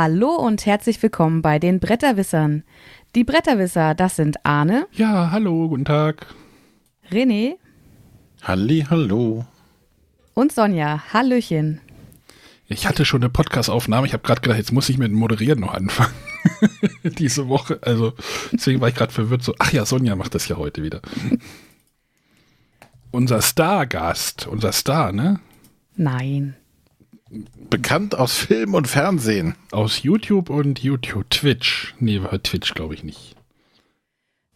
Hallo und herzlich willkommen bei den Bretterwissern. Die Bretterwisser, das sind Arne. Ja, hallo, guten Tag. René. Halli, hallo. Und Sonja. Hallöchen. Ich hatte schon eine Podcast-Aufnahme. Ich habe gerade gedacht, jetzt muss ich mit dem Moderieren noch anfangen. Diese Woche. Also, deswegen war ich gerade verwirrt. So, ach ja, Sonja macht das ja heute wieder. unser Stargast, unser Star, ne? Nein. Bekannt aus Film und Fernsehen. Aus YouTube und YouTube. Twitch. Nee, war Twitch, glaube ich nicht.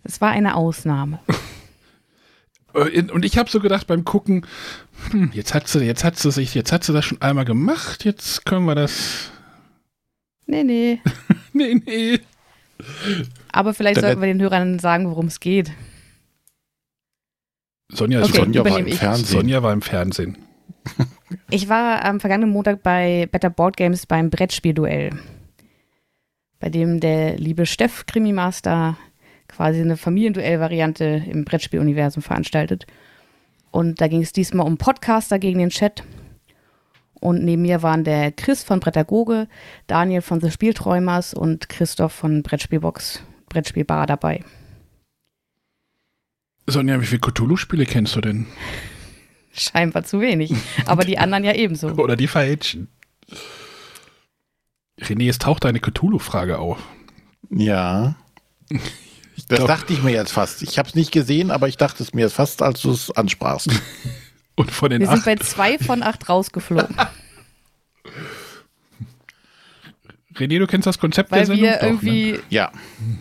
Es war eine Ausnahme. Äh, und ich habe so gedacht beim Gucken, hm, jetzt hat sie, jetzt hat sie sich, jetzt hat sie das schon einmal gemacht, jetzt können wir das. Nee, nee. nee, nee. Aber vielleicht sollten wir den Hörern sagen, worum es geht. Sonja, okay, Sonja, war im ich. Fernsehen. Sonja war im Fernsehen. Ich war am vergangenen Montag bei Better Board Games beim Brettspielduell. Bei dem der liebe Steff Krimi-Master quasi eine Familienduell-Variante im Brettspieluniversum veranstaltet. Und da ging es diesmal um Podcaster gegen den Chat. Und neben mir waren der Chris von Brettagoge, Daniel von The Spielträumers und Christoph von Brettspielbox, Brettspielbar dabei. Sonja, wie viele Cthulhu-Spiele kennst du denn? Scheinbar zu wenig. Aber die anderen ja ebenso. Oder die Falschen. René, es taucht eine Cthulhu-Frage auf. Ja. das glaub, dachte ich mir jetzt fast. Ich habe es nicht gesehen, aber ich dachte es mir jetzt fast, als du es ansprachst. Und von den Wir acht. sind bei zwei von acht rausgeflogen. René, du kennst das Konzept Weil der Sendung? wir irgendwie ne? ja.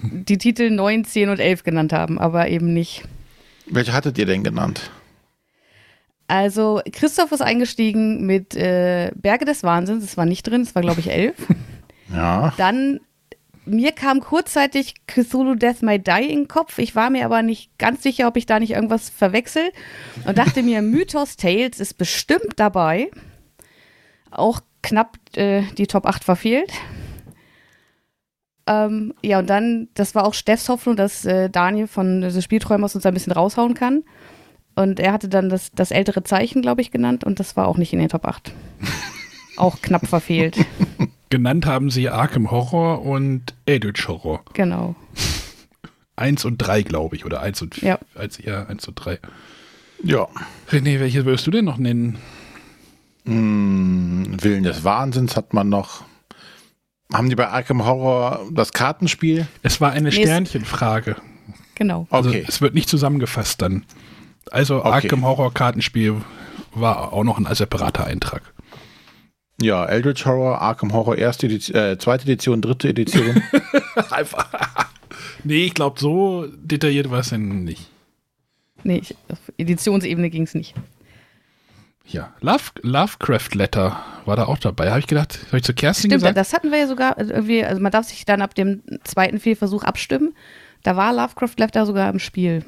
die Titel 9, 10 und 11 genannt haben, aber eben nicht. Welche hattet ihr denn genannt? Also Christoph ist eingestiegen mit äh, Berge des Wahnsinns, das war nicht drin, das war glaube ich 11. Ja. Dann mir kam kurzzeitig Cthulhu Death May Die in den Kopf. Ich war mir aber nicht ganz sicher, ob ich da nicht irgendwas verwechsel und dachte mir, Mythos Tales ist bestimmt dabei. Auch knapp äh, die Top 8 verfehlt. Ähm, ja, und dann, das war auch Steffs Hoffnung, dass äh, Daniel von The Spielträumers uns ein bisschen raushauen kann. Und er hatte dann das, das ältere Zeichen, glaube ich, genannt und das war auch nicht in den Top 8. auch knapp verfehlt. Genannt haben sie Arkham Horror und Eldritch Horror. Genau. Eins und drei, glaube ich, oder eins und ja. Eins, ja, eins und drei. Ja. René, welche würdest du denn noch nennen? Hm, Willen des Wahnsinns hat man noch. Haben die bei Arkham Horror das Kartenspiel? Es war eine nee, Sternchenfrage. Genau. Also okay. es wird nicht zusammengefasst dann. Also okay. Arkham Horror Kartenspiel war auch noch ein separater Eintrag. Ja, Eldritch Horror, Arkham Horror erste Edition, äh, zweite Edition, dritte Edition. Einfach. nee, ich glaube, so detailliert war es denn nicht. Nee, auf Editionsebene ging es nicht. Ja, Love, Lovecraft Letter war da auch dabei. Habe ich gedacht, habe ich zu Kerstin Stimmt, gesagt? das hatten wir ja sogar irgendwie, also man darf sich dann ab dem zweiten Fehlversuch abstimmen. Da war Lovecraft Letter sogar im Spiel.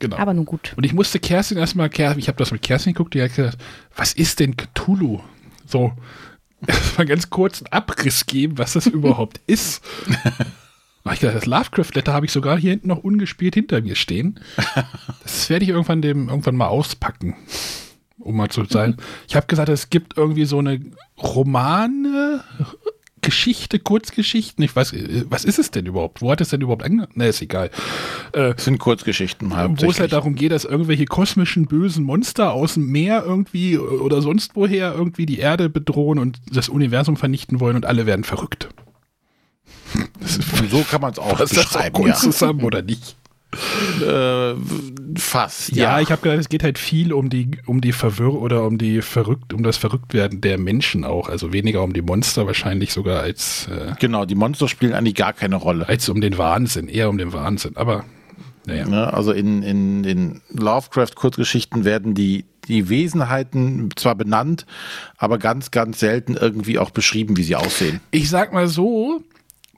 Genau. Aber nun gut. Und ich musste Kerstin erstmal, ich habe das mit Kerstin geguckt, die hat gesagt, was ist denn Cthulhu? So, erstmal ganz kurz einen Abriss geben, was das überhaupt ist. ich gedacht, das Lovecraft-Letter habe ich sogar hier hinten noch ungespielt hinter mir stehen. Das werde ich irgendwann dem irgendwann mal auspacken. Um mal zu sein. Ich habe gesagt, es gibt irgendwie so eine Romane, Geschichte, Kurzgeschichten. Ich weiß, was ist es denn überhaupt? Wo hat es denn überhaupt angefangen? Ne, ist egal. Äh, es sind Kurzgeschichten Wo es halt darum geht, dass irgendwelche kosmischen bösen Monster aus dem Meer irgendwie oder sonst woher irgendwie die Erde bedrohen und das Universum vernichten wollen und alle werden verrückt. so kann man es auch Passt beschreiben. Das auch ja. zusammen oder nicht? Äh, fast. Ja, ja, ich habe gedacht, es geht halt viel um die, um die Verwirr oder um die verrückt, um das Verrücktwerden der Menschen auch. Also weniger um die Monster wahrscheinlich sogar als. Äh, genau, die Monster spielen eigentlich gar keine Rolle. Als um den Wahnsinn, eher um den Wahnsinn. Aber naja. Ne, also in, in den Lovecraft-Kurzgeschichten werden die, die Wesenheiten zwar benannt, aber ganz, ganz selten irgendwie auch beschrieben, wie sie aussehen. Ich sag mal so,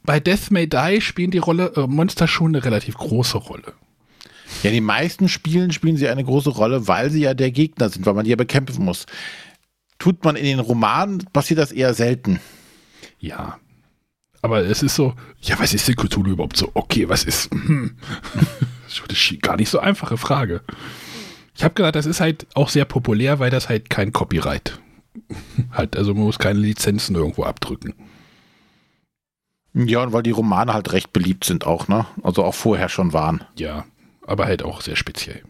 bei Death May Die spielen die Rolle äh, Monster schon eine relativ große Rolle. Ja, die meisten Spielen spielen sie eine große Rolle, weil sie ja der Gegner sind, weil man die ja bekämpfen muss. Tut man in den Romanen, passiert das eher selten. Ja. Aber es ist so, ja, was ist denn Cthulhu überhaupt so? Okay, was ist? Hm. das ist gar nicht so einfache Frage. Ich habe gesagt, das ist halt auch sehr populär, weil das halt kein Copyright hat. Also man muss keine Lizenzen irgendwo abdrücken. Ja, und weil die Romane halt recht beliebt sind auch, ne? Also auch vorher schon waren. Ja, aber halt auch sehr speziell.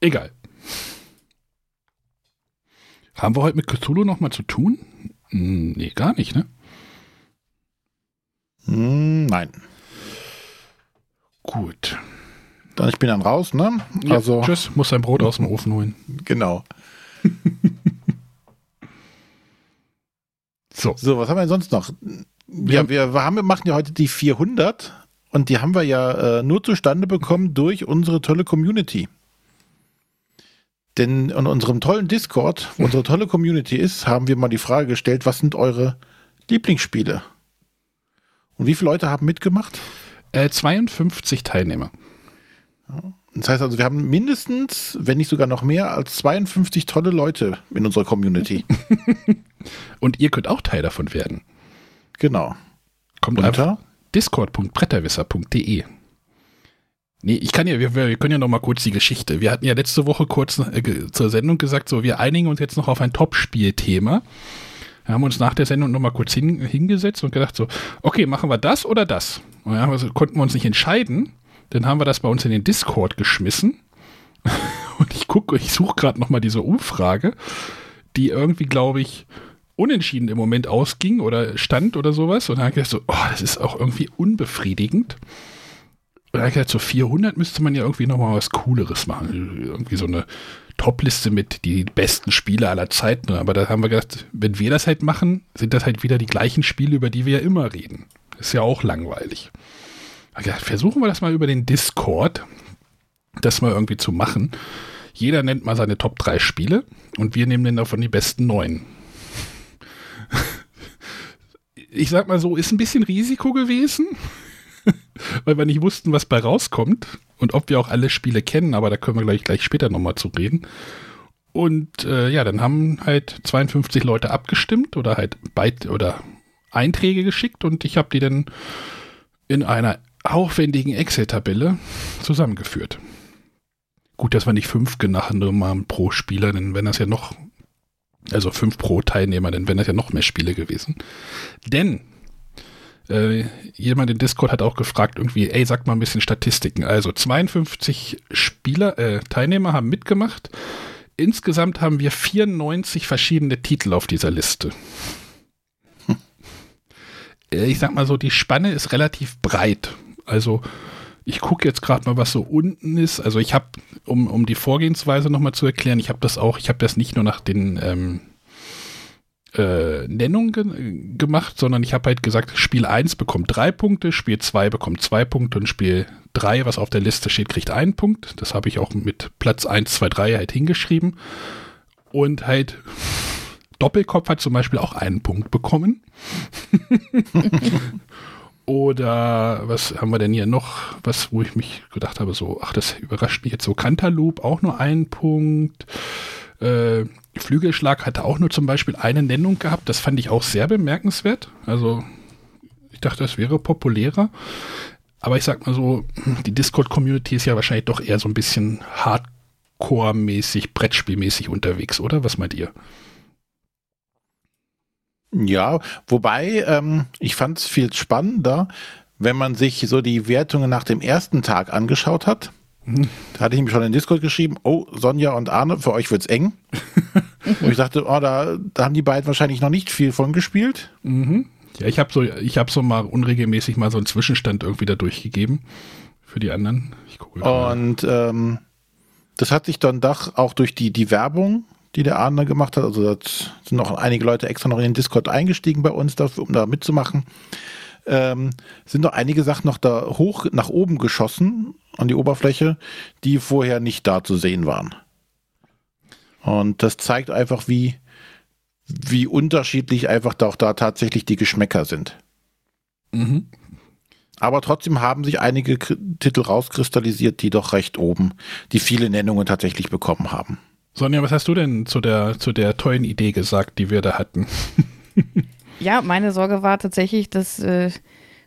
Egal. Haben wir heute mit Cthulhu nochmal zu tun? Hm, Nee, gar nicht, ne? Hm, nein. Gut. Dann ich bin dann raus, ne? Ja, Also, Tschüss, muss sein Brot aus dem Ofen holen. genau. So. So, was haben wir denn sonst noch? Ja, wir, wir haben, wir machen ja heute die 400 und die haben wir ja äh, nur zustande bekommen durch unsere tolle Community. Denn in unserem tollen Discord, wo unsere tolle Community ist, haben wir mal die Frage gestellt, was sind eure Lieblingsspiele? Und wie viele Leute haben mitgemacht? Äh, 52 Teilnehmer. Das heißt also, wir haben mindestens, wenn nicht sogar noch mehr, als 52 tolle Leute in unserer Community. Und ihr könnt auch Teil davon werden. Genau. Kommt Unter? einfach discord.bretterwisser.de. Nee, ich kann ja, wir, wir können ja noch mal kurz die Geschichte. Wir hatten ja letzte Woche kurz äh, zur Sendung gesagt, so, wir einigen uns jetzt noch auf ein Top-Spiel-Thema. Wir haben uns nach der Sendung noch mal kurz hin, hingesetzt und gedacht so, okay, machen wir das oder das? Und dann wir konnten wir uns nicht entscheiden. Dann haben wir das bei uns in den Discord geschmissen. Und ich gucke, ich suche gerade noch mal diese Umfrage, die irgendwie, glaube ich, unentschieden im Moment ausging oder stand oder sowas. Und dann habe ich gedacht so, oh, das ist auch irgendwie unbefriedigend. Und dann habe ich gedacht, so 400 müsste man ja irgendwie nochmal was Cooleres machen. Irgendwie so eine Top-Liste mit die besten Spiele aller Zeiten. Aber da haben wir gedacht, wenn wir das halt machen, sind das halt wieder die gleichen Spiele, über die wir ja immer reden. Ist ja auch langweilig. Gedacht, versuchen wir das mal über den Discord, das mal irgendwie zu machen. Jeder nennt mal seine Top 3 Spiele und wir nehmen dann davon die besten neun ich sag mal so, ist ein bisschen Risiko gewesen, weil wir nicht wussten, was bei rauskommt und ob wir auch alle Spiele kennen, aber da können wir gleich, gleich später nochmal zu reden. Und äh, ja, dann haben halt 52 Leute abgestimmt oder halt Beit oder Einträge geschickt und ich habe die dann in einer aufwendigen Excel-Tabelle zusammengeführt. Gut, dass wir nicht fünf Genommen haben pro Spieler, denn wenn das ja noch also fünf pro Teilnehmer, dann wären das ja noch mehr Spiele gewesen. Denn äh, jemand in Discord hat auch gefragt, irgendwie, ey, sag mal ein bisschen Statistiken. Also 52 Spieler, äh, Teilnehmer haben mitgemacht. Insgesamt haben wir 94 verschiedene Titel auf dieser Liste. Äh, Ich sag mal so, die Spanne ist relativ breit. Also ich gucke jetzt gerade mal, was so unten ist. Also ich habe, um, um die Vorgehensweise nochmal zu erklären, ich habe das auch, ich habe das nicht nur nach den ähm, äh, Nennungen ge gemacht, sondern ich habe halt gesagt, Spiel 1 bekommt drei Punkte, Spiel 2 bekommt zwei Punkte und Spiel 3, was auf der Liste steht, kriegt einen Punkt. Das habe ich auch mit Platz 1, 2, 3 halt hingeschrieben. Und halt Doppelkopf hat zum Beispiel auch einen Punkt bekommen. Oder was haben wir denn hier noch? Was, wo ich mich gedacht habe, so, ach, das überrascht mich jetzt so. Cantaloupe auch nur einen Punkt. Äh, Flügelschlag hatte auch nur zum Beispiel eine Nennung gehabt. Das fand ich auch sehr bemerkenswert. Also, ich dachte, das wäre populärer. Aber ich sag mal so, die Discord-Community ist ja wahrscheinlich doch eher so ein bisschen Hardcore-mäßig, Brettspielmäßig unterwegs, oder? Was meint ihr? Ja, wobei ähm, ich fand es viel spannender, wenn man sich so die Wertungen nach dem ersten Tag angeschaut hat. Da hatte ich mir schon in Discord geschrieben, oh, Sonja und Arne, für euch wird's eng. und ich dachte, oh, da, da haben die beiden wahrscheinlich noch nicht viel von gespielt. Mhm. Ja, ich habe so, ich habe so mal unregelmäßig mal so einen Zwischenstand irgendwie da durchgegeben für die anderen. Ich gucke mal. Und ähm, das hat sich dann doch auch durch die, die Werbung, die der Arne gemacht hat, also da sind noch einige Leute extra noch in den Discord eingestiegen bei uns, dafür, um da mitzumachen, ähm, sind noch einige Sachen noch da hoch nach oben geschossen an die Oberfläche, die vorher nicht da zu sehen waren. Und das zeigt einfach, wie, wie unterschiedlich einfach da auch da tatsächlich die Geschmäcker sind. Mhm. Aber trotzdem haben sich einige Titel rauskristallisiert, die doch recht oben, die viele Nennungen tatsächlich bekommen haben. Sonja, was hast du denn zu der, zu der tollen Idee gesagt, die wir da hatten? Ja, meine Sorge war tatsächlich, dass äh,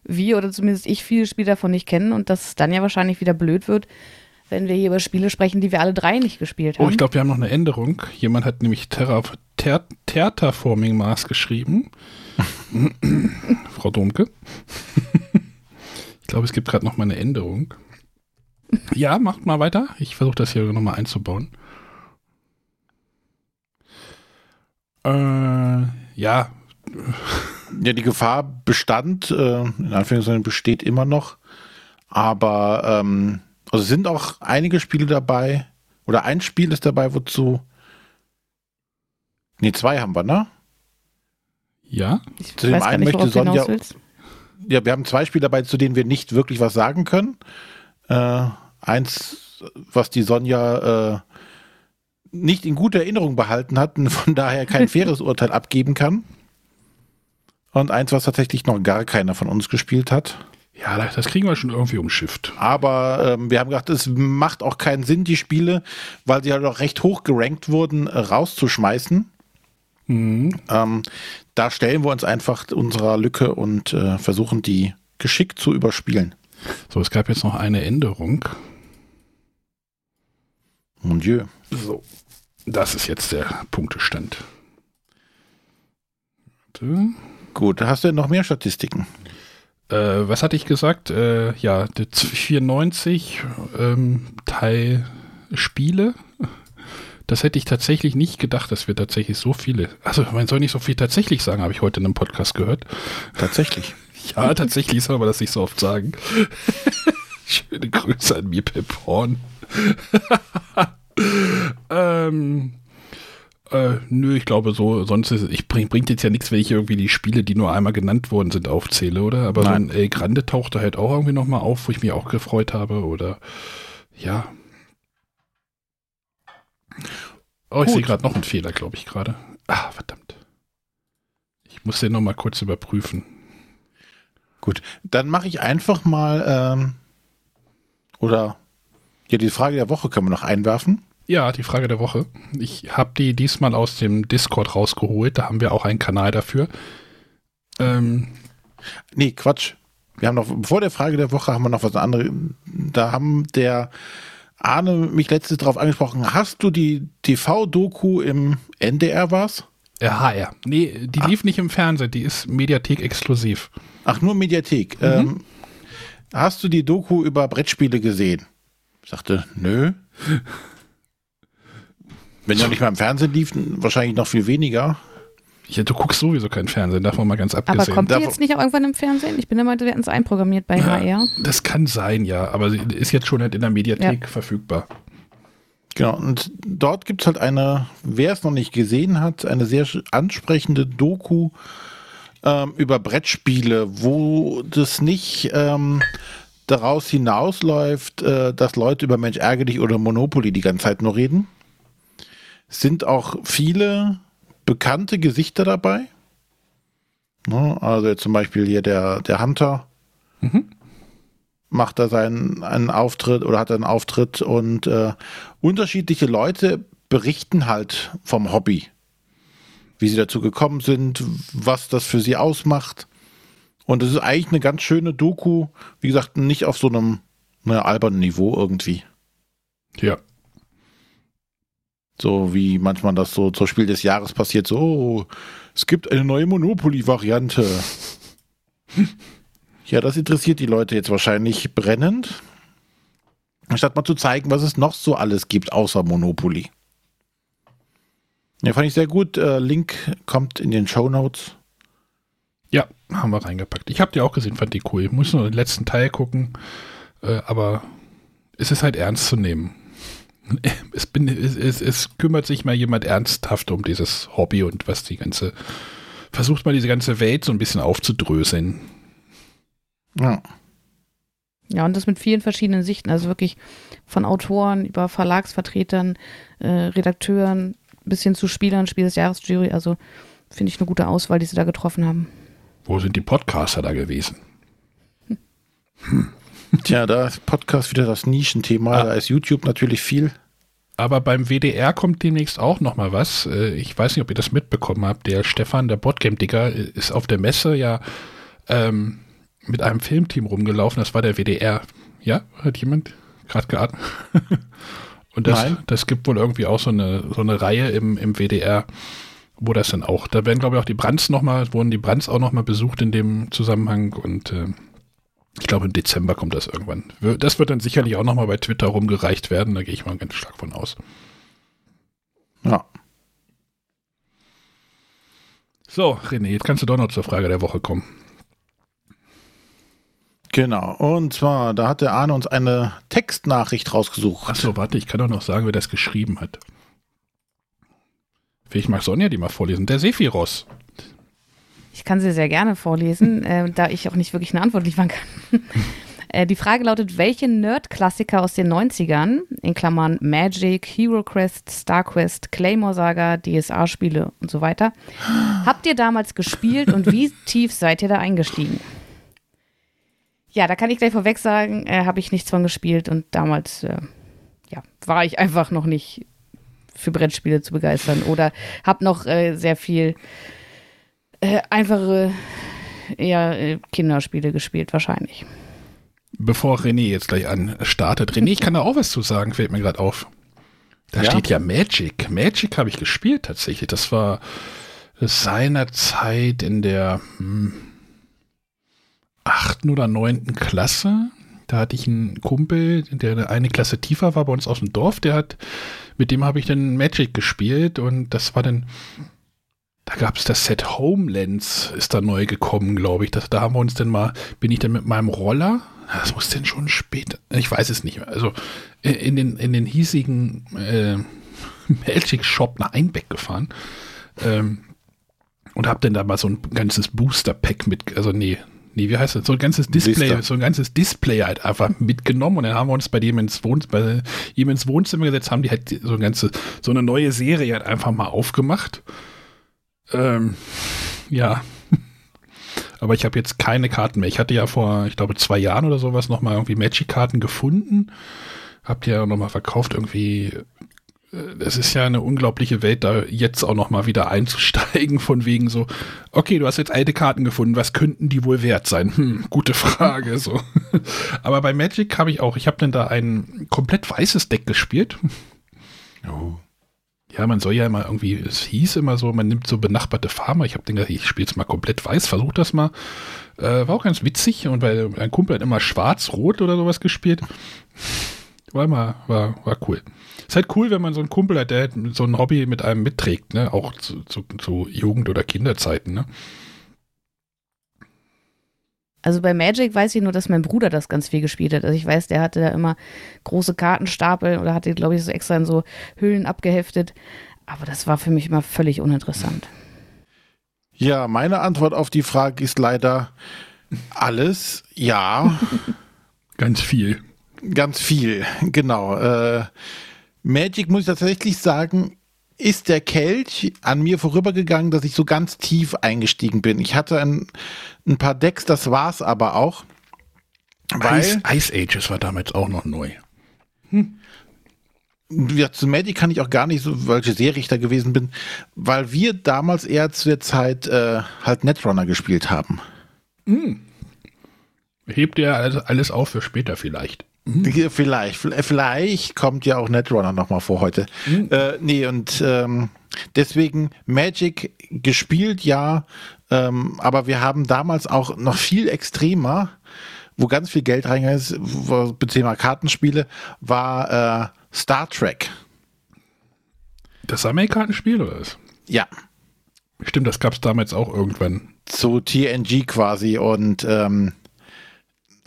wir oder zumindest ich viele Spiele davon nicht kennen und dass es dann ja wahrscheinlich wieder blöd wird, wenn wir hier über Spiele sprechen, die wir alle drei nicht gespielt haben. Oh, ich glaube, wir haben noch eine Änderung. Jemand hat nämlich Terra, Ter, Terraforming Mars geschrieben. Frau Domke. glaube, es gibt gerade noch mal eine Änderung. Ja, macht mal weiter. Ich versuche das hier nochmal einzubauen. Äh, ja. Ja, die Gefahr bestand, äh, in Anführungszeichen besteht immer noch. Aber ähm, also sind auch einige Spiele dabei, oder ein Spiel ist dabei, wozu. Nee, zwei haben wir, ne? Ja. Ich Zu dem einen nicht, möchte Sonja-. Ja, wir haben zwei Spiele dabei, zu denen wir nicht wirklich was sagen können. Äh, eins, was die Sonja äh, nicht in guter Erinnerung behalten hat und von daher kein faires Urteil abgeben kann. Und eins, was tatsächlich noch gar keiner von uns gespielt hat. Ja, das kriegen wir schon irgendwie umschifft. Aber ähm, wir haben gedacht, es macht auch keinen Sinn, die Spiele, weil sie ja doch recht hoch gerankt wurden, äh, rauszuschmeißen. Mhm. Ähm, da stellen wir uns einfach unserer Lücke und äh, versuchen, die geschickt zu überspielen. So, es gab jetzt noch eine Änderung. Mon Dieu. So, das ist jetzt der Punktestand. Gut, hast du noch mehr Statistiken? Äh, was hatte ich gesagt? Äh, ja, die 94 ähm, Teil Spiele. Das hätte ich tatsächlich nicht gedacht, dass wir tatsächlich so viele. Also man soll nicht so viel tatsächlich sagen, habe ich heute in einem Podcast gehört. Tatsächlich. Ja, tatsächlich soll man das nicht so oft sagen. Schöne Grüße an mir, Pip Horn. ähm, äh, nö, ich glaube so, sonst ist ich bring, bringt jetzt ja nichts, wenn ich irgendwie die Spiele, die nur einmal genannt worden sind, aufzähle, oder? Aber Nein. so ein El Grande tauchte halt auch irgendwie nochmal auf, wo ich mich auch gefreut habe, oder ja. Oh, ich sehe gerade noch einen Fehler, glaube ich gerade. Ah, verdammt. Ich muss den nochmal kurz überprüfen. Gut, dann mache ich einfach mal, ähm, oder, ja, die Frage der Woche können wir noch einwerfen. Ja, die Frage der Woche. Ich habe die diesmal aus dem Discord rausgeholt. Da haben wir auch einen Kanal dafür. Ähm, Nee, Quatsch. Wir haben noch, vor der Frage der Woche haben wir noch was anderes. Da haben der Arne mich letztes darauf angesprochen. Hast du die TV-Doku im NDR war's? äh, HR. Nee, die lief nicht im Fernsehen. Die ist Mediathek exklusiv. Ach, nur Mediathek. Ähm, hast du die Doku über Brettspiele gesehen? Ich sagte, nö. Wenn ja nicht mal im Fernsehen lief, wahrscheinlich noch viel weniger. Ja, du guckst sowieso kein Fernsehen, davon mal ganz Aber abgesehen. kommt die jetzt nicht auch irgendwann im Fernsehen? Ich bin immer, wir hätten es einprogrammiert bei HR. das kann sein, ja. Aber sie ist jetzt schon halt in der Mediathek verfügbar. Genau, und dort gibt es halt eine, wer es noch nicht gesehen hat, eine sehr ansprechende Doku ähm, über Brettspiele, wo das nicht ähm, daraus hinausläuft, äh, dass Leute über Mensch ärgere dich oder Monopoly die ganze Zeit nur reden. Sind auch viele bekannte Gesichter dabei. Ne, also zum Beispiel hier der, der Hunter Mhm. macht da seinen einen Auftritt oder hat einen Auftritt und äh, unterschiedliche Leute berichten halt vom Hobby. Wie sie dazu gekommen sind, was das für sie ausmacht. Und es ist eigentlich eine ganz schöne Doku, wie gesagt, nicht auf so einem naja, albernen Niveau irgendwie. Ja. So wie manchmal das so zur Spiel des Jahres passiert, so, oh, es gibt eine neue Monopoly-Variante. ja, das interessiert die Leute jetzt wahrscheinlich brennend. Anstatt mal zu zeigen, was es noch so alles gibt, außer Monopoly. Ja, fand ich sehr gut. Äh, Link kommt in den Show Notes. Haben wir reingepackt. Ich habe die auch gesehen, fand die cool. Ich muss nur den letzten Teil gucken. Äh, aber es ist halt ernst zu nehmen. Es, bin, es, es, es kümmert sich mal jemand ernsthaft um dieses Hobby und was die ganze, versucht mal diese ganze Welt so ein bisschen aufzudröseln. Ja. Ja, und das mit vielen verschiedenen Sichten. Also wirklich von Autoren über Verlagsvertretern, äh, Redakteuren bis hin zu Spielern, Spiel des Jahres Jury. Also finde ich eine gute Auswahl, die sie da getroffen haben. Wo sind die Podcaster da gewesen? Tja, da ist Podcast wieder das Nischenthema. Ah. Da ist YouTube natürlich viel. Aber beim WDR kommt demnächst auch noch mal was. Äh, Ich weiß nicht, ob ihr das mitbekommen habt. Der Stefan, der Botcamp-Digger, ist auf der Messe ja ähm, mit einem Filmteam rumgelaufen. Das war der WDR. Ja, hat jemand gerade geatmet? Und das, Nein. das gibt wohl irgendwie auch so eine, so eine Reihe im, im WDR, wo das dann auch, da werden glaube ich auch die Brands noch mal, wurden die Brands auch noch mal besucht in dem Zusammenhang und äh, Ich glaube, im Dezember kommt das irgendwann. Das wird dann sicherlich auch nochmal bei Twitter rumgereicht werden. Da gehe ich mal ganz stark von aus. Ja. So, René, jetzt kannst du doch noch zur Frage der Woche kommen. Genau. Und zwar, da hat der Arne uns eine Textnachricht rausgesucht. Achso, warte, ich kann doch noch sagen, wer das geschrieben hat. Ich mag Sonja die mal vorlesen. Der Sephiros. Ich kann sie sehr gerne vorlesen, äh, da ich auch nicht wirklich eine Antwort liefern kann. äh, die Frage lautet, welche Nerd-Klassiker aus den 90ern, in Klammern Magic, Hero Quest, Star Quest, Claymore Saga, DSA-Spiele und so weiter, habt ihr damals gespielt und wie tief seid ihr da eingestiegen? Ja, da kann ich gleich vorweg sagen, äh, habe ich nichts von gespielt und damals äh, ja, war ich einfach noch nicht für Brettspiele zu begeistern oder habe noch äh, sehr viel äh, einfache eher äh, Kinderspiele gespielt, wahrscheinlich. Bevor René jetzt gleich anstartet. René, ich kann da auch was zu sagen, fällt mir gerade auf. Da ja? steht ja Magic. Magic habe ich gespielt tatsächlich. Das war seinerzeit in der hm, achten oder neunten Klasse. Da hatte ich einen Kumpel, der eine Klasse tiefer war bei uns aus dem Dorf, der hat, mit dem habe ich dann Magic gespielt und das war dann da gab es das Set Homelands, ist da neu gekommen, glaube ich. Das, da haben wir uns dann mal, bin ich dann mit meinem Roller, das muss denn schon spät, ich weiß es nicht mehr, also in den, in den hiesigen äh, Magic Shop nach Einbeck gefahren ähm, und hab dann da mal so ein ganzes Booster Pack mit, also nee, nee, wie heißt das? So ein ganzes Display, Vista. so ein ganzes Display halt einfach mitgenommen und dann haben wir uns bei dem ins, Wohn bei ihm ins Wohnzimmer gesetzt, haben die halt so eine ganze, so eine neue Serie halt einfach mal aufgemacht ähm, ja. Aber ich habe jetzt keine Karten mehr. Ich hatte ja vor, ich glaube, zwei Jahren oder sowas nochmal irgendwie Magic-Karten gefunden. Habt ihr ja nochmal verkauft irgendwie. Es ist ja eine unglaubliche Welt, da jetzt auch nochmal wieder einzusteigen, von wegen so, okay, du hast jetzt alte Karten gefunden, was könnten die wohl wert sein? Hm, gute Frage, so. Aber bei Magic habe ich auch, ich habe dann da ein komplett weißes Deck gespielt. Oh ja, man soll ja immer irgendwie, es hieß immer so, man nimmt so benachbarte Farmer. Ich habe gedacht, ich spiele es mal komplett weiß, versuch das mal. Äh, war auch ganz witzig und weil ein Kumpel hat immer schwarz-rot oder sowas gespielt. War immer, war, war cool. Ist halt cool, wenn man so einen Kumpel hat, der so ein Hobby mit einem mitträgt, ne? Auch zu, zu, zu Jugend- oder Kinderzeiten, ne? Also bei Magic weiß ich nur, dass mein Bruder das ganz viel gespielt hat. Also ich weiß, der hatte da immer große Kartenstapel oder hatte, glaube ich, so extra in so Hüllen abgeheftet. Aber das war für mich immer völlig uninteressant. Ja, meine Antwort auf die Frage ist leider alles. Ja. ganz viel. Ganz viel, genau. Äh, Magic muss ich tatsächlich sagen, ist der Kelch an mir vorübergegangen, dass ich so ganz tief eingestiegen bin. Ich hatte ein, ein paar Decks, das war's aber auch. Weil, Ice, Ice Ages war damals auch noch neu. Hm. Ja, zu Magic kann ich auch gar nicht so, welche Serie ich da gewesen bin, weil wir damals eher zu der Zeit äh, halt Netrunner gespielt haben. Hm. Hebt ihr alles auf für später vielleicht? Mhm. Vielleicht, vielleicht kommt ja auch Netrunner nochmal vor heute. Mhm. Äh, nee, und ähm, deswegen Magic gespielt, ja, ähm, aber wir haben damals auch noch viel extremer, wo ganz viel Geld reingegangen ist, beziehungsweise Kartenspiele, war äh, Star Trek. Das Armeekartenspiel oder was? Ja. Stimmt, das gab es damals auch irgendwann. Zu TNG quasi und ähm,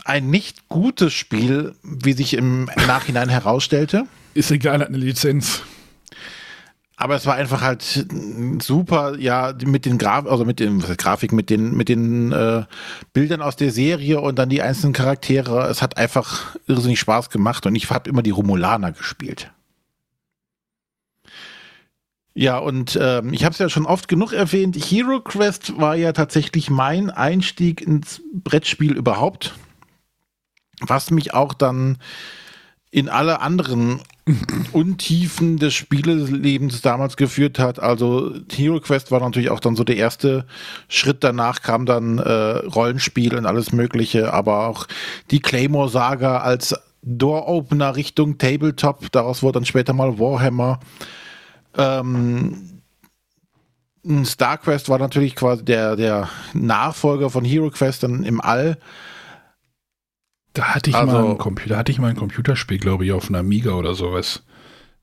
ein nicht gutes Spiel, wie sich im Nachhinein herausstellte. Ist egal, hat eine Lizenz. Aber es war einfach halt super, ja, mit den Graf also mit den Grafik, mit den, mit den äh, Bildern aus der Serie und dann die einzelnen Charaktere. Es hat einfach irrsinnig Spaß gemacht und ich habe immer die Romulaner gespielt. Ja, und ähm, ich habe es ja schon oft genug erwähnt, Hero Quest war ja tatsächlich mein Einstieg ins Brettspiel überhaupt was mich auch dann in alle anderen Untiefen des Spielelebens damals geführt hat. Also Hero Quest war natürlich auch dann so der erste Schritt. Danach kam dann äh, Rollenspiel und alles Mögliche, aber auch die Claymore Saga als Door-Opener Richtung Tabletop. Daraus wurde dann später mal Warhammer. Ähm, StarQuest war natürlich quasi der, der Nachfolger von Hero Quest dann im All. Da hatte ich Also- mal einen Computer, hatte ich mal ein Computerspiel, glaube ich, auf einer Amiga oder sowas.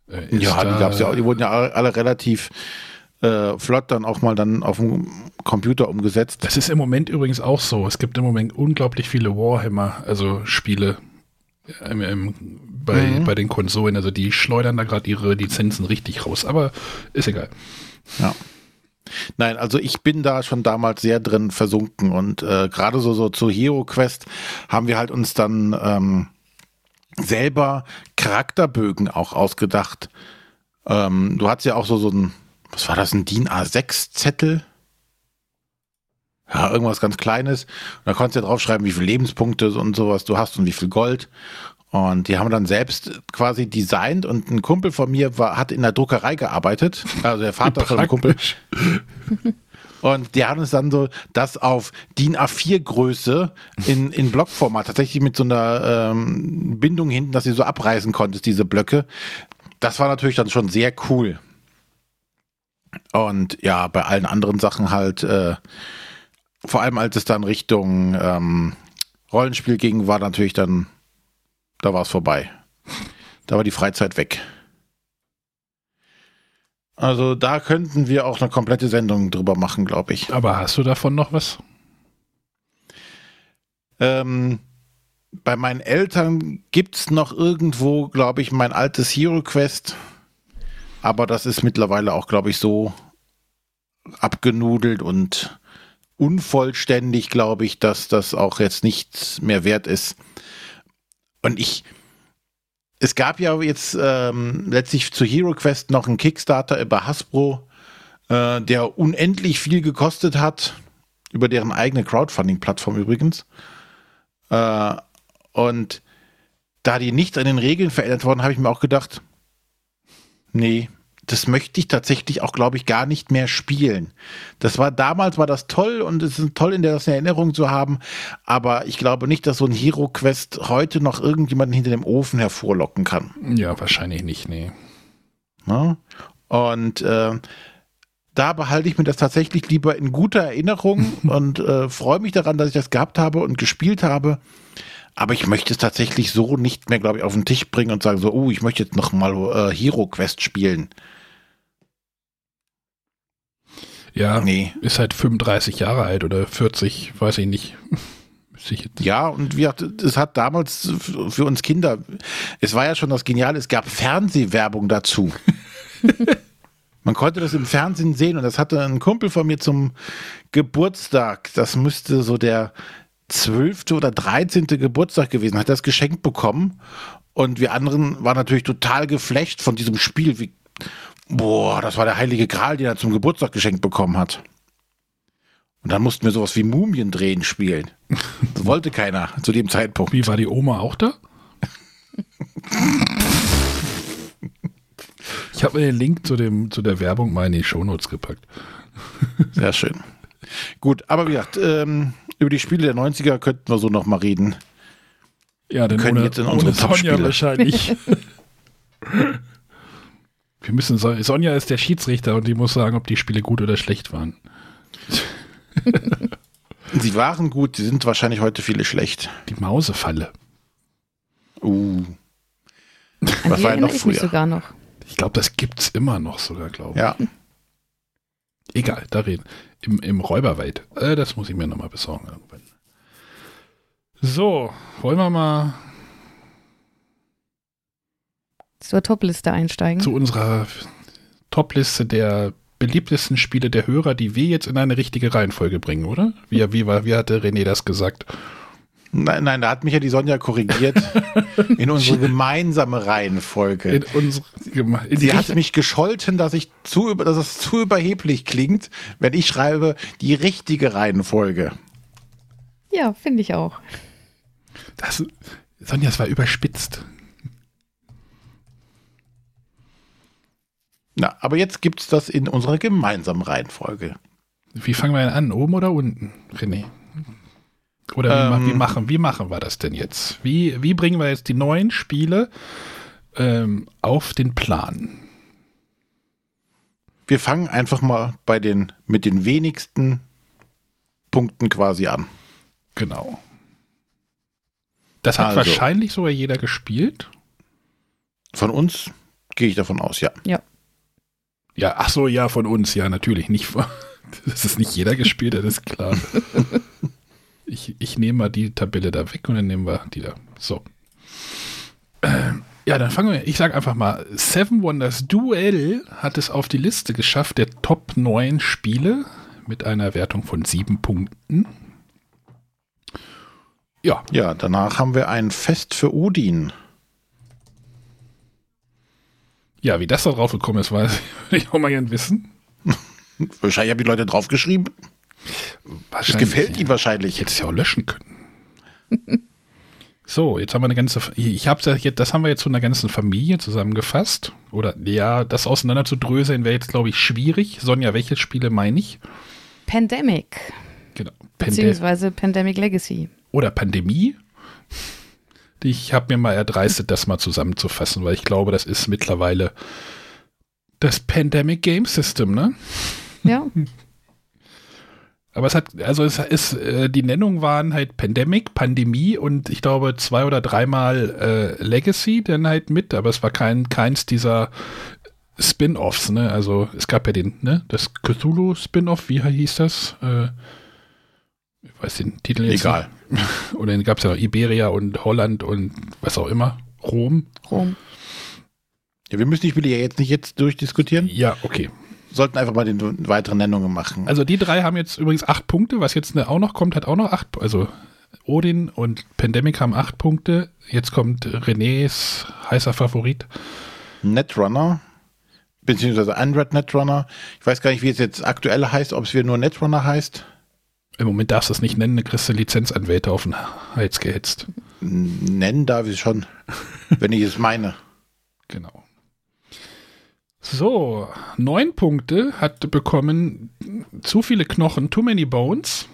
Äh, Ja, da- die gab's ja auch, die wurden ja alle, alle relativ äh, flott dann auch mal dann auf dem Computer umgesetzt. Das ist im Moment übrigens auch so. Es gibt im Moment unglaublich viele Warhammer, also Spiele ähm, ähm, bei, Mhm. bei den Konsolen. Also die schleudern da gerade ihre Lizenzen richtig raus. Aber ist egal. Ja. Nein, also ich bin da schon damals sehr drin versunken und äh, gerade so, so zu Hero Quest haben wir halt uns dann ähm, selber Charakterbögen auch ausgedacht. Ähm, du hattest ja auch so, so ein, was war das, ein DIN A6-Zettel? Ja, irgendwas ganz Kleines. Und da konntest du ja draufschreiben, wie viele Lebenspunkte und sowas du hast und wie viel Gold. Und die haben dann selbst quasi designt und ein Kumpel von mir war, hat in der Druckerei gearbeitet. Also der Vater von einem Kumpel. Und die haben es dann so, das auf DIN A4 Größe in, in Blockformat, tatsächlich mit so einer ähm, Bindung hinten, dass du so abreißen konntest, diese Blöcke. Das war natürlich dann schon sehr cool. Und ja, bei allen anderen Sachen halt, äh, vor allem als es dann Richtung ähm, Rollenspiel ging, war natürlich dann, da war es vorbei. Da war die Freizeit weg. Also da könnten wir auch eine komplette Sendung drüber machen, glaube ich. Aber hast du davon noch was? Ähm, bei meinen Eltern gibt's noch irgendwo, glaube ich, mein altes Hero Quest. Aber das ist mittlerweile auch, glaube ich, so abgenudelt und unvollständig, glaube ich, dass das auch jetzt nichts mehr wert ist. Und ich, es gab ja jetzt ähm, letztlich zu Hero Quest noch einen Kickstarter über Hasbro, äh, der unendlich viel gekostet hat, über deren eigene Crowdfunding-Plattform übrigens. Äh, und da die nicht an den Regeln verändert wurden, habe ich mir auch gedacht, nee, das möchte ich tatsächlich auch, glaube ich, gar nicht mehr spielen. Das war damals war das toll und es ist toll, in der das in Erinnerung zu haben, aber ich glaube nicht, dass so ein Hero Quest heute noch irgendjemanden hinter dem Ofen hervorlocken kann. Ja, wahrscheinlich nicht, nee. Ne? Und äh, da behalte ich mir das tatsächlich lieber in guter Erinnerung und äh, freue mich daran, dass ich das gehabt habe und gespielt habe. Aber ich möchte es tatsächlich so nicht mehr, glaube ich, auf den Tisch bringen und sagen so, oh, ich möchte jetzt noch mal äh, Hero Quest spielen. Ja, Nee. ist halt 35 Jahre alt oder 40, weiß ich nicht. Ja, und gesagt, es hat damals für uns Kinder, es war ja schon das Geniale, es gab Fernsehwerbung dazu. Man konnte das im Fernsehen sehen und das hatte ein Kumpel von mir zum Geburtstag, das müsste so der zwölfte oder dreizehnte Geburtstag gewesen, hat das geschenkt bekommen und wir anderen waren natürlich total geflecht von diesem Spiel, wie, boah, das war der heilige Gral, den er zum Geburtstag geschenkt bekommen hat. Und dann mussten wir sowas wie Mumien drehen spielen. Das wollte keiner zu dem Zeitpunkt. Wie war die Oma auch da? Ich habe mir den Link zu, dem, zu der Werbung mal in die Shownotes gepackt. Sehr schön. Gut, aber wie gesagt, ähm, über die Spiele der 90er könnten wir so noch mal reden. Ja, denn können ohne, jetzt in unsere Sonja wahrscheinlich. Wir müssen, Son- Sonja ist der Schiedsrichter und die muss sagen, ob die Spiele gut oder schlecht waren. Sie waren gut, sie sind wahrscheinlich heute viele schlecht. Die Mausefalle. Uh, An Was die war noch ich früher? sogar noch. Ich glaube, das gibt's immer noch sogar, glaube ich. ja. Egal, da reden. Im, im Räuberwald. Äh, das muss ich mir nochmal besorgen irgendwann. So, wollen wir mal Zur Topliste einsteigen. zu unserer Topliste der beliebtesten Spiele der Hörer, die wir jetzt in eine richtige Reihenfolge bringen, oder? Wie, wie, wie hatte René das gesagt? Nein, nein, da hat mich ja die Sonja korrigiert in unsere gemeinsame Reihenfolge. In unsere, in Sie hat mich gescholten, dass ich zu, über- dass es zu überheblich klingt, wenn ich schreibe die richtige Reihenfolge. Ja, finde ich auch. das, Sonja, es war überspitzt. Na, aber jetzt gibt's das in unserer gemeinsamen Reihenfolge. Wie fangen wir denn an? Oben oder unten, René? Oder Ähm. wie, machen, wie machen wir das denn jetzt? Wie, wie bringen wir jetzt die neuen Spiele ähm, auf den Plan? Wir fangen einfach mal bei den mit den wenigsten Punkten quasi an. Genau. Das hat Also. wahrscheinlich sogar jeder gespielt. Von uns gehe ich davon aus, ja. Ja, ach so, ja, von uns, ja, natürlich. Nicht von, das ist nicht jeder gespielt, das ist klar. Ich, ich nehme mal die Tabelle da weg und dann nehmen wir die da. So. Ähm, ja, dann fangen wir. Ich sage einfach mal: Seven Wonders Duell hat es auf die Liste geschafft der Top 9 Spiele mit einer Wertung von sieben Punkten. Ja, Ja, danach haben wir ein Fest für Odin. ja, wie das da drauf gekommen ist, weiß ich, würde ich auch mal gern wissen. Wahrscheinlich haben die Leute draufgeschrieben. Das gefällt ihnen Ich wahrscheinlich. hätte es ja auch löschen können. So, jetzt haben wir eine ganze, ich habe jetzt, das haben wir jetzt von einer ganzen Familie zusammengefasst. Oder ja, das auseinander zu dröseln wäre jetzt, glaube ich, schwierig. Sonja, welche Spiele meine ich? Pandemic, Genau. Pande beziehungsweise Pandemic Legacy. oder Pandemie. Ich habe mir mal erdreistet, das mal zusammenzufassen, weil ich glaube, das ist mittlerweile das Pandemic Game System, ne? Ja, Aber es hat, also es ist, äh, die Nennungen waren halt Pandemic, Pandemie und ich glaube zwei oder dreimal äh, Legacy dann halt mit, aber es war kein, keins dieser Spin-Offs, ne? Also es gab ja den, ne, das Cthulhu-Spin-Off, wie hieß das? Äh, ich weiß den Titel jetzt Egal. nicht. Oder dann gab es ja noch Iberia und Holland und was auch immer. Rom. Rom. Ja, wir müssen die Spiele ja jetzt nicht jetzt durchdiskutieren. Ja, okay. Sollten einfach mal den weiteren Nennungen machen. Also die drei haben jetzt übrigens acht Punkte. Was jetzt auch noch kommt, hat auch noch acht. Also Odin und Pandemic haben acht Punkte. Jetzt kommt Renés heißer Favorit. Netrunner, beziehungsweise Android Netrunner. Ich weiß gar nicht, wie es jetzt aktuell heißt, ob es wieder nur Netrunner heißt. Im Moment darfst du es nicht nennen, kriegst du Lizenzanwälte auf den Hals gehetzt. Nennen darf ich schon, wenn ich es meine. Genau. So, neun Punkte hat bekommen zu viele Knochen, too many bones.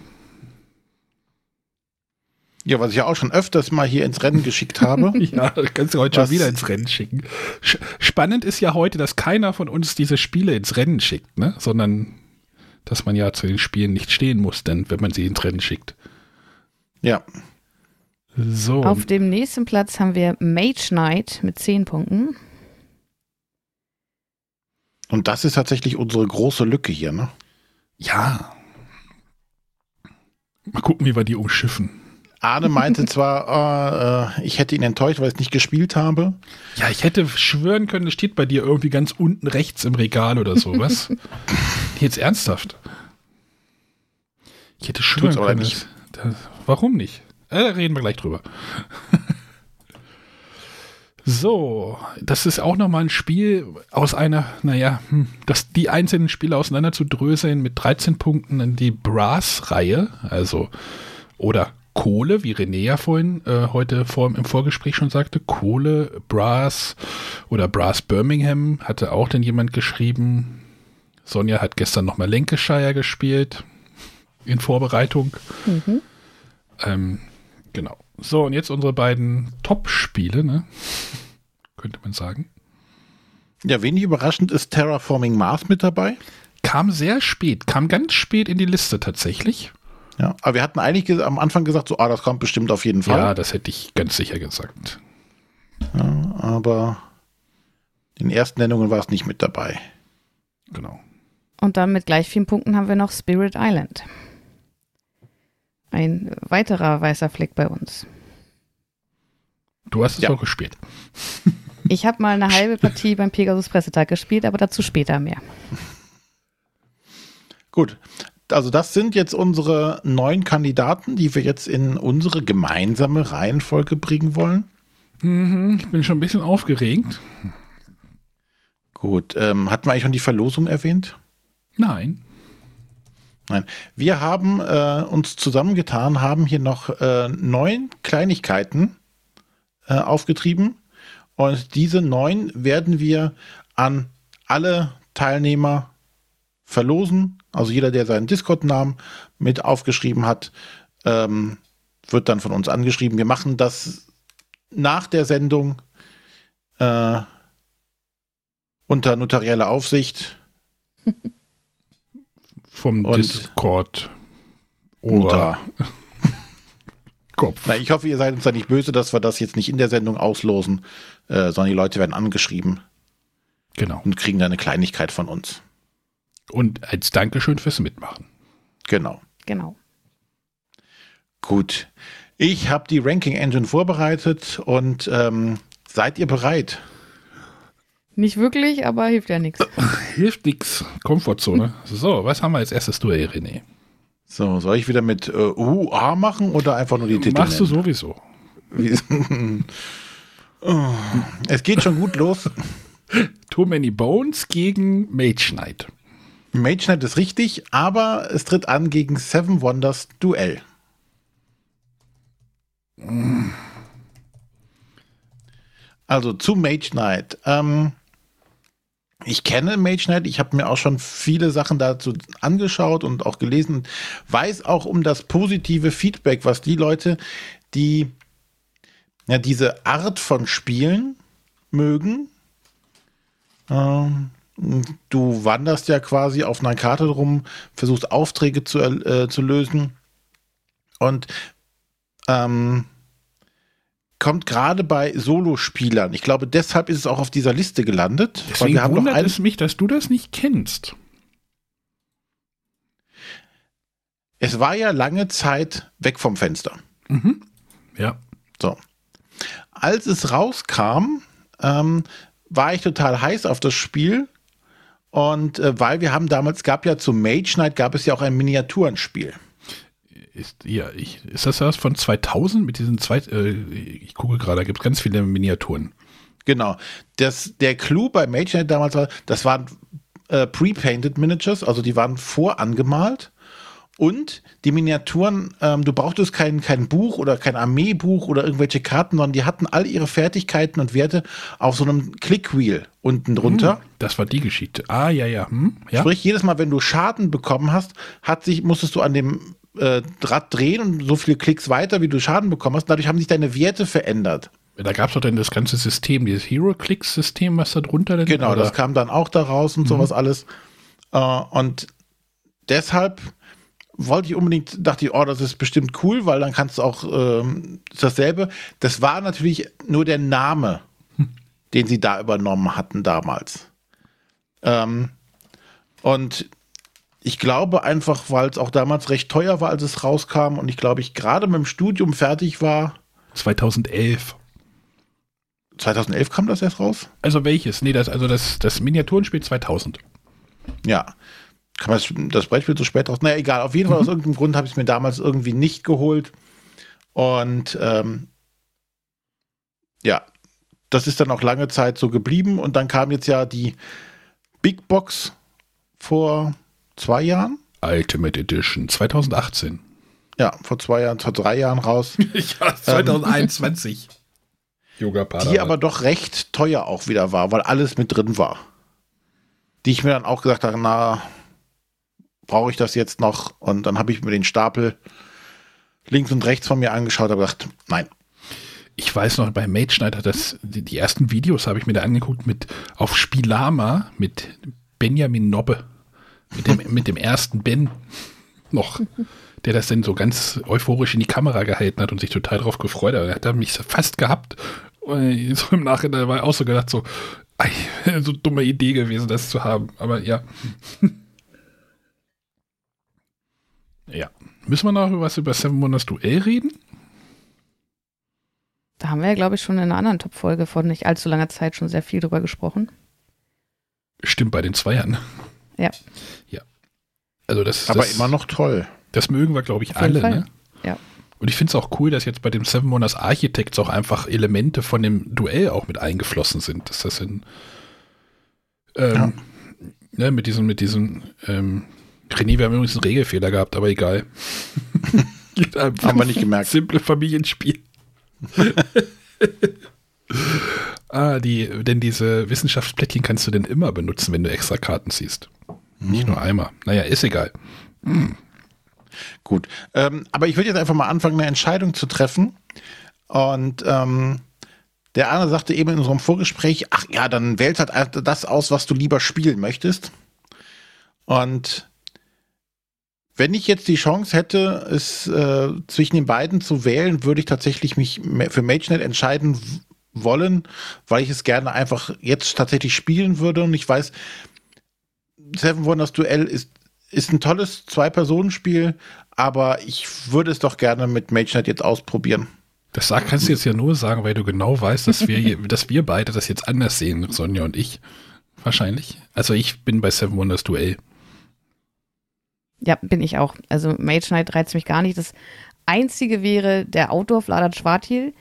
Ja, was ich ja auch schon öfters mal hier ins Rennen geschickt habe. Ja, das kannst du heute Was- schon wieder ins Rennen schicken. Sch- Spannend ist ja heute, dass keiner von uns diese Spiele ins Rennen schickt, ne? Sondern dass man ja zu den Spielen nicht stehen muss, denn wenn man sie ins Rennen schickt. ja, So. Auf dem nächsten Platz haben wir Mage Knight mit 10 Punkten. Und das ist tatsächlich unsere große Lücke hier, ne? ja. Mal gucken, wie wir die umschiffen. Arne meinte zwar, äh, äh, ich hätte ihn enttäuscht, weil ich es nicht gespielt habe. Ja, ich hätte schwören können, es steht bei dir irgendwie ganz unten rechts im Regal oder sowas. Jetzt ernsthaft. Ich hätte schwören Tut's können. nicht. Das, warum nicht? Äh, da reden wir gleich drüber. so, das ist auch nochmal ein Spiel aus einer, naja, hm, das, die einzelnen Spiele auseinander zu dröseln mit 13 Punkten in die Brass-Reihe, also, oder Kohle, wie René ja vorhin äh, heute vor, im Vorgespräch schon sagte, Kohle, Brass oder Brass Birmingham hatte auch denn jemand geschrieben. Sonja hat gestern nochmal Lancashire gespielt in Vorbereitung. Mhm. Ähm, genau. So, und jetzt unsere beiden Top-Spiele, ne? Könnte man sagen. Ja, wenig überraschend ist Terraforming Mars mit dabei. Kam sehr spät, kam ganz spät in die Liste tatsächlich. Ja, aber wir hatten eigentlich ge- am Anfang gesagt, so, ah, das kommt bestimmt auf jeden Ja, Fall. das hätte ich ganz sicher gesagt. Ja, aber in den ersten Nennungen war es nicht mit dabei. Genau. Und dann mit gleich vielen Punkten haben wir noch Spirit Island. Ein weiterer weißer Fleck bei uns. Du hast es Ja. auch gespielt. Ich habe mal eine halbe Partie beim Pegasus Pressetag gespielt, aber dazu später mehr. Gut, also das sind jetzt unsere neun Kandidaten, die wir jetzt in unsere gemeinsame Reihenfolge bringen wollen. Mhm, ich bin schon ein bisschen aufgeregt. Gut, ähm, hatten wir eigentlich schon die Verlosung erwähnt? Nein. Nein. Wir haben äh, uns zusammengetan, haben hier noch äh, neun Kleinigkeiten äh, aufgetrieben. Und diese neun werden wir an alle Teilnehmer verlosen. Also jeder, der seinen Discord-Namen mit aufgeschrieben hat, ähm, wird dann von uns angeschrieben. Wir machen das nach der Sendung äh, unter notarieller Aufsicht. Vom Und- Discord. Mutter. Kopf. Na, ich hoffe, ihr seid uns da nicht böse, dass wir das jetzt nicht in der Sendung auslosen, äh, sondern die Leute werden angeschrieben Genau. und kriegen da eine Kleinigkeit von uns. Und als Dankeschön fürs Mitmachen. Genau. Genau. Gut. Ich habe die Ranking Engine vorbereitet und ähm, seid ihr bereit? Nicht wirklich, aber hilft ja nichts. Hilft nix. Komfortzone. So, was haben wir als erstes Duell, René? So, soll ich wieder mit äh, UA machen oder einfach nur die Titel? Machst du nennen? sowieso. Wie- Oh, es geht schon gut los. Too Many Bones gegen Mage Knight. Mage Knight ist richtig, aber es tritt an gegen Seven Wonders Duell. Also zu Mage Knight. Ähm, ich kenne Mage Knight, ich habe mir auch schon viele Sachen dazu angeschaut und auch gelesen, weiß auch um das positive Feedback, was die Leute, die ja, diese Art von Spielen mögen. Ähm, du wanderst ja quasi auf einer Karte rum, versuchst Aufträge zu, äh, zu lösen und ähm, kommt gerade bei Solospielern. Ich glaube, deshalb ist es auch auf dieser Liste gelandet. weil Deswegen wir haben noch wundert ein, es mich, dass du das nicht kennst. es war ja lange Zeit weg vom Fenster. Ja. So. Als es rauskam, ähm, war ich total heiß auf das Spiel. Und äh, weil wir haben damals, gab ja zu Mage Knight, gab es ja auch ein Miniaturenspiel. Ist, ja, ich, ist das das von 2000 mit diesen zwei, äh, ich gucke gerade, da gibt es ganz viele Miniaturen. Genau. Das, der Clou bei Mage damals war, das waren äh, pre-painted Miniatures, also die waren vorangemalt. Und die Miniaturen, ähm, du brauchtest kein, kein Buch oder kein Armeebuch oder irgendwelche Karten, sondern die hatten all ihre Fertigkeiten und Werte auf so einem Clickwheel unten drunter. Das war die Geschichte. Ah, ja, ja. Hm, ja. Sprich, jedes Mal, wenn du Schaden bekommen hast, hat sich, musstest du an dem äh, Rad drehen und so viele Klicks weiter, wie du Schaden bekommen hast. Dadurch haben sich deine Werte verändert. Da gab es doch dann das ganze System, dieses Hero-Clicks-System, was da drunter denn Genau, oder? das kam dann auch da raus und sowas alles. Äh, und deshalb wollte ich unbedingt, dachte ich, oh, das ist bestimmt cool, weil dann kannst du auch ähm, dasselbe. Das war natürlich nur der Name, den sie da übernommen hatten damals. Ähm, und ich glaube einfach, weil es auch damals recht teuer war, als es rauskam und ich glaube, ich gerade mit dem Studium fertig war. 2011. 2011 kam das erst raus? Also welches? Nee, das, also das, das Miniaturenspiel 2000. Ja. Kann man das, Brettspiel so spät raus? Naja, egal. Auf jeden Fall aus irgendeinem Grund habe ich es mir damals irgendwie nicht geholt. Und ähm, ja, das ist dann auch lange Zeit so geblieben. Und dann kam jetzt ja die Big Box vor zwei Jahren. Ultimate Edition 2018. Ja, vor zwei Jahren, vor drei Jahren raus. ja, 2021. Yoga die aber doch recht teuer auch wieder war, weil alles mit drin war. Die ich mir dann auch gesagt habe, na, brauche ich das jetzt noch? Und dann habe ich mir den Stapel links und rechts von mir angeschaut und gedacht, nein. Ich weiß noch, bei Mage Schneider, das, die, die ersten Videos habe ich mir da angeguckt mit auf Spielama mit Benjamin Nobbe. Mit dem, mit dem ersten Ben noch. Der das dann so ganz euphorisch in die Kamera gehalten hat und sich total drauf gefreut hat. Er hat mich fast gehabt. Und so im Nachhinein war ich auch so gedacht, so, so dumme Idee gewesen, das zu haben. Aber ja. ja. Müssen wir noch was über Seven Wonders Duell reden? Da haben wir ja, glaube ich, schon in einer anderen Top-Folge vor nicht allzu langer Zeit schon sehr viel drüber gesprochen. Stimmt, bei den Zweiern. Ja. Ja. Also das, Aber das, immer noch toll. Das mögen wir, glaube ich, alle. Ne? Ja. Und ich finde es auch cool, dass jetzt bei dem Seven Wonders Architects auch einfach Elemente von dem Duell auch mit eingeflossen sind. Dass das in ähm, Ja. ne, mit diesem, mit diesem ähm, René, wir haben übrigens einen Regelfehler gehabt, aber egal. Haben wir nicht gemerkt. Simple Familienspiel. ah, die, denn diese Wissenschaftsplättchen kannst du denn immer benutzen, wenn du extra Karten siehst. Nicht nur einmal. Naja, ist egal. Gut. Ähm, aber ich würde jetzt einfach mal anfangen, eine Entscheidung zu treffen. Und ähm, der Arne sagte eben in unserem Vorgespräch, ach ja, dann wählt halt das aus, was du lieber spielen möchtest. Und Wenn ich jetzt die Chance hätte, es äh, zwischen den beiden zu wählen, würde ich tatsächlich mich für MageNet entscheiden wollen, weil ich es gerne einfach jetzt tatsächlich spielen würde. Und ich weiß, Seven Wonders Duell ist, ist ein tolles Zwei-Personen-Spiel, aber ich würde es doch gerne mit MageNet jetzt ausprobieren. Das kannst du jetzt ja nur sagen, weil du genau weißt, dass wir, dass wir beide das jetzt anders sehen, Sonja und ich. Wahrscheinlich. Also ich bin bei Seven Wonders Duell. Ja, bin ich auch. Also Mage Knight reizt mich gar nicht. Das einzige wäre der Outdoor Vladat Schwartil,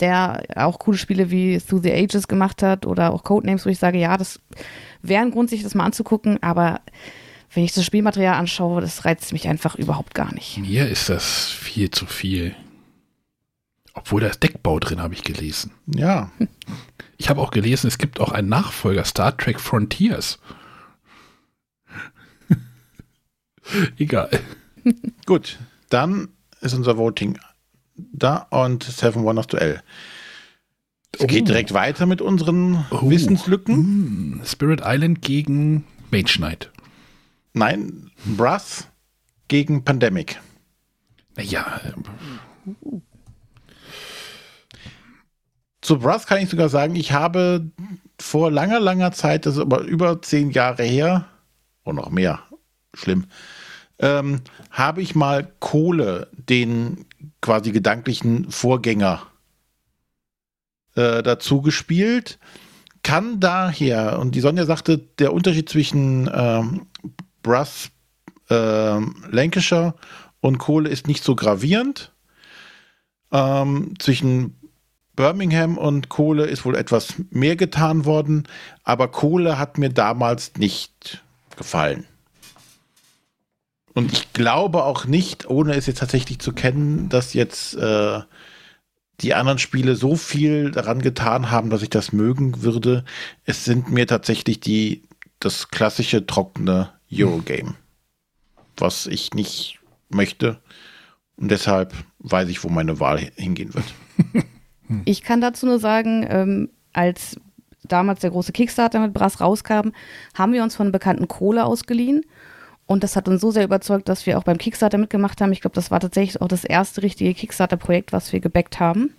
der auch coole Spiele wie Through the Ages gemacht hat oder auch Codenames, wo ich sage, ja, das wäre ein Grund, sich das mal anzugucken, aber wenn ich das Spielmaterial anschaue, das reizt mich einfach überhaupt gar nicht. Mir ist das viel zu viel. Obwohl da ist Deckbau drin, habe ich gelesen. Ja. Ich habe auch gelesen, es gibt auch einen Nachfolger, Star Trek Frontiers. Egal. Gut, dann ist unser Voting da und Seven Wonders Duell. Es oh. geht direkt weiter mit unseren oh. Wissenslücken. Mm. Spirit Island gegen Mage Knight. Nein, Brass gegen Pandemic. Naja. Zu Brass kann ich sogar sagen, ich habe vor langer, langer Zeit, das ist aber über zehn Jahre her, oder noch mehr, schlimm, ähm, habe ich mal Kohle, den quasi gedanklichen Vorgänger, äh, dazu gespielt. Kann daher, und die Sonja sagte, der Unterschied zwischen ähm, Brass äh, Lancashire und Kohle ist nicht so gravierend. Ähm, zwischen Birmingham und Kohle ist wohl etwas mehr getan worden, aber Kohle hat mir damals nicht gefallen. Und ich glaube auch nicht, ohne es jetzt tatsächlich zu kennen, dass jetzt äh, die anderen Spiele so viel daran getan haben, dass ich das mögen würde. Es sind mir tatsächlich die das klassische trockene Eurogame, was ich nicht möchte. Und deshalb weiß ich, wo meine Wahl hingehen wird. Ich kann dazu nur sagen, ähm, als damals der große Kickstarter mit Brass rauskam, haben wir uns von bekannten Kohle ausgeliehen und das hat uns so sehr überzeugt, dass wir auch beim Kickstarter mitgemacht haben. Ich glaube, das war tatsächlich auch das erste richtige Kickstarter-Projekt, was wir gebackt haben.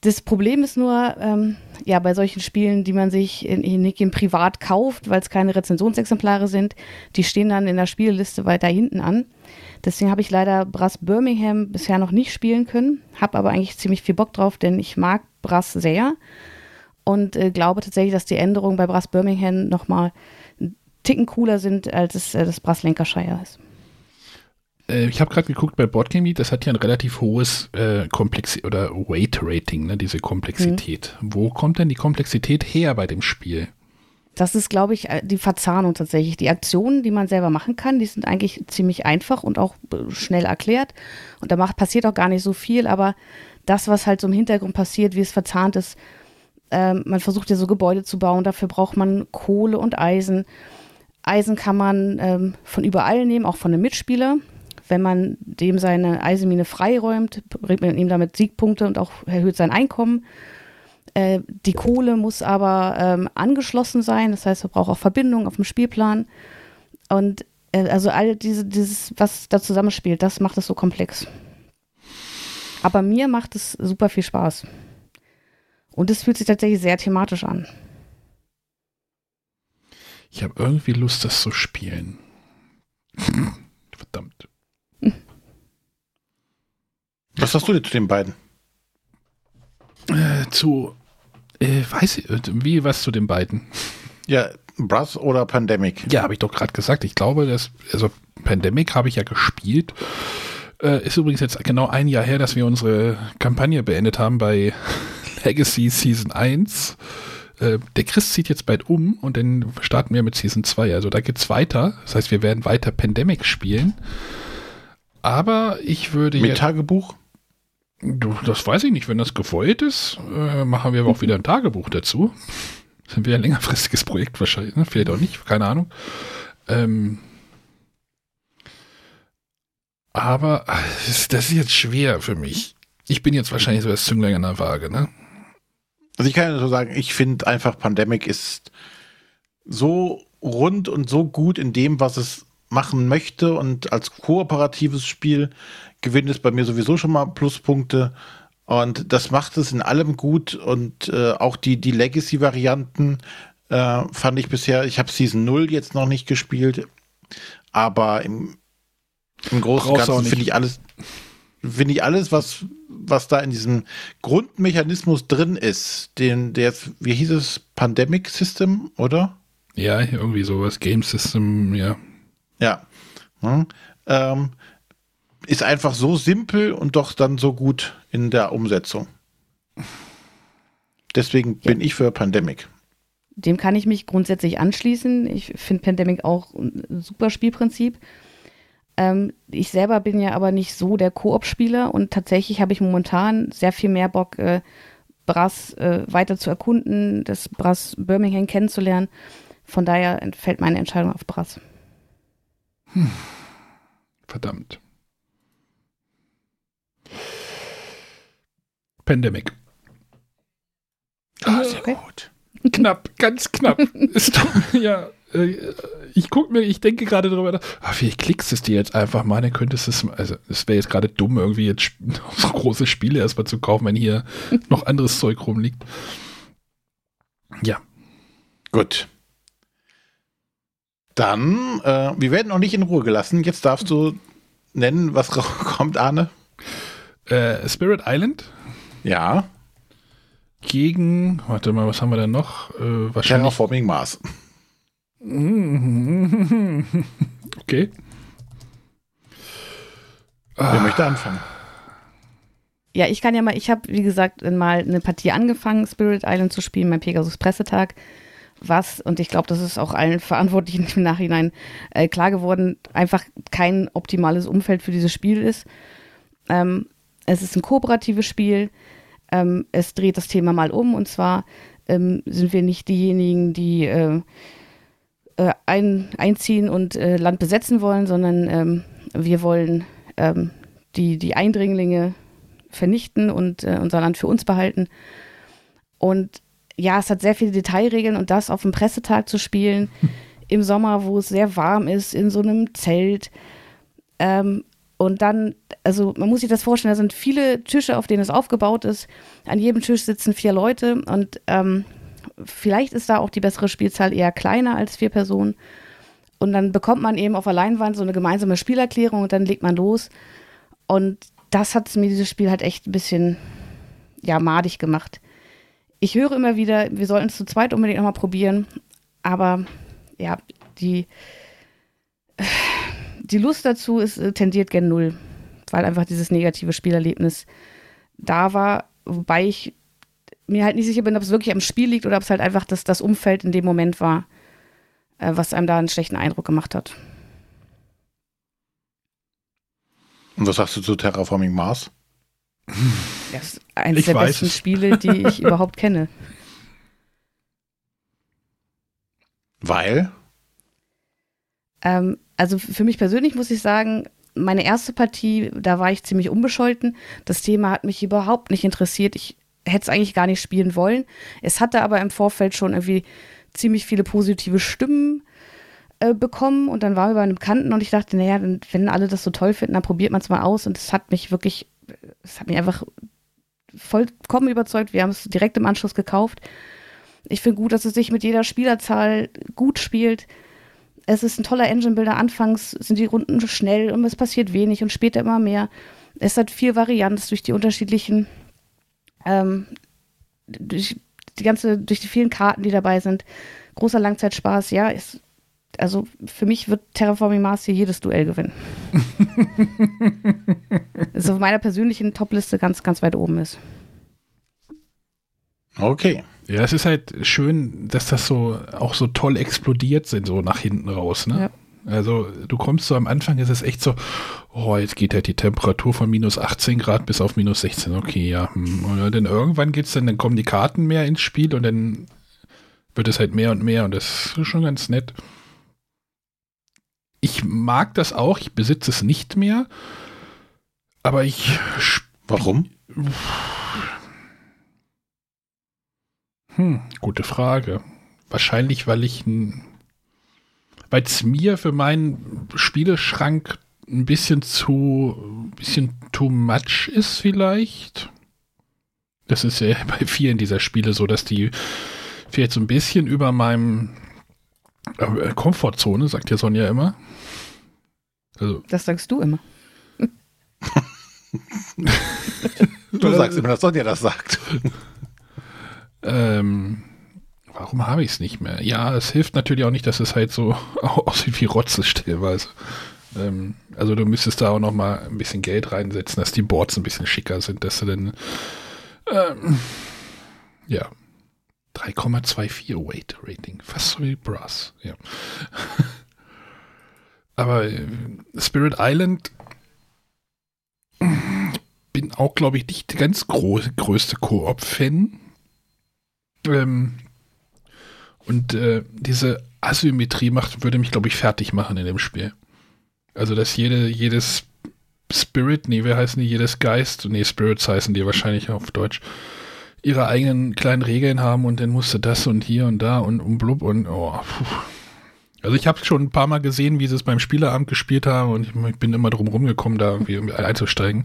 Das Problem ist nur, ähm, ja, bei solchen Spielen, die man sich in, in, in privat kauft, weil es keine Rezensionsexemplare sind, die stehen dann in der Spielliste weiter hinten an. Deswegen habe ich leider Brass Birmingham bisher noch nicht spielen können, habe aber eigentlich ziemlich viel Bock drauf, denn ich mag Brass sehr und äh, glaube tatsächlich, dass die Änderungen bei Brass Birmingham nochmal Ticken cooler sind, als es äh, das Brass Lancashire ist. Äh, ich habe gerade geguckt bei Boardgame das hat ja ein relativ hohes äh, Komplex oder Weight Rating, ne, diese Komplexität. Mhm. Wo kommt denn die Komplexität her bei dem Spiel? Das ist, glaube ich, äh, die Verzahnung tatsächlich. Die Aktionen, die man selber machen kann, die sind eigentlich ziemlich einfach und auch äh, schnell erklärt. Und da macht, passiert auch gar nicht so viel, aber das, was halt so im Hintergrund passiert, wie es verzahnt ist, äh, man versucht ja so Gebäude zu bauen, dafür braucht man Kohle und Eisen. Eisen kann man ähm, von überall nehmen, auch von einem Mitspieler. Wenn man dem seine Eisenmine freiräumt, bringt man ihm damit Siegpunkte und auch erhöht sein Einkommen. Äh, die Kohle muss aber ähm, angeschlossen sein, das heißt, man braucht auch Verbindungen auf dem Spielplan. Und äh, also all diese, dieses, was da zusammenspielt, das macht es so komplex. Aber mir macht es super viel Spaß. Und es fühlt sich tatsächlich sehr thematisch an. Ich habe irgendwie Lust, das zu spielen. Verdammt. Was hast du denn zu den beiden? Äh, zu, äh, weiß ich, wie was zu den beiden? Ja, Brass oder Pandemic? Ja, habe ich doch gerade gesagt. Ich glaube, dass, also Pandemic habe ich ja gespielt. Äh, ist übrigens jetzt genau ein Jahr her, dass wir unsere Kampagne beendet haben bei Legacy Season 1. Äh, der Chris zieht jetzt bald um und dann starten wir mit Season 2. Also da geht's weiter. Das heißt, wir werden weiter Pandemic spielen. Aber ich würde Mit Tagebuch? Das weiß ich nicht. Wenn das gewollt ist, äh, machen wir aber auch wieder ein Tagebuch dazu. Das ist ein längerfristiges Projekt wahrscheinlich. Ne? Vielleicht auch nicht, keine Ahnung. Ähm, aber das ist jetzt schwer für mich. Ich bin jetzt wahrscheinlich so das Zünglein an der Waage, ne? Also ich kann ja so sagen, ich finde einfach Pandemic ist so rund und so gut in dem, was es machen möchte und als kooperatives Spiel gewinnt es bei mir sowieso schon mal Pluspunkte. Und das macht es in allem gut und äh, auch die, die Legacy-Varianten äh, fand ich bisher, ich habe Season 0 jetzt noch nicht gespielt, aber im, im Großen und Ganzen finde ich alles, finde ich alles, was, was da in diesem Grundmechanismus drin ist, den, der jetzt, wie hieß es, Pandemic System, oder? Ja, irgendwie sowas, Game System, ja. Ja. Hm. Ähm, ist einfach so simpel und doch dann so gut in der Umsetzung. Deswegen ja. bin ich für Pandemic. Dem kann ich mich grundsätzlich anschließen. Ich finde Pandemic auch ein super Spielprinzip. Ähm, ich selber bin ja aber nicht so der Koop-Spieler und tatsächlich habe ich momentan sehr viel mehr Bock, äh, Brass äh, weiter zu erkunden, das Brass Birmingham kennenzulernen. Von daher fällt meine Entscheidung auf Brass. Hm. Verdammt. Pandemic. Ah, sehr okay. gut. Knapp, ganz knapp. Ist doch, ja, ich gucke mir, ich denke gerade darüber nach, ach, vielleicht klickst es dir jetzt einfach mal, dann könntest es, also es wäre jetzt gerade dumm, irgendwie jetzt so große Spiele erstmal zu kaufen, wenn hier noch anderes Zeug rumliegt. Ja. Gut. Dann, äh, wir werden noch nicht in Ruhe gelassen. Jetzt darfst du nennen, was kommt, Arne. Äh, Spirit Island. Ja. Gegen, warte mal, was haben wir denn noch? Äh, wahrscheinlich. Terraforming Mars. okay. Wer möchte anfangen? Ja, ich kann ja mal, ich habe, wie gesagt, mal eine Partie angefangen, Spirit Island zu spielen, mein Pegasus Pressetag. Was, und ich glaube, das ist auch allen Verantwortlichen im Nachhinein äh, klar geworden, einfach kein optimales Umfeld für dieses Spiel ist. Ähm, es ist ein kooperatives Spiel. Ähm, es dreht das Thema mal um und zwar ähm, sind wir nicht diejenigen, die äh, äh, ein, einziehen und äh, Land besetzen wollen, sondern ähm, wir wollen ähm, die, die Eindringlinge vernichten und äh, unser Land für uns behalten. Und ja, es hat sehr viele Detailregeln und das auf dem Pressetag zu spielen, im Sommer, wo es sehr warm ist, in so einem Zelt. Ähm, und dann, also man muss sich das vorstellen, da sind viele Tische, auf denen es aufgebaut ist. An jedem Tisch sitzen vier Leute und ähm, vielleicht ist da auch die bessere Spielzahl eher kleiner als vier Personen. Und dann bekommt man eben auf der Leinwand so eine gemeinsame Spielerklärung und dann legt man los. Und das hat mir dieses Spiel halt echt ein bisschen, ja, madig gemacht. Ich höre immer wieder, wir sollten es zu zweit unbedingt nochmal probieren. Aber ja, die, die Lust dazu ist äh, tendiert gen Null, weil einfach dieses negative Spielerlebnis da war. Wobei ich mir halt nicht sicher bin, ob es wirklich am Spiel liegt oder ob es halt einfach das, das Umfeld in dem Moment war, äh, was einem da einen schlechten Eindruck gemacht hat. Und was sagst du zu Terraforming Mars? Das ist eines ich der besten es. Spiele, die ich überhaupt kenne. Weil? Ähm, also für mich persönlich muss ich sagen, meine erste Partie, da war ich ziemlich unbescholten. Das Thema hat mich überhaupt nicht interessiert. Ich hätte es eigentlich gar nicht spielen wollen. Es hatte aber im Vorfeld schon irgendwie ziemlich viele positive Stimmen äh, bekommen und dann waren wir bei einem Bekannten und ich dachte, naja, wenn alle das so toll finden, dann probiert man es mal aus und es hat mich wirklich, es hat mich einfach vollkommen überzeugt. Wir haben es direkt im Anschluss gekauft. Ich finde gut, dass es sich mit jeder Spielerzahl gut spielt. Es ist ein toller Engine-Builder. Anfangs sind die Runden schnell und es passiert wenig und später immer mehr. Es hat viel Varianz durch die unterschiedlichen ähm, durch die ganze, durch die vielen Karten, die dabei sind, großer Langzeitspaß, ja, ist, also für mich wird Terraforming Mars hier jedes Duell gewinnen. das auf meiner persönlichen Top-Liste ganz, ganz weit oben ist. Okay. Ja, es ist halt schön, dass das so auch so toll explodiert sind, so nach hinten raus, ne? Ja. Also du kommst so am Anfang, ist es echt so, oh, jetzt geht halt die Temperatur von minus 18 Grad bis auf minus 16. Okay, ja. Hm. Und dann irgendwann geht's dann, dann kommen die Karten mehr ins Spiel und dann wird es halt mehr und mehr und das ist schon ganz nett. Ich mag das auch, ich besitze es nicht mehr, aber ich. Warum? Hm, gute Frage. Wahrscheinlich, weil ich ein weil es mir für meinen Spieleschrank ein bisschen zu, ein bisschen too much ist vielleicht. Das ist ja bei vielen dieser Spiele so, dass die vielleicht so ein bisschen über meinem äh, Komfortzone, sagt ja Sonja immer. Also, das sagst du immer. du sagst immer, dass Sonja das sagt. ähm, warum habe ich es nicht mehr? Ja, es hilft natürlich auch nicht, dass es halt so aussieht wie Rotze stellweise. Ähm, also du müsstest da auch noch mal ein bisschen Geld reinsetzen, dass die Boards ein bisschen schicker sind, dass du dann ähm, ja 3,24 Weight Rating, fast so wie Brass, ja. Aber äh, Spirit Island bin auch, glaube ich, nicht der ganz groß, größte Koop-Fan. Ähm, und äh, diese Asymmetrie macht, würde mich, glaube ich, fertig machen in dem Spiel. Also, dass jede, jedes Spirit, nee, wer heißen die, jedes Geist, nee, Spirits heißen die wahrscheinlich auf Deutsch, ihre eigenen kleinen Regeln haben und dann musste das und hier und da und, und blub und oh, Also ich habe schon ein paar Mal gesehen, wie sie es beim Spieleramt gespielt haben und ich, ich bin immer drum rumgekommen, da irgendwie einzusteigen.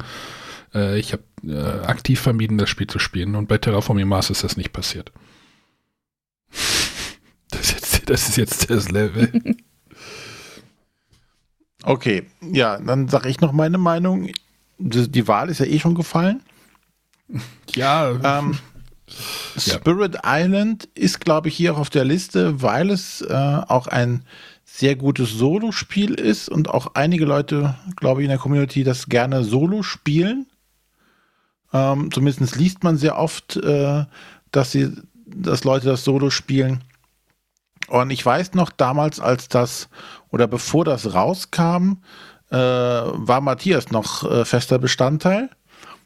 Äh, ich habe äh, aktiv vermieden, das Spiel zu spielen und bei Terraforming Mars ist das nicht passiert. Das ist jetzt das, ist jetzt das Level. Okay, ja, dann sage ich noch meine Meinung. Die Wahl ist ja eh schon gefallen. Ja. Ähm, Spirit ja. Island ist, glaube ich, hier auch auf der Liste, weil es äh, auch ein sehr gutes Solo-Spiel ist und auch einige Leute, glaube ich, in der Community das gerne Solo spielen. Ähm, zumindest liest man sehr oft, äh, dass sie, dass Leute das Solo spielen. Und ich weiß noch damals, als das oder bevor das rauskam, äh, war Matthias noch äh, fester Bestandteil.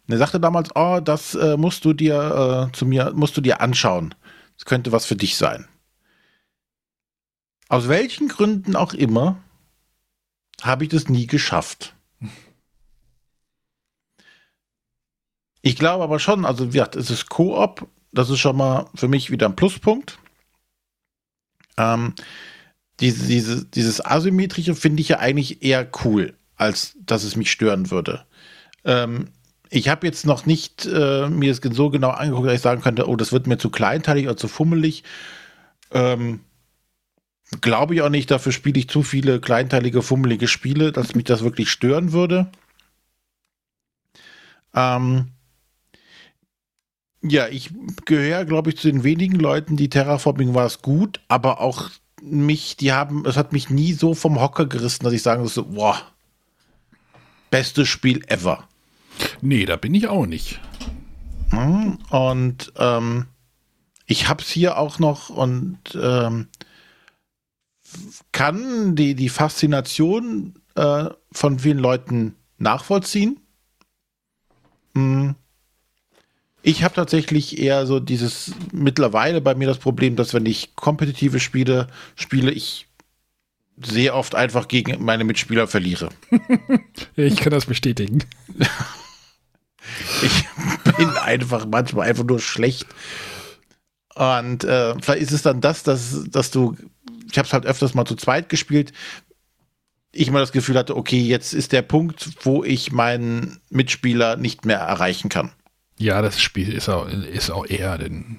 Und er sagte damals, oh, das äh, musst du dir äh, zu mir, musst du dir anschauen. Das könnte was für dich sein. Aus welchen Gründen auch immer habe ich das nie geschafft. Ich glaube aber schon, also wie gesagt, es ist Koop, das ist schon mal für mich wieder ein Pluspunkt. Ähm, diese, diese, dieses Asymmetrische finde ich ja eigentlich eher cool, als dass es mich stören würde. Ähm, ich habe jetzt noch nicht äh, mir es so genau angeguckt, dass ich sagen könnte, oh, das wird mir zu kleinteilig oder zu fummelig. Ähm, Glaube ich auch nicht, dafür spiele ich zu viele kleinteilige, fummelige Spiele, dass mich das wirklich stören würde. Ähm, ja, ich gehöre, glaube ich, zu den wenigen Leuten, die Terraforming war es gut, aber auch mich, die haben, es hat mich nie so vom Hocker gerissen, dass ich sagen musste, boah, bestes Spiel ever. Nee, da bin ich auch nicht. Hm, und ähm, ich habe es hier auch noch und ähm, kann die, die Faszination äh, von vielen Leuten nachvollziehen. Hm. Ich habe tatsächlich eher so dieses mittlerweile bei mir das Problem, dass wenn ich kompetitive Spiele spiele, ich sehr oft einfach gegen meine Mitspieler verliere. ich kann das bestätigen. ich bin einfach manchmal einfach nur schlecht. Und äh, vielleicht ist es dann das, dass, dass du, ich habe es halt öfters mal zu zweit gespielt, ich mal das Gefühl hatte, okay, jetzt ist der Punkt, wo ich meinen Mitspieler nicht mehr erreichen kann. Ja, das Spiel ist auch, ist auch eher, denn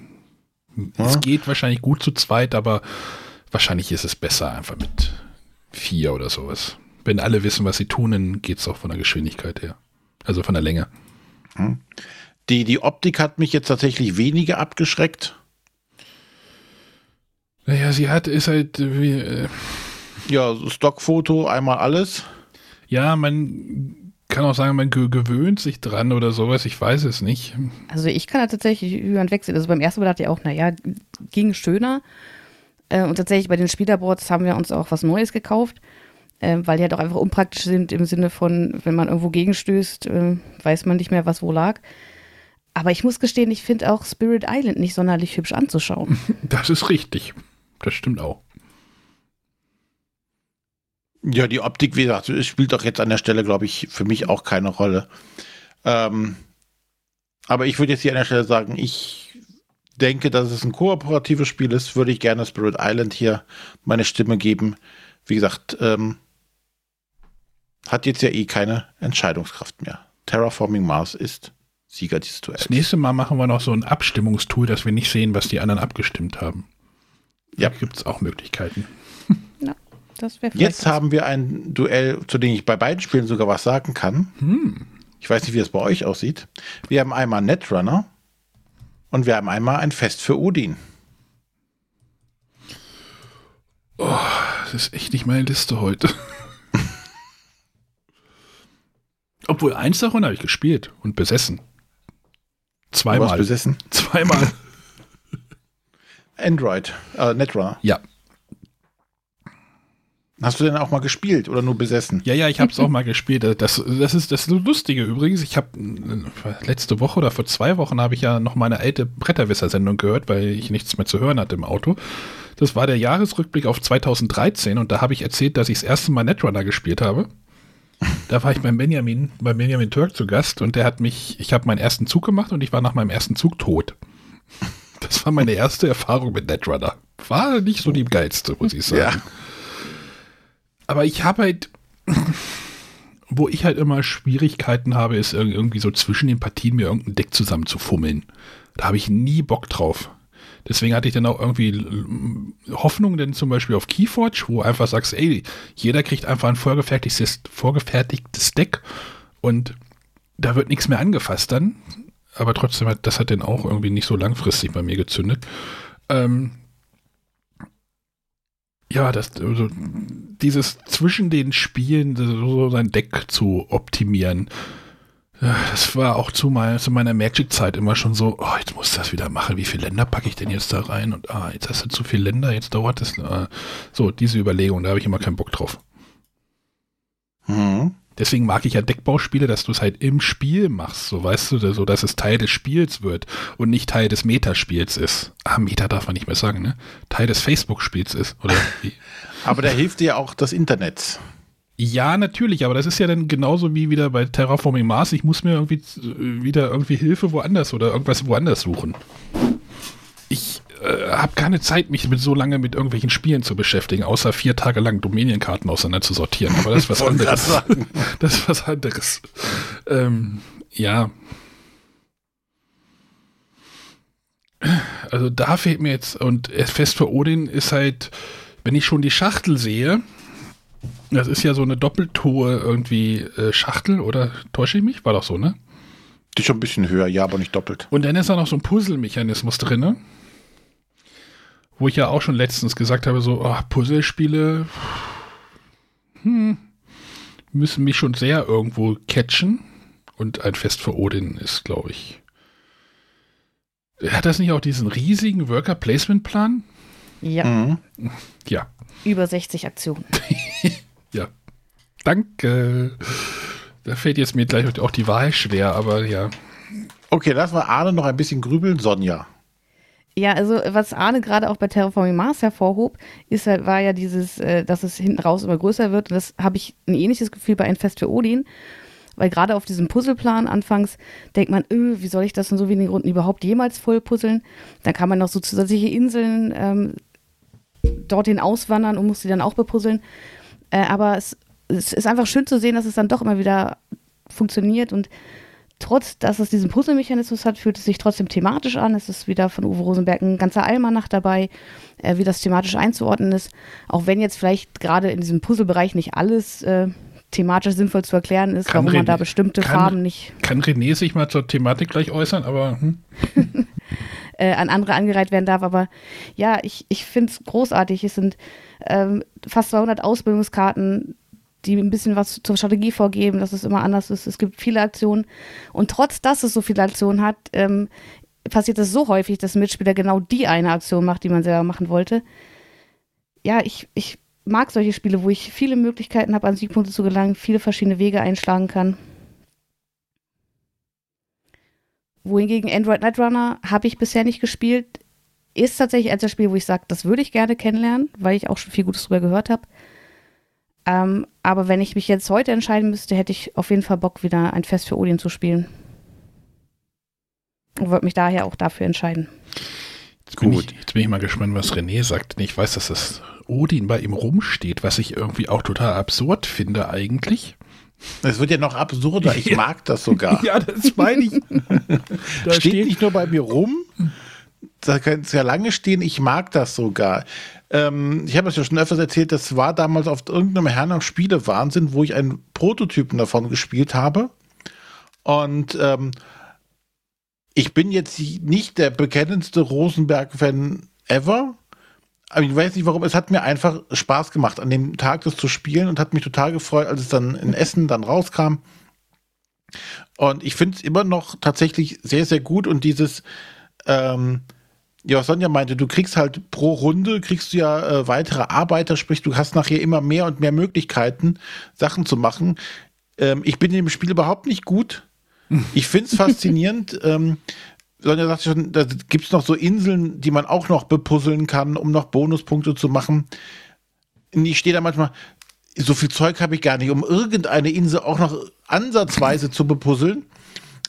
ja. es geht wahrscheinlich gut zu zweit, aber wahrscheinlich ist es besser einfach mit vier oder sowas. Wenn alle wissen, was sie tun, dann geht es auch von der Geschwindigkeit her. Also von der Länge. Hm. Die, die Optik hat mich jetzt tatsächlich weniger abgeschreckt. Naja, sie hat, ist halt wie. Äh ja, Stockfoto, einmal alles. Ja, man kann auch sagen, man gewöhnt sich dran oder sowas, ich weiß es nicht. Also ich kann da tatsächlich und wechseln. Also beim ersten Mal dachte ich auch, naja, ging schöner. Äh, und tatsächlich bei den Spielerboards haben wir uns auch was Neues gekauft, äh, weil die halt auch einfach unpraktisch sind im Sinne von, wenn man irgendwo gegenstößt, äh, weiß man nicht mehr, was wo lag. Aber ich muss gestehen, ich finde auch Spirit Island nicht sonderlich hübsch anzuschauen. Das ist richtig. Das stimmt auch. Ja, die Optik, wie gesagt, spielt doch jetzt an der Stelle, glaube ich, für mich auch keine Rolle. Ähm, aber ich würde jetzt hier an der Stelle sagen, ich denke, dass es ein kooperatives Spiel ist, würde ich gerne Spirit Island hier meine Stimme geben. wie gesagt, ähm, hat jetzt ja eh keine Entscheidungskraft mehr. Terraforming Mars ist Sieger dieses Duells. Das nächste Mal machen wir noch so ein Abstimmungstool, dass wir nicht sehen, was die anderen abgestimmt haben. Ja. Da gibt es auch Möglichkeiten. Ja, das wäre Jetzt haben wir ein Duell, zu dem ich bei beiden Spielen sogar was sagen kann. Hm. Ich weiß nicht, wie es bei euch aussieht. Wir haben einmal Netrunner und wir haben einmal ein Fest für Odin. Das ist echt nicht meine Liste heute. Obwohl, eins davon habe ich gespielt und besessen. Du warst Zweimal. besessen. Zweimal. Android, äh, Netrunner. Ja. Hast du denn auch mal gespielt oder nur besessen? Ja, ja, ich habe es auch mal gespielt. Das, das ist das Lustige übrigens. Ich habe letzte Woche oder vor zwei Wochen habe ich ja noch meine alte Bretterwisser-Sendung gehört, weil ich nichts mehr zu hören hatte im Auto. Das war der Jahresrückblick auf 2013 und da habe ich erzählt, dass ich das erste Mal Netrunner gespielt habe. Da war ich beim Benjamin, bei Benjamin Turk zu Gast und der hat mich, ich habe meinen ersten Zug gemacht und ich war nach meinem ersten Zug tot. Das war meine erste Erfahrung mit Netrunner. War nicht so die geilste, muss ich sagen. Ja. Aber ich habe halt, wo ich halt immer Schwierigkeiten habe, ist ir- irgendwie so zwischen den Partien mir irgendein Deck zusammenzufummeln. Da habe ich nie Bock drauf. Deswegen hatte ich dann auch irgendwie Hoffnung, denn zum Beispiel auf Keyforge, wo einfach sagst, ey, jeder kriegt einfach ein vorgefertigtes, vorgefertigtes Deck und da wird nichts mehr angefasst dann. Aber trotzdem hat das hat dann auch irgendwie nicht so langfristig bei mir gezündet. Ähm, ja, das, also, dieses zwischen den Spielen so sein Deck zu optimieren, das war auch zu, mein, zu meiner Magic-Zeit immer schon so, oh, jetzt muss ich das wieder machen, wie viele Länder packe ich denn jetzt da rein? Und ah, jetzt hast du zu viele Länder, jetzt dauert das. Ah. So, diese Überlegung, da habe ich immer keinen Bock drauf. Mhm. Deswegen mag ich ja Deckbauspiele, dass du es halt im Spiel machst, so weißt du, so dass es Teil des Spiels wird und nicht Teil des Metaspiels ist. Ah, Meta darf man nicht mehr sagen, ne? Teil des Facebook-Spiels ist, oder? Aber da hilft dir auch das Internet. Ja, natürlich, aber das ist ja dann genauso wie wieder bei Terraforming Mars. Ich muss mir irgendwie äh, wieder irgendwie Hilfe woanders oder irgendwas woanders suchen. Ich äh, habe keine Zeit, mich mit so lange mit irgendwelchen Spielen zu beschäftigen, außer vier Tage lang Dominienkarten auseinander zu sortieren. Aber das ist was anderes. Das ist was anderes. Ähm, ja. Also da fehlt mir jetzt, und Fest für Odin ist halt, wenn ich schon die Schachtel sehe, das ist ja so eine doppeltohe irgendwie äh, Schachtel, oder täusche ich mich? War doch so, ne? Die ist schon ein bisschen höher, ja, aber nicht doppelt. Und dann ist da noch so ein Puzzle-Mechanismus drin, ne? Wo ich ja auch schon letztens gesagt habe, so, oh, Puzzlespiele hm, müssen mich schon sehr irgendwo catchen. Und ein Fest für Odin ist, glaube ich. Hat das nicht auch diesen riesigen Worker-Placement-Plan? Ja, Mhm. Ja. über 60 Aktionen. Ja. Danke. Da fällt jetzt mir gleich auch die Wahl schwer, aber ja. Okay, lass mal Arne noch ein bisschen grübeln. Sonja. Ja, also was Arne gerade auch bei Terraforming Mars hervorhob, ist halt, war ja dieses, äh, dass es hinten raus immer größer wird. Und das habe ich ein ähnliches Gefühl bei ein Fest für Odin. Weil gerade auf diesem Puzzleplan anfangs denkt man, öh, wie soll ich das in so wenigen Runden überhaupt jemals voll puzzeln? Dann kann man noch so zusätzliche Inseln ähm, dorthin auswandern und muss die dann auch bepuzzeln. Äh, aber es, es ist einfach schön zu sehen, dass es dann doch immer wieder funktioniert und trotz, dass es diesen Puzzle-Mechanismus hat, fühlt es sich trotzdem thematisch an. Es ist wieder von Uwe Rosenberg ein ganzer Almanach dabei, äh, wie das thematisch einzuordnen ist. Auch wenn jetzt vielleicht gerade in diesem Puzzle-Bereich nicht alles äh, thematisch sinnvoll zu erklären ist, Kann warum man René- da bestimmte kann- Farben nicht Kann René sich mal zur Thematik gleich äußern, aber hm? äh, an andere angereiht werden darf. Aber ja, ich, ich finde es großartig. Es sind ähm, fast 200 Ausbildungskarten, die ein bisschen was zur Strategie vorgeben, dass es immer anders ist. Es gibt viele Aktionen. Und trotz, dass es so viele Aktionen hat, ähm, passiert es so häufig, dass ein Mitspieler genau die eine Aktion macht, die man selber machen wollte. Ja, ich, ich mag solche Spiele, wo ich viele Möglichkeiten habe, an Siegpunkte zu gelangen, viele verschiedene Wege einschlagen kann. wohingegen Android Netrunner habe ich bisher nicht gespielt. Ist tatsächlich eins der Spiele, wo ich sage, das würde ich gerne kennenlernen, weil ich auch schon viel Gutes drüber gehört habe. Ähm, aber wenn ich mich jetzt heute entscheiden müsste, hätte ich auf jeden Fall Bock, wieder ein Fest für Odin zu spielen. Und würde mich daher auch dafür entscheiden. Jetzt bin, Gut. ich, jetzt bin ich mal gespannt, was René sagt. Ich weiß, dass das Odin bei ihm rumsteht, was ich irgendwie auch total absurd finde eigentlich. Es wird ja noch absurder. Ich ja. mag das sogar. ja, das meine ich. da steht, steht nicht nur bei mir rum, da kann es ja lange stehen. Ich mag das sogar. Ähm, ich habe das ja schon öfters erzählt, das war damals auf irgendeinem Herrn Spiele Wahnsinn, wo ich einen Prototypen davon gespielt habe. Und ähm, ich bin jetzt nicht der bekennendste Rosenberg-Fan ever. Aber ich weiß nicht warum, es hat mir einfach Spaß gemacht, an dem Tag das zu spielen und hat mich total gefreut, als es dann in Essen dann rauskam. Und ich finde es immer noch tatsächlich sehr, sehr gut und dieses, ähm, ja, Sonja meinte, du kriegst halt pro Runde, kriegst du ja äh, weitere Arbeiter, sprich, du hast nachher immer mehr und mehr Möglichkeiten, Sachen zu machen. Ähm, ich bin in dem Spiel überhaupt nicht gut. Ich finde es faszinierend. Ähm, Sonja sagt schon, da gibt es noch so Inseln, die man auch noch bepuzzeln kann, um noch Bonuspunkte zu machen. Ich stehe da manchmal, so viel Zeug habe ich gar nicht, um irgendeine Insel auch noch ansatzweise zu bepuzzeln.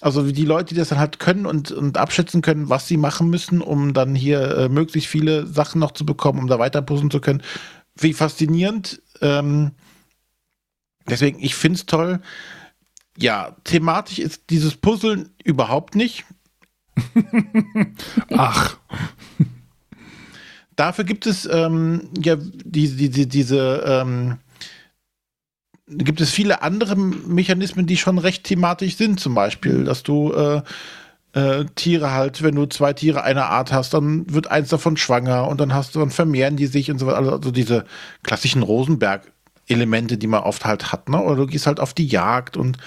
Also die Leute, die das dann halt können und, und abschätzen können, was sie machen müssen, um dann hier äh, möglichst viele Sachen noch zu bekommen, um da weiter puzzeln zu können. Wie faszinierend. Ähm, deswegen, ich finde es toll. Ja, thematisch ist dieses Puzzeln überhaupt nicht. Ach. Dafür gibt es ähm, ja die, die, die, diese ähm, gibt es viele andere Mechanismen, die schon recht thematisch sind. Zum Beispiel, dass du äh, äh, Tiere halt, wenn du zwei Tiere einer Art hast, dann wird eins davon schwanger und dann hast du, dann vermehren die sich und so weiter. Also diese klassischen Rosenberg-Elemente, die man oft halt hat, ne? Oder du gehst halt auf die Jagd und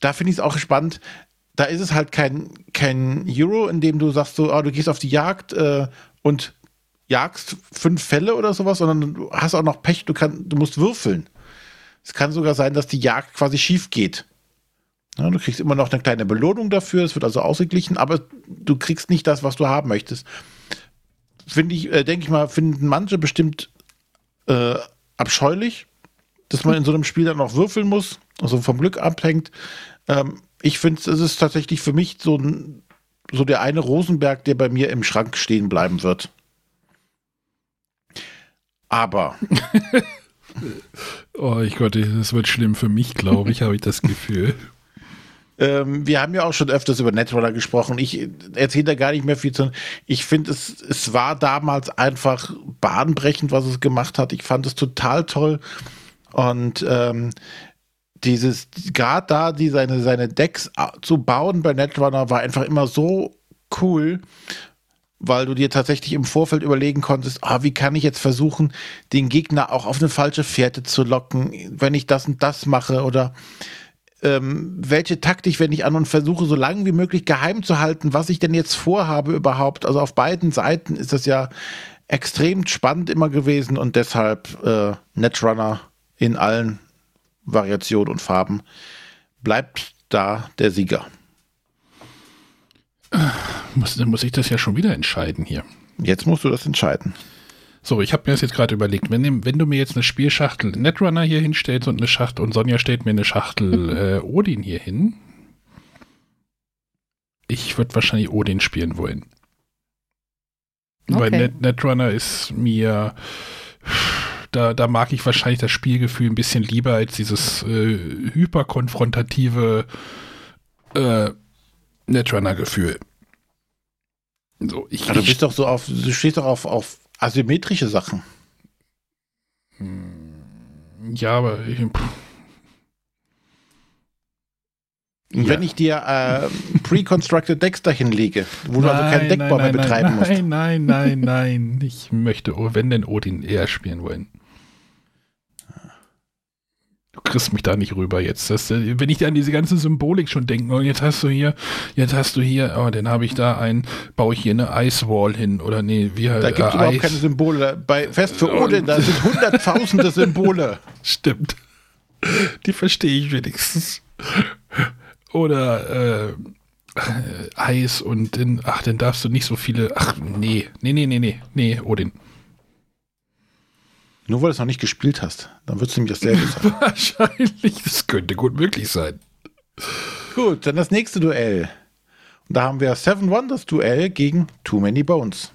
da finde ich es auch spannend. Da ist es halt kein, kein Euro, in dem du sagst so, oh, du gehst auf die Jagd äh, und jagst fünf Fälle oder sowas, sondern du hast auch noch Pech, du, kann, du musst würfeln. Es kann sogar sein, dass die Jagd quasi schief geht. Ja, du kriegst immer noch eine kleine Belohnung dafür, es wird also ausgeglichen, aber du kriegst nicht das, was du haben möchtest. Finde ich, äh, denke ich mal, finden manche bestimmt äh, abscheulich, dass man in so einem Spiel dann noch würfeln muss, also vom Glück abhängt. Ähm, ich finde, es ist tatsächlich für mich so, so der eine Rosenberg, der bei mir im Schrank stehen bleiben wird. Aber Oh, ich Gott, das wird schlimm für mich, glaube ich, habe ich das Gefühl. Ähm, wir haben ja auch schon öfters über Netrunner gesprochen. Ich erzähle da gar nicht mehr viel zu. Ich finde, es, es war damals einfach bahnbrechend, was es gemacht hat. Ich fand es total toll. Und ähm, dieses, gerade da, die seine, seine Decks zu bauen bei Netrunner war einfach immer so cool weil du dir tatsächlich im Vorfeld überlegen konntest, ah, wie kann ich jetzt versuchen, den Gegner auch auf eine falsche Fährte zu locken, wenn ich das und das mache oder ähm, welche Taktik wende ich an und versuche so lange wie möglich geheim zu halten, was ich denn jetzt vorhabe überhaupt. Also auf beiden Seiten ist das ja extrem spannend immer gewesen und deshalb äh, Netrunner in allen Variationen und Farben bleibt da der Sieger. Muss, dann muss ich das ja schon wieder entscheiden hier. Jetzt musst du das entscheiden. So, ich habe mir das jetzt gerade überlegt. Wenn, wenn, du mir jetzt eine Spielschachtel Netrunner hier hinstellst und eine Schachtel und Sonja stellt mir eine Schachtel äh, Odin hier hin, ich würde wahrscheinlich Odin spielen wollen. Okay. Weil Net, Netrunner ist mir, da, da mag ich wahrscheinlich das Spielgefühl ein bisschen lieber als dieses äh, hyperkonfrontative äh, Netrunner-Gefühl. So, ich, ja, du bist doch so auf, du stehst doch auf, auf asymmetrische Sachen. Hm, ja, aber ich, Und wenn ich dir äh, pre-constructed Decks dahin lege, wo nein, du also keinen Deckbau mehr betreiben nein, musst. Nein, nein, nein, nein. Ich möchte, wenn denn Odin eher spielen wollen. Kriegst mich da nicht rüber jetzt. Das, äh, wenn ich dir an diese ganze Symbolik schon denke, oh, jetzt hast du hier, jetzt hast du hier, oh, dann habe ich da ein, baue ich hier eine Icewall hin oder nee, wie Da gibt es äh, überhaupt keine Symbole. Bei Fest für Odin, da sind hunderttausende Symbole. Stimmt. Die verstehe ich wenigstens. Oder äh, Eis und dann, ach, dann darfst du nicht so viele, ach, nee, nee, nee, nee, nee, nee, Odin. Nur weil du es noch nicht gespielt hast. Dann wird es nämlich dasselbe sein. Wahrscheinlich. Das könnte gut möglich sein. Gut, dann das nächste Duell. Und da haben wir Seven Wonders Duell gegen Too Many Bones.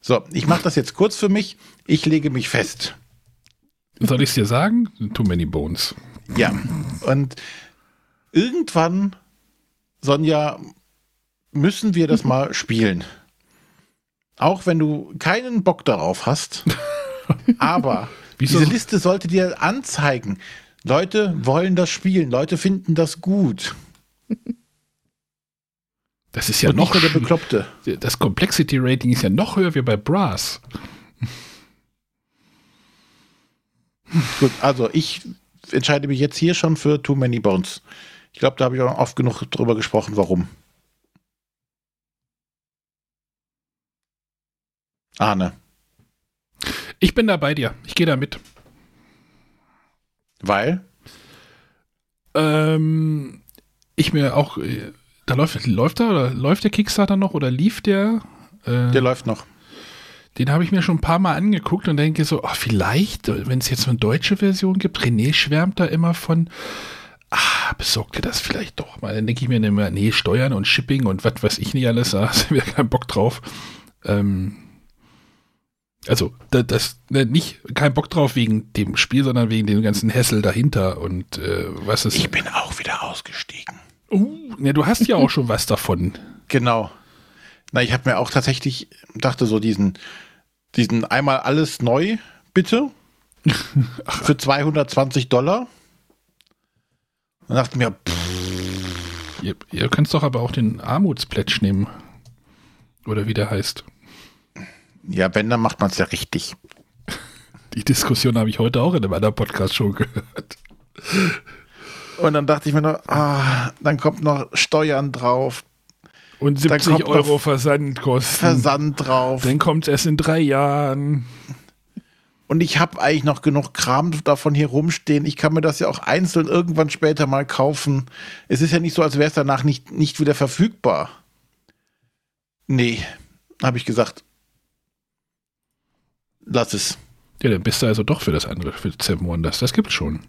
So, ich mache das jetzt kurz für mich. Ich lege mich fest. Soll ich es dir sagen? Too many bones. Ja. Und irgendwann, Sonja, müssen wir das mal spielen. Auch wenn du keinen Bock darauf hast. Aber Wieso? diese Liste sollte dir anzeigen. Leute wollen das spielen. Leute finden das gut. Das ist ja Und noch nicht nur der Bekloppte. Das Complexity Rating ist ja noch höher wie bei Brass. Gut, also ich entscheide mich jetzt hier schon für Too Many Bones. Ich glaube, da habe ich auch oft genug drüber gesprochen, warum. Arne, Ich bin da bei dir. Ich gehe da mit. weil? Ähm, ich mir auch, äh, da läuft, läuft da oder läuft der Kickstarter noch oder lief der? Äh, Der läuft noch. den habe ich mir schon ein paar Mal angeguckt und denke so, ach, vielleicht, wenn es jetzt eine deutsche Version gibt, René schwärmt da immer von, ah, besorgt dir das vielleicht doch mal. Dann denke ich mir immer, nee, Steuern und Shipping und was weiß ich nicht alles, da du mir keinen Bock drauf. Ähm, also, da- das, ne, nicht, kein Bock drauf wegen dem Spiel, sondern wegen dem ganzen Hessel dahinter und äh, was ist. Ich bin auch wieder ausgestiegen. Uh, ne, du hast ja auch schon was davon. Genau. Na, ich habe mir auch tatsächlich, dachte so diesen, diesen einmal alles neu, bitte. für 220 Dollar. Und dachte mir, pff, Ihr, ihr könnt doch aber auch den Armutsplätsch nehmen. Oder wie der heißt. Ja, wenn, dann macht man es ja richtig. Die Diskussion habe ich heute auch in einem anderen Podcast schon gehört. Und dann dachte ich mir noch, ah, dann kommt noch Steuern drauf, Und Dann 70 kommt noch Euro Versandkosten. Versand drauf. Dann kommt es erst in drei Jahren. Und ich habe eigentlich noch genug Kram davon hier rumstehen. Ich kann mir das ja auch einzeln irgendwann später mal kaufen. Es ist ja nicht so, als wäre es danach nicht, nicht wieder verfügbar. Nee, habe ich gesagt. Lass es. Ja, dann bist du also doch für das andere, für Seven Wonders. Das gibt's schon.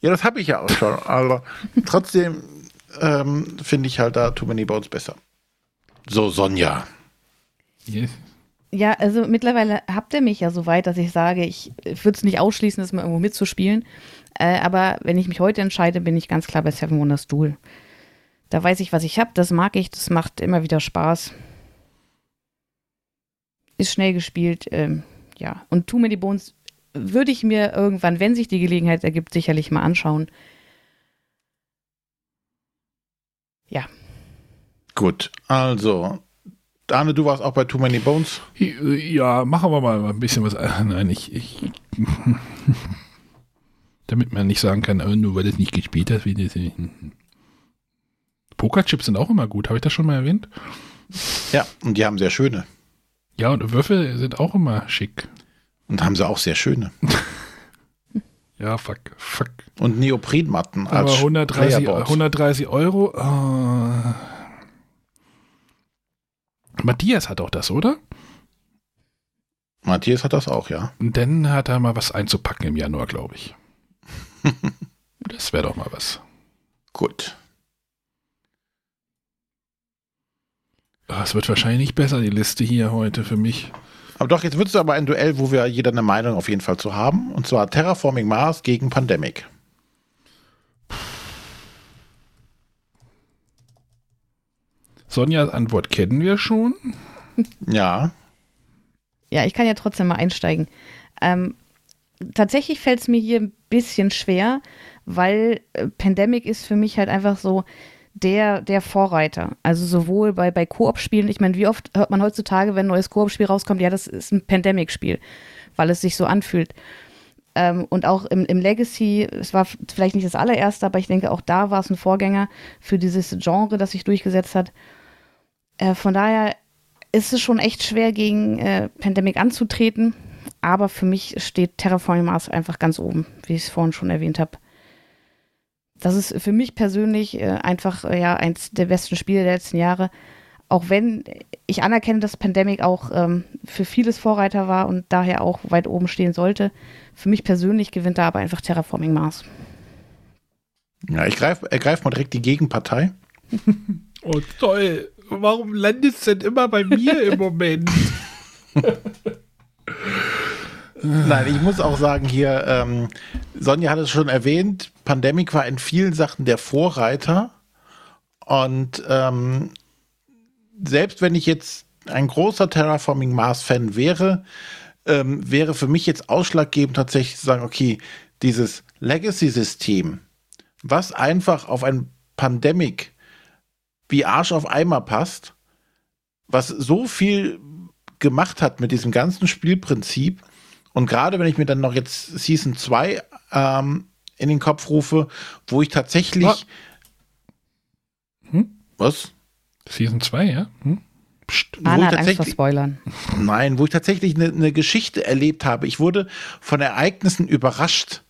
Ja, das habe ich ja auch schon. Aber trotzdem ähm, finde ich halt da Too Many Bones besser. So, Sonja. Yes. Ja, also mittlerweile habt ihr mich ja so weit, dass ich sage, ich würde es nicht ausschließen, das mal irgendwo mitzuspielen. Äh, aber wenn ich mich heute entscheide, bin ich ganz klar bei Seven Wonders Duel. Da weiß ich, was ich habe, das mag ich, das macht immer wieder Spaß. Ist schnell gespielt, ähm, ja. Und Too Many Bones würde ich mir irgendwann, wenn sich die Gelegenheit ergibt, sicherlich mal anschauen. Ja, Gut, also. Arne, du warst auch bei Too Many Bones. Ja, machen wir mal ein bisschen was. Nein, ich. ich damit man nicht sagen kann, oh, nur weil das nicht gespielt hat. Wie das, Pokerchips sind auch immer gut. Habe ich das schon mal erwähnt? Ja, und die haben sehr schöne. Ja, und Würfel sind auch immer schick. Und haben sie auch sehr schöne. Ja, fuck, fuck. Und Neoprenmatten Aber als 130, Playerboards. 130 Euro. ah. Matthias hat auch das, oder? Matthias hat das auch, ja. Und dann hat er mal was einzupacken im Januar, glaube ich. das wäre doch mal was. Gut. Es wird wahrscheinlich nicht besser, die Liste hier heute für mich. Aber doch, jetzt wird es aber ein Duell, wo wir jeder eine Meinung auf jeden Fall zu haben. Und zwar Terraforming Mars gegen Pandemic. Sonjas Antwort kennen wir schon. Ja. Ja, ich kann ja trotzdem mal einsteigen. Ähm, tatsächlich fällt es mir hier ein bisschen schwer, weil äh, Pandemic ist für mich halt einfach so der, der Vorreiter. Also sowohl bei, bei Koop-Spielen, ich meine, wie oft hört man heutzutage, wenn ein neues Koop-Spiel rauskommt, ja, das ist ein Pandemic-Spiel, weil es sich so anfühlt. Ähm, und auch im, im Legacy, es war vielleicht nicht das allererste, aber ich denke, auch da war es ein Vorgänger für dieses Genre, das sich durchgesetzt hat. Äh, von daher ist es schon echt schwer, gegen äh, Pandemic anzutreten. Aber für mich steht Terraforming Mars einfach ganz oben, wie ich es vorhin schon erwähnt habe. Das ist für mich persönlich äh, einfach äh, ja eins der besten Spiele der letzten Jahre. Auch wenn ich anerkenne, dass Pandemic auch ähm, für vieles Vorreiter war und daher auch weit oben stehen sollte. Für mich persönlich gewinnt da aber einfach Terraforming Mars. Ja, ich greif, ergreife mal direkt die Gegenpartei. Oh toll, warum landet es denn immer bei mir im Moment? Nein, ich muss auch sagen, hier, ähm, Sonja hat es schon erwähnt, Pandemic war in vielen Sachen der Vorreiter. Und ähm, selbst wenn ich jetzt ein großer Terraforming Mars-Fan wäre, ähm, wäre für mich jetzt ausschlaggebend tatsächlich zu sagen, okay, dieses Legacy-System, was einfach auf ein Pandemic wie Arsch auf Eimer passt, was so viel gemacht hat mit diesem ganzen Spielprinzip. Und gerade wenn ich mir dann noch jetzt Season 2 ähm, in den Kopf rufe, wo ich tatsächlich. Was? Hm? Was? Season 2, ja? Hm? Psst, Anna hat Angst vor Spoilern. Nein, wo ich tatsächlich eine, eine Geschichte erlebt habe. Ich wurde von Ereignissen überrascht.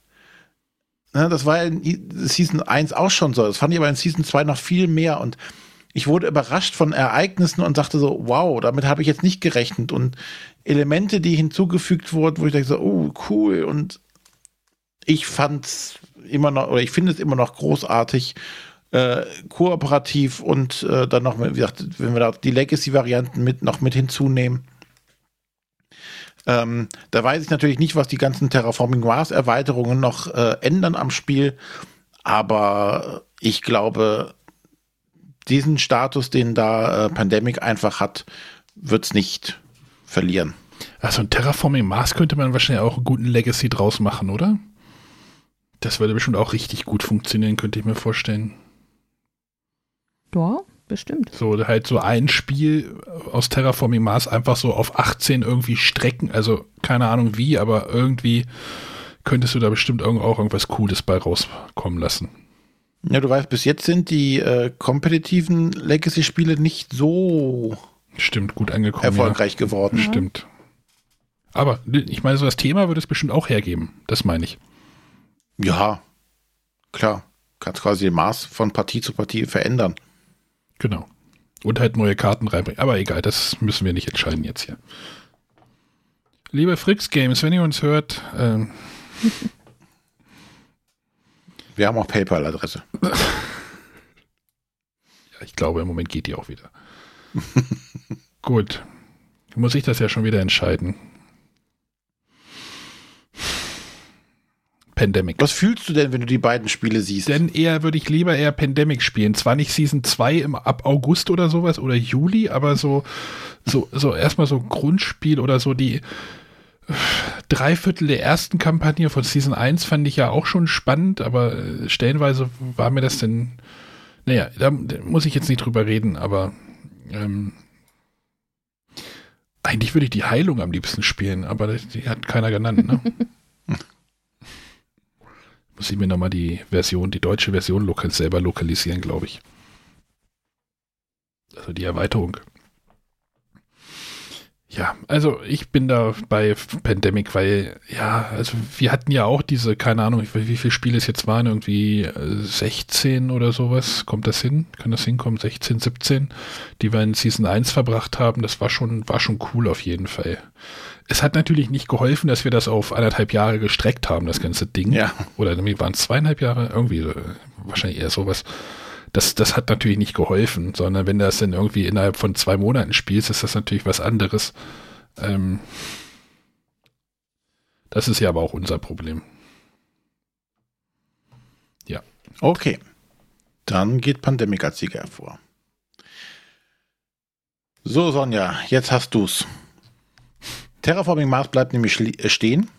Ja, das war in Season 1 auch schon so. Das fand ich aber in Season 2 noch viel mehr. Und ich wurde überrascht von Ereignissen und sagte so, wow, damit habe ich jetzt nicht gerechnet. Und Elemente, die hinzugefügt wurden, wo ich dachte so, oh, cool. Und ich fand es immer noch, oder ich finde es immer noch großartig, äh, kooperativ und äh, dann noch, wie gesagt, wenn wir da die Legacy-Varianten mit, noch mit hinzunehmen. Ähm, da weiß ich natürlich nicht, was die ganzen Terraforming Mars Erweiterungen noch äh, ändern am Spiel, aber ich glaube, diesen Status, den da äh, Pandemic einfach hat, wird es nicht verlieren. Also ein Terraforming Mars könnte man wahrscheinlich auch einen guten Legacy draus machen, oder? Das würde bestimmt auch richtig gut funktionieren, könnte ich mir vorstellen. Ja, bestimmt. So halt so ein Spiel aus Terraforming Mars einfach so auf 18 irgendwie strecken. Also keine Ahnung wie, aber irgendwie könntest du da bestimmt auch irgendwas Cooles bei rauskommen lassen. Ja, du weißt, bis jetzt sind die äh, kompetitiven Legacy-Spiele nicht so Stimmt, gut angekommen. Erfolgreich ja. geworden. Stimmt. Aber ich meine, so das Thema würde es bestimmt auch hergeben. Das meine ich. Ja, klar. Kannst quasi den Maß von Partie zu Partie verändern. Genau. Und halt neue Karten reinbringen. Aber egal, das müssen wir nicht entscheiden jetzt hier. Liebe Frix Games, wenn ihr uns hört, ähm, Wir haben auch PayPal-Adresse. ja, ich glaube, im Moment geht die auch wieder. Gut. Muss ich das ja schon wieder entscheiden. Pandemic. Was fühlst du denn, wenn du die beiden Spiele siehst? Denn eher würde ich lieber eher Pandemic spielen. Zwar nicht Season 2 im, ab August oder sowas oder Juli, aber so, so, so erstmal so Grundspiel oder so die drei Viertel der ersten Kampagne von Season 1 fand ich ja auch schon spannend, aber äh, stellenweise war mir das denn, naja, da, da muss ich jetzt nicht drüber reden, aber ähm, eigentlich würde ich die Heilung am liebsten spielen, aber die hat keiner genannt, ne? muss ich mir nochmal die Version, die deutsche Version lokal selber lokalisieren, glaube ich. Also die Erweiterung. Ja, also ich bin da bei Pandemic, weil, ja, also wir hatten ja auch diese, keine Ahnung, wie viele Spiele es jetzt waren, irgendwie 16 äh, oder sowas. Kommt das hin? Kann das hinkommen? 16, 17, die wir in Season 1 verbracht haben. Das war schon, war schon cool auf jeden Fall. Es hat natürlich nicht geholfen, dass wir das auf anderthalb Jahre gestreckt haben, das ganze Ding. Ja. Oder waren es zweieinhalb Jahre? Irgendwie, äh, wahrscheinlich eher sowas das, das hat natürlich nicht geholfen, sondern wenn du das dann irgendwie innerhalb von zwei Monaten spielst, ist das natürlich was anderes. Ähm, das ist ja aber auch unser Problem. Ja. Okay. Dann geht Pandemic als Sieger hervor. So, Sonja, jetzt hast du's. Terraforming Mars bleibt nämlich äh, stehen.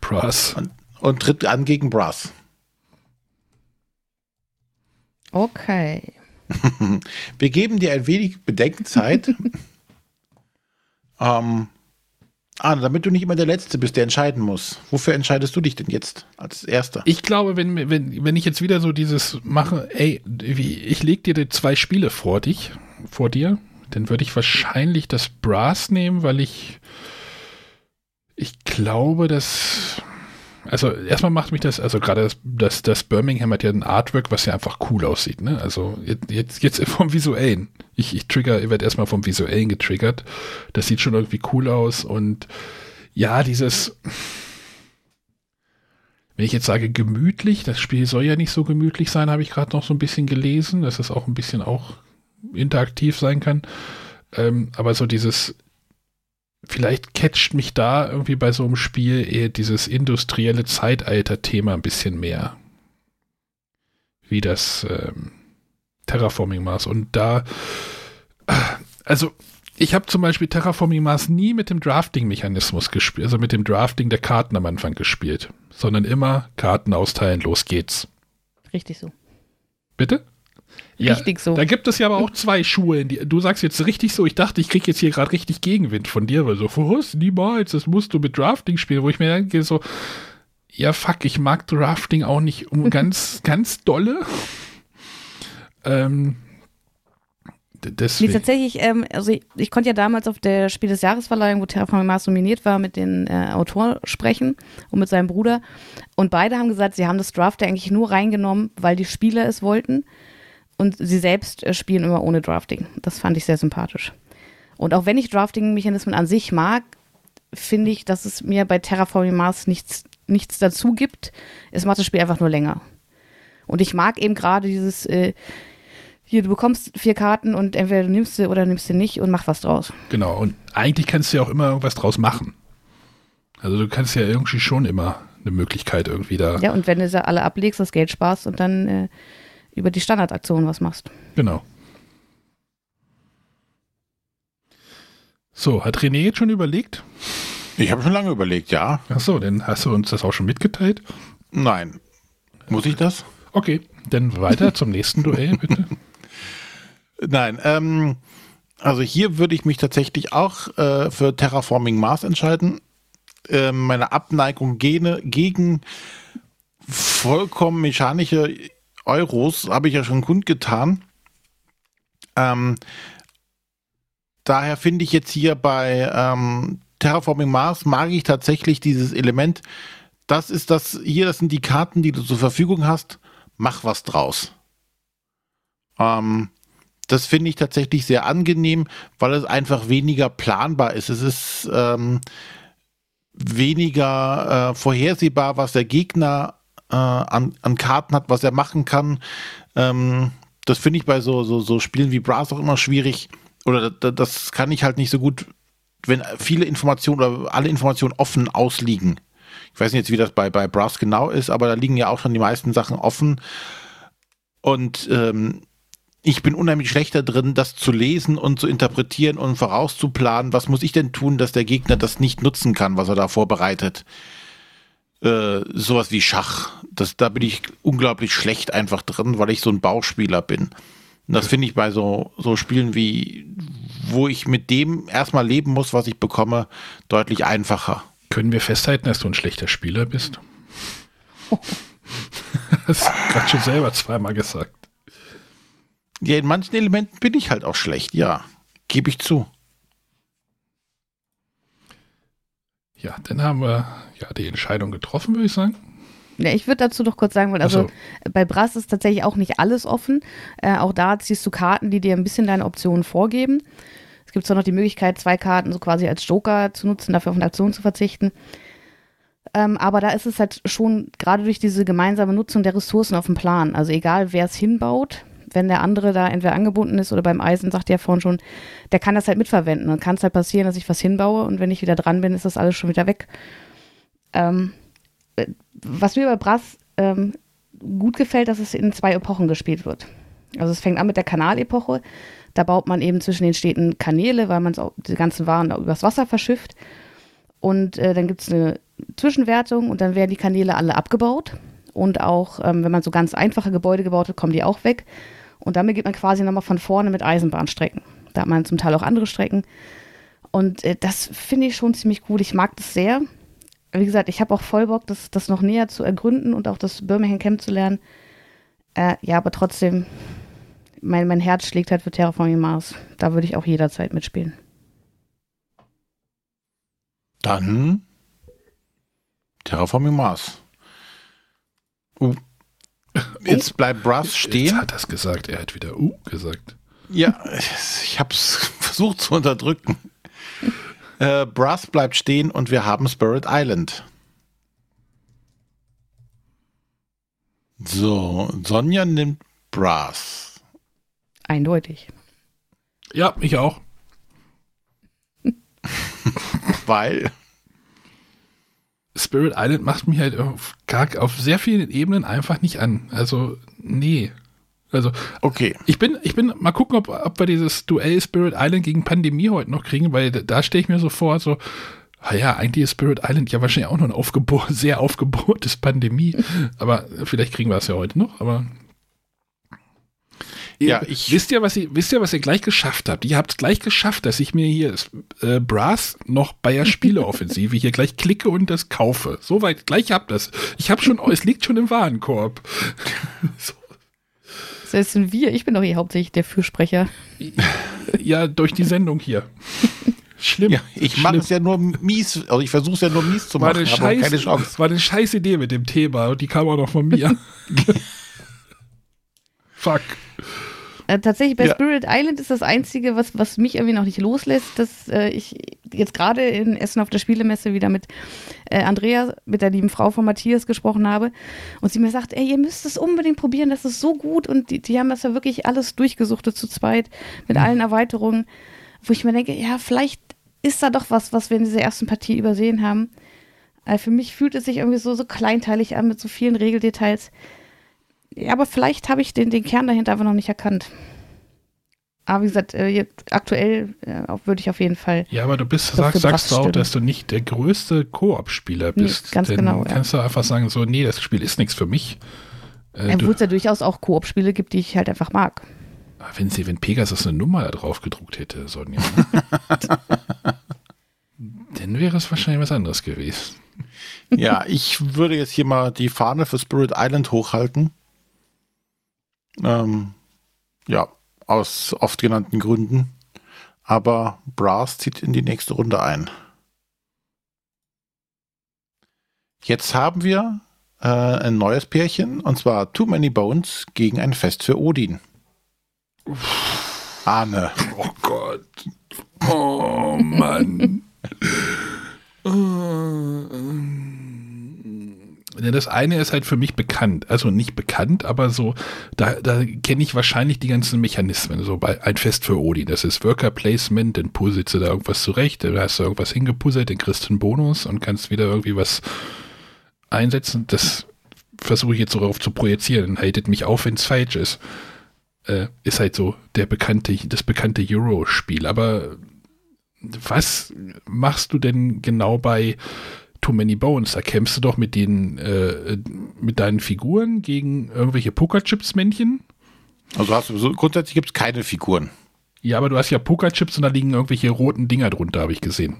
Brass. Und, und tritt an gegen Brass. Okay. Wir geben dir ein wenig Bedenkenzeit. ähm, ah, damit du nicht immer der Letzte bist, der entscheiden muss. Wofür entscheidest du dich denn jetzt als Erster? Ich glaube, wenn, wenn, wenn ich jetzt wieder so dieses mache, ey, ich leg dir zwei Spiele vor dich, vor dir, dann würde ich wahrscheinlich das Brass nehmen, weil ich ich glaube, dass also erstmal macht mich das, also gerade das, das, das, Birmingham hat ja ein Artwork, was ja einfach cool aussieht, ne? Also jetzt, jetzt, vom Visuellen. Ich, ich trigger, ich werde erstmal vom Visuellen getriggert. Das sieht schon irgendwie cool aus und ja, dieses, wenn ich jetzt sage gemütlich, das Spiel soll ja nicht so gemütlich sein, habe ich gerade noch so ein bisschen gelesen, dass es auch ein bisschen auch interaktiv sein kann. Ähm, aber so dieses vielleicht catcht mich da irgendwie bei so einem Spiel eher dieses industrielle Zeitalter-Thema ein bisschen mehr. Wie das ähm, Terraforming Mars. Und da, also ich habe zum Beispiel Terraforming Mars nie mit dem Drafting-Mechanismus gespielt, also mit dem Drafting der Karten am Anfang gespielt, sondern immer Karten austeilen, los geht's. Richtig so. Bitte? Ja, richtig so. Da gibt es ja aber auch zwei Schuhe. Die, du sagst jetzt richtig so, ich dachte, ich kriege jetzt hier gerade richtig Gegenwind von dir, weil so, was? Niemals, das musst du mit Drafting spielen, wo ich mir denke, so, ja, fuck, ich mag Drafting auch nicht um ganz, ganz dolle. Ähm, deswegen. Nee, tatsächlich, ähm, also ich, ich, konnte ja damals auf der Spiel des Jahresverleihung, wo Terraforming Mars nominiert war, mit den äh, Autoren sprechen und mit seinem Bruder. Und beide haben gesagt, sie haben das Draft eigentlich nur reingenommen, weil die Spieler es wollten und sie selbst äh, spielen immer ohne Drafting. Das fand ich sehr sympathisch. Und auch wenn ich Drafting-Mechanismen an sich mag, finde ich, dass es mir bei Terraforming Mars nichts, nichts dazu gibt. Es macht das Spiel einfach nur länger. Und ich mag eben gerade dieses, äh, hier, du bekommst vier Karten und entweder du nimmst sie oder nimmst sie nicht und mach was draus. Genau, und eigentlich kannst du ja auch immer irgendwas draus machen. Also du kannst ja irgendwie schon immer eine Möglichkeit irgendwie da. Ja, und wenn du sie alle ablegst, das Geld sparst und dann äh, über die Standardaktion was machst. Genau. So, hat René jetzt schon überlegt? Ich habe schon lange überlegt, ja. Ach so, dann hast du uns das auch schon mitgeteilt? Nein. Muss ich das? Okay, dann weiter zum nächsten Duell, bitte. Nein, ähm, also hier würde ich mich tatsächlich auch äh, für Terraforming Mars entscheiden. Äh, meine Abneigung gene, gegen vollkommen mechanische Euros habe ich ja schon kundgetan. Ähm, daher finde ich jetzt hier bei ähm, Terraforming Mars mag ich tatsächlich dieses Element. Das ist das hier, das sind die Karten, die du zur Verfügung hast. Mach was draus. Ähm, das finde ich tatsächlich sehr angenehm, weil es einfach weniger planbar ist. Es ist ähm, weniger äh, vorhersehbar, was der Gegner äh, an, an Karten hat, was er machen kann. Ähm, das finde ich bei so, so, so Spielen wie Brass auch immer schwierig. Oder das, das kann ich halt nicht so gut, wenn viele Informationen oder alle Informationen offen ausliegen. Ich weiß nicht jetzt, wie das bei, bei Brass genau ist, aber da liegen ja auch schon die meisten Sachen offen. Und ähm, ich bin unheimlich schlechter drin, das zu lesen und zu interpretieren und vorauszuplanen. Was muss ich denn tun, dass der Gegner das nicht nutzen kann, was er da vorbereitet? Äh, sowas wie Schach. Das, da bin ich unglaublich schlecht einfach drin, weil ich so ein Bauchspieler bin. Und das finde ich bei so, so Spielen wie, wo ich mit dem erstmal leben muss, was ich bekomme, deutlich einfacher. Können wir festhalten, dass du ein schlechter Spieler bist? das hast du gerade schon selber zweimal gesagt. Ja, in manchen Elementen bin ich halt auch schlecht, ja. Gebe ich zu. Ja, dann haben wir ja die Entscheidung getroffen, würde ich sagen. Ja, ich würde dazu noch kurz sagen, weil also so. bei Brass ist tatsächlich auch nicht alles offen. Äh, auch da ziehst du Karten, die dir ein bisschen deine Optionen vorgeben. Es gibt zwar noch die Möglichkeit, zwei Karten so quasi als Joker zu nutzen, dafür auf eine Aktion zu verzichten. Ähm, aber da ist es halt schon gerade durch diese gemeinsame Nutzung der Ressourcen auf dem Plan. Also egal, wer es hinbaut, wenn der andere da entweder angebunden ist oder beim Eisen, sagt ja vorhin schon, der kann das halt mitverwenden. Dann kann es halt passieren, dass ich was hinbaue und wenn ich wieder dran bin, ist das alles schon wieder weg. Ähm, äh, was mir bei Brass ähm, gut gefällt, dass es in zwei Epochen gespielt wird. Also es fängt an mit der Kanalepoche. Da baut man eben zwischen den Städten Kanäle, weil man die ganzen Waren übers Wasser verschifft. Und äh, dann gibt es eine Zwischenwertung und dann werden die Kanäle alle abgebaut. Und auch, ähm, wenn man so ganz einfache Gebäude gebaut hat, kommen die auch weg. Und damit geht man quasi nochmal von vorne mit Eisenbahnstrecken. Da hat man zum Teil auch andere Strecken. Und äh, das finde ich schon ziemlich gut. Ich mag das sehr. Wie gesagt, ich habe auch voll Bock, das, das noch näher zu ergründen und auch das Birmingham Camp zu lernen. Äh, ja, aber trotzdem, mein, mein Herz schlägt halt für Terraforming Mars. Da würde ich auch jederzeit mitspielen. Dann Terraforming Mars. Uh, Jetzt bleibt Brass stehen. Jetzt hat es gesagt. Er hat wieder U gesagt. Ja, ich habe es versucht zu unterdrücken. Äh, Brass bleibt stehen und wir haben Spirit Island. So, Sonja nimmt Brass. Eindeutig. Ja, ich auch. Weil Spirit Island macht mich halt auf, auf sehr vielen Ebenen einfach nicht an. Also, nee. Also, okay. Ich bin, ich bin, mal gucken, ob, ob wir dieses Duell Spirit Island gegen Pandemie heute noch kriegen, weil da stelle ich mir so vor, so, ah ja, eigentlich ist Spirit Island ja wahrscheinlich auch noch ein aufgebohr, sehr aufgebohrtes Pandemie. aber vielleicht kriegen wir es ja heute noch, aber. Ja, ich. Wisst ihr, was ihr, wisst ihr, was ihr gleich geschafft habt? Ihr habt es gleich geschafft, dass ich mir hier äh, Brass noch Bayer Spieleoffensive hier gleich klicke und das kaufe. Soweit, gleich habt das. Ich habe schon, es liegt schon im Warenkorb. so. Das sind wir. Ich bin doch hier hauptsächlich der Fürsprecher. Ja, durch die Sendung hier. Schlimm. Ja, ich mache es ja nur mies, also ich versuche es ja nur mies zu machen, war eine scheiß, keine Chance. War eine scheiß Idee mit dem Thema und die kam auch noch von mir. Fuck. Äh, tatsächlich bei ja. Spirit Island ist das Einzige, was, was mich irgendwie noch nicht loslässt, dass äh, ich jetzt gerade in Essen auf der Spielemesse wieder mit äh, Andrea, mit der lieben Frau von Matthias gesprochen habe und sie mir sagt, ey, ihr müsst es unbedingt probieren, das ist so gut und die, die haben das ja wirklich alles durchgesuchtet zu zweit mit mhm. allen Erweiterungen, wo ich mir denke, ja, vielleicht ist da doch was, was wir in dieser ersten Partie übersehen haben. Äh, für mich fühlt es sich irgendwie so, so kleinteilig an mit so vielen Regeldetails. Ja, aber vielleicht habe ich den, den Kern dahinter einfach noch nicht erkannt. Aber wie gesagt, äh, aktuell äh, würde ich auf jeden Fall. Ja, aber du bist, sag, sagst du auch, dass du nicht der größte Koop-Spieler bist. Nee, ganz Denn genau. Kannst ja. du einfach sagen, so, nee, das Spiel ist nichts für mich. Äh, Obwohl es ja durchaus auch Koop-Spiele gibt, die ich halt einfach mag. Ah, wenn sie, wenn Pegasus eine Nummer da drauf gedruckt hätte, Sonja. dann wäre es wahrscheinlich was anderes gewesen. Ja, ich würde jetzt hier mal die Fahne für Spirit Island hochhalten. Ähm, ja, aus oft genannten Gründen. Aber Brass zieht in die nächste Runde ein. Jetzt haben wir äh, ein neues Pärchen, und zwar Too Many Bones gegen ein Fest für Odin. Arne. Oh Gott. Oh Mann. Das eine ist halt für mich bekannt, also nicht bekannt, aber so, da, da kenne ich wahrscheinlich die ganzen Mechanismen. So bei ein Fest für Odi, das ist Worker Placement, dann puzzelst du da irgendwas zurecht, dann hast du irgendwas hingepuzzelt, dann kriegst du einen Bonus und kannst wieder irgendwie was einsetzen. Das versuche ich jetzt darauf zu projizieren. Haltet mich auf, wenn es falsch ist. Äh, ist halt so der bekannte, das bekannte Euro-Spiel. Aber was machst du denn genau bei Too Many Bones? Da kämpfst du doch mit den, äh, mit deinen Figuren gegen irgendwelche Pokerchips-Männchen? Also hast du so, grundsätzlich gibt es keine Figuren. Ja, aber du hast ja Pokerchips und da liegen irgendwelche roten Dinger drunter, habe ich gesehen.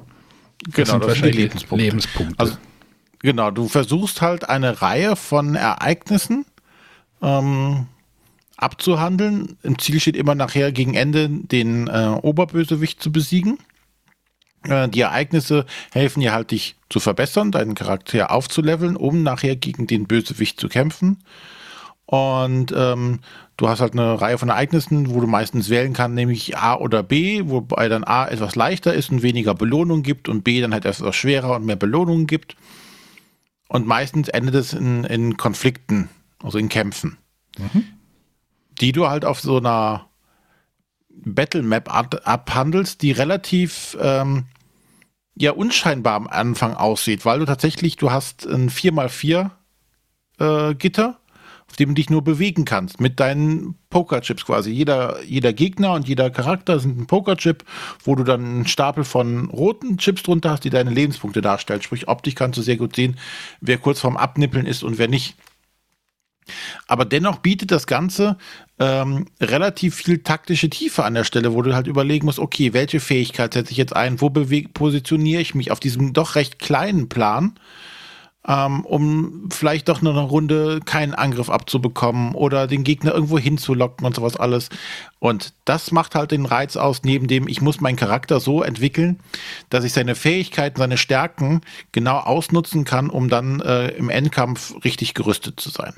Das genau, sind das wahrscheinlich sind Lebenspunkte. Lebenspunkte. Also, genau, du versuchst halt eine Reihe von Ereignissen ähm, abzuhandeln. Im Ziel steht immer nachher gegen Ende den äh, Oberbösewicht zu besiegen. Äh, die Ereignisse helfen dir halt, dich zu verbessern, deinen Charakter aufzuleveln, um nachher gegen den Bösewicht zu kämpfen. Und ähm, du hast halt eine Reihe von Ereignissen, wo du meistens wählen kannst, nämlich A oder B, wobei dann A etwas leichter ist und weniger Belohnung gibt und B dann halt etwas schwerer und mehr Belohnungen gibt. Und meistens endet es in, in Konflikten, also in Kämpfen. Mhm die du halt auf so einer Battle Map abhandelst, die relativ ähm, ja unscheinbar am Anfang aussieht, weil du tatsächlich, du hast ein 4x4 äh, Gitter, auf dem du dich nur bewegen kannst, mit deinen Pokerchips quasi. Jeder, jeder Gegner und jeder Charakter sind ein Pokerchip, wo du dann einen Stapel von roten Chips drunter hast, die deine Lebenspunkte darstellen. Sprich, optisch kannst du sehr gut sehen, wer kurz vorm Abnippeln ist und wer nicht. Aber dennoch bietet das Ganze ähm, relativ viel taktische Tiefe an der Stelle, wo du halt überlegen musst, okay, welche Fähigkeit setze ich jetzt ein, wo positioniere ich mich auf diesem doch recht kleinen Plan, ähm, um vielleicht doch nur eine Runde keinen Angriff abzubekommen oder den Gegner irgendwo hinzulocken und sowas alles. Und das macht halt den Reiz aus, neben dem, ich muss meinen Charakter so entwickeln, dass ich seine Fähigkeiten, seine Stärken genau ausnutzen kann, um dann äh, im Endkampf richtig gerüstet zu sein.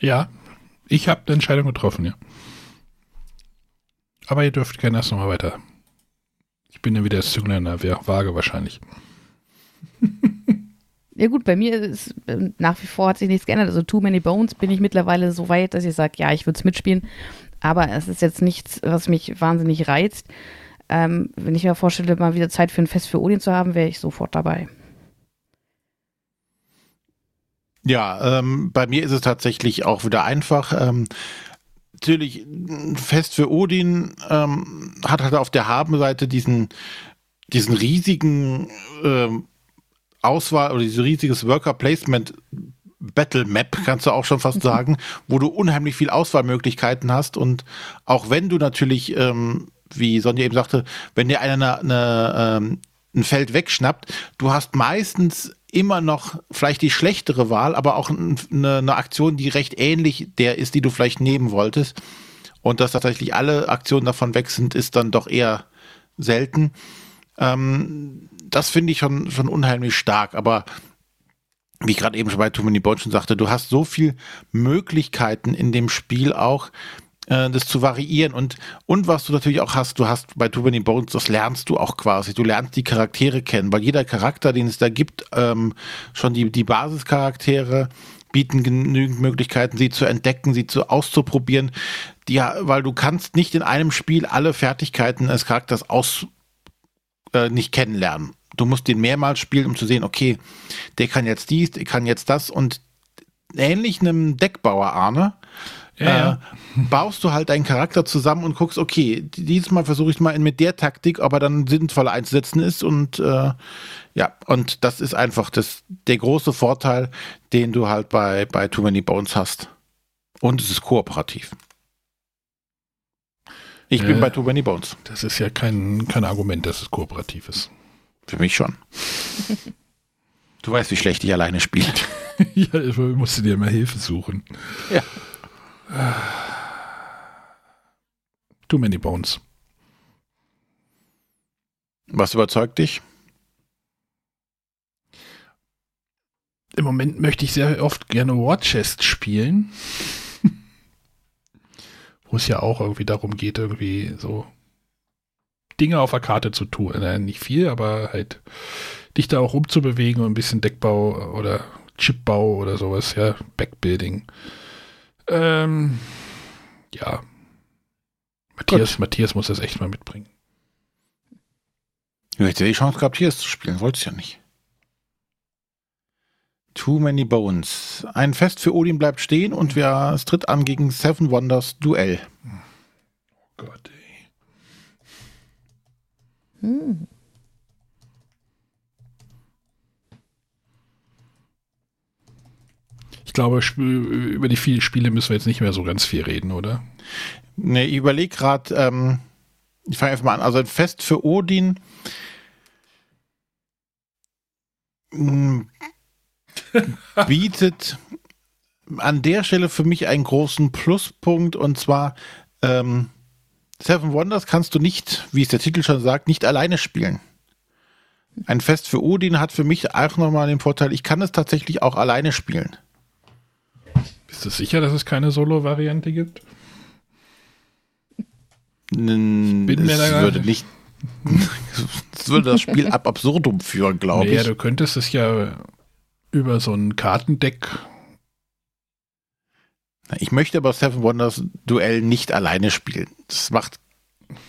Ja, ich habe eine Entscheidung getroffen, ja. Aber ihr dürft gerne erst nochmal weiter. Ich bin ja wieder das Zünglein in der Waage wahrscheinlich. Ja gut, bei mir ist äh, nach wie vor hat sich nichts geändert. Also Too Many Bones bin ich mittlerweile so weit, dass ich sage, ja, ich würde es mitspielen. Aber es ist jetzt nichts, was mich wahnsinnig reizt. Ähm, wenn ich mir vorstelle, mal wieder Zeit für ein Fest für Odin zu haben, wäre ich sofort dabei. Ja, ähm, bei mir ist es tatsächlich auch wieder einfach. Ähm, natürlich, Fest für Odin ähm, hat halt auf der Habenseite diesen, diesen riesigen ähm, Auswahl oder dieses riesiges Worker Placement Battle Map, kannst du auch schon fast sagen, wo du unheimlich viel Auswahlmöglichkeiten hast. Und auch wenn du natürlich, ähm, wie Sonja eben sagte, wenn dir einer eine, eine, ähm, ein Feld wegschnappt, du hast meistens immer noch vielleicht die schlechtere Wahl, aber auch eine, eine Aktion, die recht ähnlich der ist, die du vielleicht nehmen wolltest. Und dass tatsächlich alle Aktionen davon weg sind, ist dann doch eher selten. Ähm, das finde ich schon, schon unheimlich stark. Aber wie ich gerade eben schon bei Too Many Bones schon sagte, du hast so viel Möglichkeiten in dem Spiel auch, das zu variieren. Und, und was du natürlich auch hast, du hast bei Too Many Bones, das lernst du auch quasi. Du lernst die Charaktere kennen, weil jeder Charakter, den es da gibt, ähm, schon die, die Basischaraktere bieten genügend Möglichkeiten, sie zu entdecken, sie zu auszuprobieren. Die, weil du kannst nicht in einem Spiel alle Fertigkeiten des Charakters aus äh, nicht kennenlernen. Du musst den mehrmals spielen, um zu sehen, okay, der kann jetzt dies, der kann jetzt das und ähnlich einem Deckbauer Arne, ja. Äh, baust du halt deinen Charakter zusammen und guckst, okay, dieses Mal versuche ich mal mit der Taktik, aber dann sinnvoll einzusetzen ist und äh, ja, und das ist einfach das, der große Vorteil, den du halt bei, bei Too Many Bones hast. Und es ist kooperativ. Ich äh, bin bei Too Many Bones. Das ist ja kein, kein Argument, dass es kooperativ ist. Für mich schon. du weißt, wie schlecht ich alleine spiele. ja, ich musste dir immer Hilfe suchen. Ja. Too many bones. Was überzeugt dich? Im Moment möchte ich sehr oft gerne War Chest spielen. Wo es ja auch irgendwie darum geht, irgendwie so Dinge auf der Karte zu tun. Äh, nicht viel, aber halt dich da auch umzubewegen und ein bisschen Deckbau oder Chipbau oder sowas, ja, Backbuilding. Ähm, ja. Matthias, Matthias muss das echt mal mitbringen. Du hättest ja die Chance gehabt, hier zu spielen, wolltest ja nicht. Too Many Bones. Ein Fest für Odin bleibt stehen und wir, es tritt an gegen Seven Wonders Duell. Oh Gott, hm. Glaube, über die vielen Spiele müssen wir jetzt nicht mehr so ganz viel reden, oder? Ne, ich überlege gerade, ähm, ich fange einfach mal an. Also ein Fest für Odin. Hm, bietet an der Stelle für mich einen großen Pluspunkt und zwar ähm, Seven Wonders kannst du nicht, wie es der Titel schon sagt, nicht alleine spielen. Ein Fest für Odin hat für mich auch nochmal den Vorteil, ich kann es tatsächlich auch alleine spielen. Bist du sicher, dass es keine Solo-Variante gibt? N bin mir da würde nicht. Es würde das Spiel ab absurdum führen, glaube naja, ich. Ja, du könntest es ja über so ein Kartendeck ich möchte aber Seven Wonders Duell nicht alleine spielen. Das macht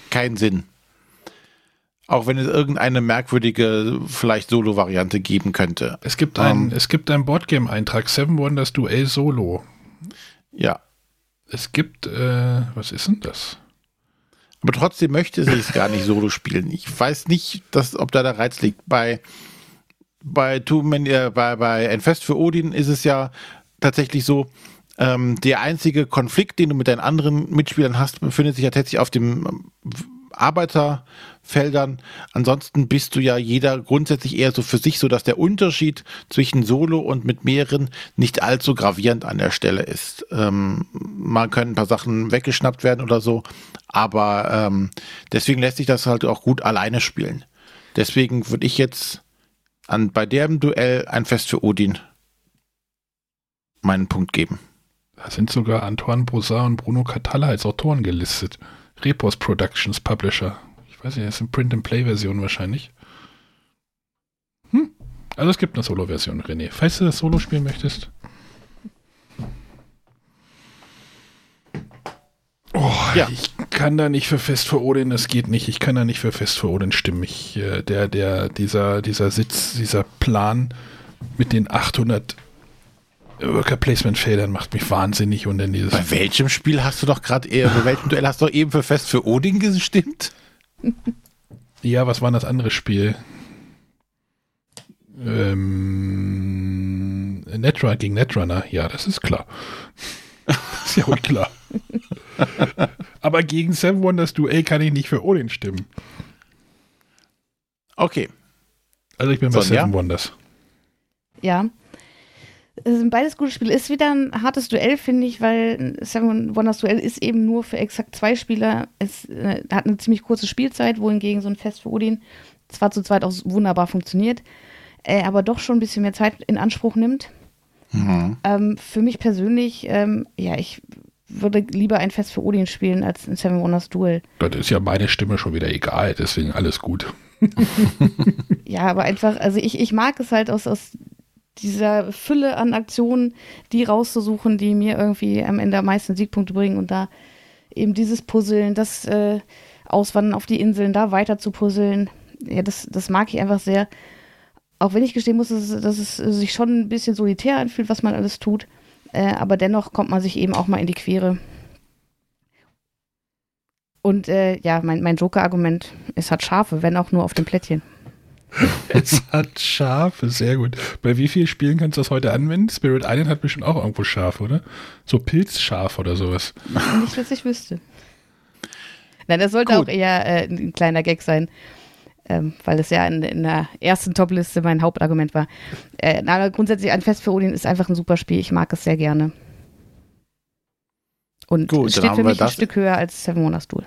keinen Sinn. Auch wenn es irgendeine merkwürdige, vielleicht Solo-Variante geben könnte. Es gibt ein, ähm, gibt einen Boardgame-Eintrag, Seven Wonders Duell Solo. Ja. Es gibt, äh, was ist denn das? Aber trotzdem möchte sie es gar nicht solo spielen. Ich weiß nicht, dass, ob da der Reiz liegt. Bei, bei, Two Man, äh, bei, bei Ein Fest für Odin ist es ja tatsächlich so, ähm, der einzige Konflikt, den du mit deinen anderen Mitspielern hast, befindet sich ja tatsächlich auf dem ähm, Arbeiterfeldern. Ansonsten bist du ja jeder grundsätzlich eher so für sich, so dass der Unterschied zwischen Solo und mit mehreren nicht allzu gravierend an der Stelle ist. Ähm, man können ein paar Sachen weggeschnappt werden oder so, aber ähm, deswegen lässt sich das halt auch gut alleine spielen. Deswegen würde ich jetzt an bei dem Duell ein Fest für Odin meinen Punkt geben. Da sind sogar Antoine Brossard und Bruno Catalla als Autoren gelistet. Repos Productions Publisher. Ich weiß nicht, das ist eine Print-and-Play-Version wahrscheinlich. Hm. Also es gibt eine Solo-Version, René. Falls du das Solo spielen möchtest. Oh, ja. ich kann da nicht für Fest vor Odin, das geht nicht. Ich kann da nicht für Fest vor Odin stimmen. Ich, äh, der, der, dieser, dieser Sitz, dieser Plan mit den 800 Worker Placement Feldern macht mich wahnsinnig und dann dieses. Bei welchem Spiel hast du doch gerade eher, bei welchem Duell hast du doch eben für Fest für Odin gestimmt? Ja, was war das andere Spiel? Ähm, Netrunner gegen Netrunner, ja, das ist klar. ist ja wohl klar. Aber gegen Seven Wonders Duell kann ich nicht für Odin stimmen. Okay. Also ich bin bei Seven Wonders. Ja. Es sind beides gute Spiele. Ist wieder ein hartes Duell, finde ich, weil Seven Wonders Duell ist eben nur für exakt zwei Spieler. Es äh, hat eine ziemlich kurze Spielzeit, wohingegen so ein Fest für Odin zwar zu zweit auch wunderbar funktioniert, äh, aber doch schon ein bisschen mehr Zeit in Anspruch nimmt. Mhm. Ähm, für mich persönlich, ähm, ja, ich würde lieber ein Fest für Odin spielen als ein Seven Wonders Duel. Das ist ja meine Stimme schon wieder egal, deswegen alles gut. ja, aber einfach, also ich, ich mag es halt aus, aus dieser Fülle an Aktionen, die rauszusuchen, die mir irgendwie am Ende am meisten Siegpunkte bringen und da eben dieses Puzzeln, das äh, Auswandern auf die Inseln, da weiter zu puzzeln, ja, das, das mag ich einfach sehr. Auch wenn ich gestehen muss, dass, dass es sich schon ein bisschen solitär anfühlt, was man alles tut. Äh, aber dennoch kommt man sich eben auch mal in die Quere. Und äh, ja, mein, mein Joker-Argument, es hat Schafe, wenn auch nur auf dem Plättchen. es hat Schafe, sehr gut. Bei wie vielen Spielen kannst du das heute anwenden? Spirit Island hat bestimmt auch irgendwo Schaf, oder? So Pilzschaf oder sowas. Nicht, dass ich wüsste. Nein, das sollte gut. auch eher äh, ein kleiner Gag sein ähm, weil es ja in, in der ersten Top-Liste mein Hauptargument war. Äh, aber grundsätzlich ein Fest für Odin ist einfach ein super Spiel. Ich mag es sehr gerne. Und Gut, steht für mich ein Stück höher als Seven Wonders Duel.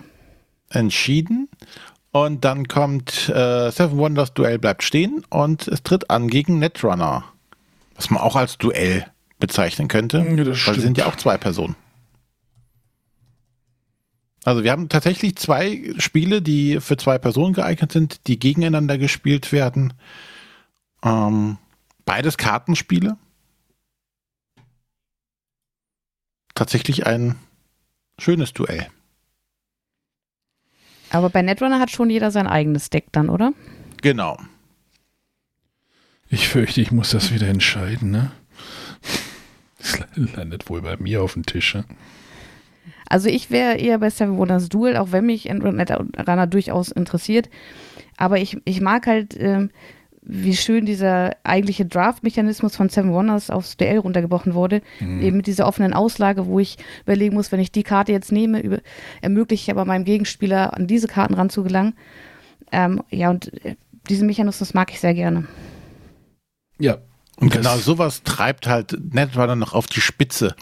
Entschieden. Und dann kommt äh, Seven Wonders Duell bleibt stehen und es tritt an gegen Netrunner. Was man auch als Duell bezeichnen könnte. Ja, weil sie sind ja auch zwei Personen. Also wir haben tatsächlich zwei Spiele, die für zwei Personen geeignet sind, die gegeneinander gespielt werden. Ähm, beides Kartenspiele. Tatsächlich ein schönes Duell. Aber bei Netrunner hat schon jeder sein eigenes Deck dann, oder? Genau. Ich fürchte, ich muss das wieder entscheiden, ne? Das landet wohl bei mir auf dem Tisch. Ne? Also ich wäre eher bei Seven Wonders Duel, auch wenn mich Runner durchaus interessiert. Aber ich, ich mag halt, ähm, wie schön dieser eigentliche Draft-Mechanismus von Seven Wonders aufs Duell runtergebrochen wurde. Mhm. Eben mit dieser offenen Auslage, wo ich überlegen muss, wenn ich die Karte jetzt nehme, über, ermögliche ich aber meinem Gegenspieler an diese Karten ranzugelangen. Ähm, ja, und äh, diesen Mechanismus mag ich sehr gerne. Ja. Und genau sowas treibt halt Netrunner noch auf die Spitze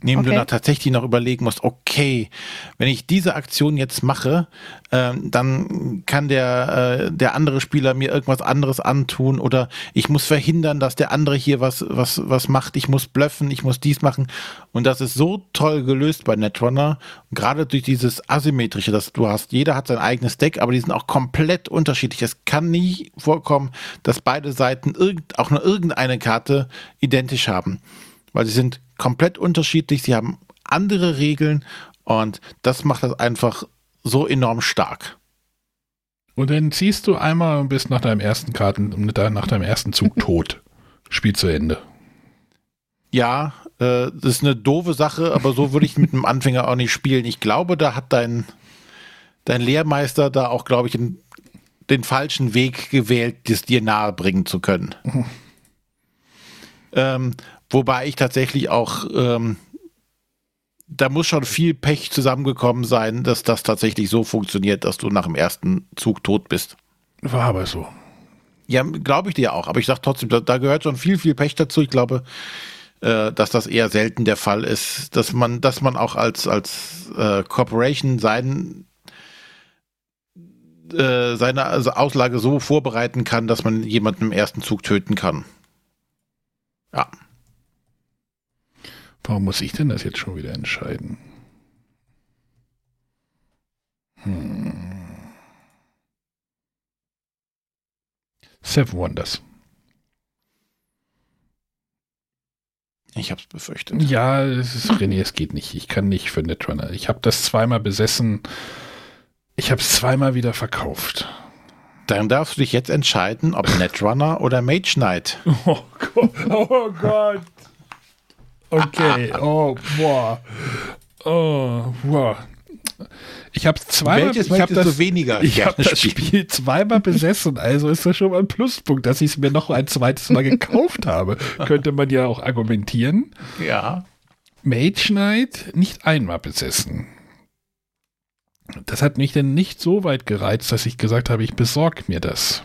indem okay. du da tatsächlich noch überlegen musst, okay, wenn ich diese Aktion jetzt mache, äh, dann kann der, äh, der andere Spieler mir irgendwas anderes antun oder ich muss verhindern, dass der andere hier was, was, was macht, ich muss bluffen, ich muss dies machen. Und das ist so toll gelöst bei Netrunner, gerade durch dieses Asymmetrische, dass du hast, jeder hat sein eigenes Deck, aber die sind auch komplett unterschiedlich. Es kann nie vorkommen, dass beide Seiten irgend, auch nur irgendeine Karte identisch haben weil sie sind komplett unterschiedlich, sie haben andere Regeln und das macht das einfach so enorm stark. Und dann ziehst du einmal und bist nach deinem ersten Karten, nach deinem ersten Zug tot. Spiel zu Ende. Ja, äh, das ist eine doofe Sache, aber so würde ich mit einem Anfänger auch nicht spielen. Ich glaube, da hat dein, dein Lehrmeister da auch, glaube ich, den, den falschen Weg gewählt, das dir nahe bringen zu können. Ähm, Wobei ich tatsächlich auch, ähm, da muss schon viel Pech zusammengekommen sein, dass das tatsächlich so funktioniert, dass du nach dem ersten Zug tot bist. War aber so. Ja, glaube ich dir auch. Aber ich sage trotzdem, da, da, gehört schon viel, viel Pech dazu. Ich glaube, äh, dass das eher selten der Fall ist, dass man, dass man auch als, als äh, Corporation sein, äh, seine also Auslage so vorbereiten kann, dass man jemanden im ersten Zug töten kann. Ja. Warum muss ich denn das jetzt schon wieder entscheiden? Hm. Seven Wonders. Ich habe es befürchtet. Ja, es ist, René, es geht nicht. Ich kann nicht für Netrunner. Ich habe das zweimal besessen. Ich habe es zweimal wieder verkauft. Dann darfst du dich jetzt entscheiden, ob Netrunner oder Mage Knight. Oh Gott. Oh Gott. Okay. Oh, boah. Oh, boah. Ich habe zweimal, Welches ich habe das, du weniger ich habe gerne das? Spiel zweimal besessen, also ist das schon mal ein Pluspunkt, dass ich es mir noch ein zweites Mal gekauft habe. Könnte man ja auch argumentieren. Ja. Mage Knight nicht einmal besessen. Das hat mich denn nicht so weit gereizt, dass ich gesagt habe, ich besorge mir das.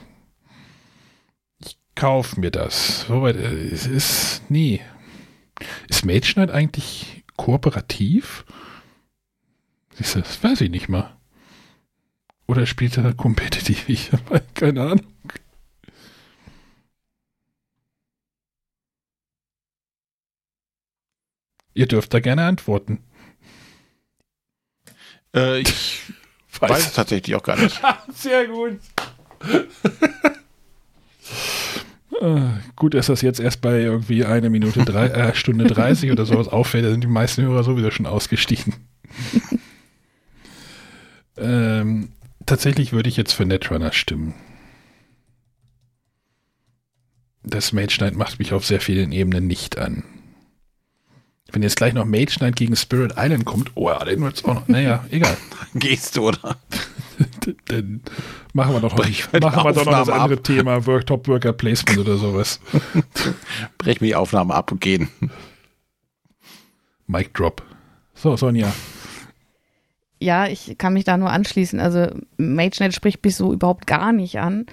Ich kaufe mir das. So weit, äh, es ist, nee. Ist Mage Knight eigentlich kooperativ? Siehst du, Das weiß ich nicht mal. Oder spielt er kompetitiv? Ich habe keine Ahnung. Ihr dürft da gerne antworten. Äh, ich weiß es tatsächlich auch gar nicht. Sehr gut. Ah, Gut, dass das jetzt erst bei irgendwie eine Minute, drei, äh, Stunde 30 oder sowas auffällt, da sind die meisten Hörer sowieso schon ausgestiegen. ähm, tatsächlich würde ich jetzt für Netrunner stimmen. Das Mage Knight macht mich auf sehr vielen Ebenen nicht an. Wenn jetzt gleich noch Mage Knight gegen Spirit Island kommt, oh ja, den wird's auch noch. Naja, egal. Gehst du, oder? Dann machen wir doch noch, machen wir doch noch das andere ab. Thema, Work, Top Worker Placement oder sowas. Brech mir die Aufnahme ab und gehen. Mic Drop. So, Sonja. Ja, ich kann mich da nur anschließen. Also MageNet spricht mich so überhaupt gar nicht an.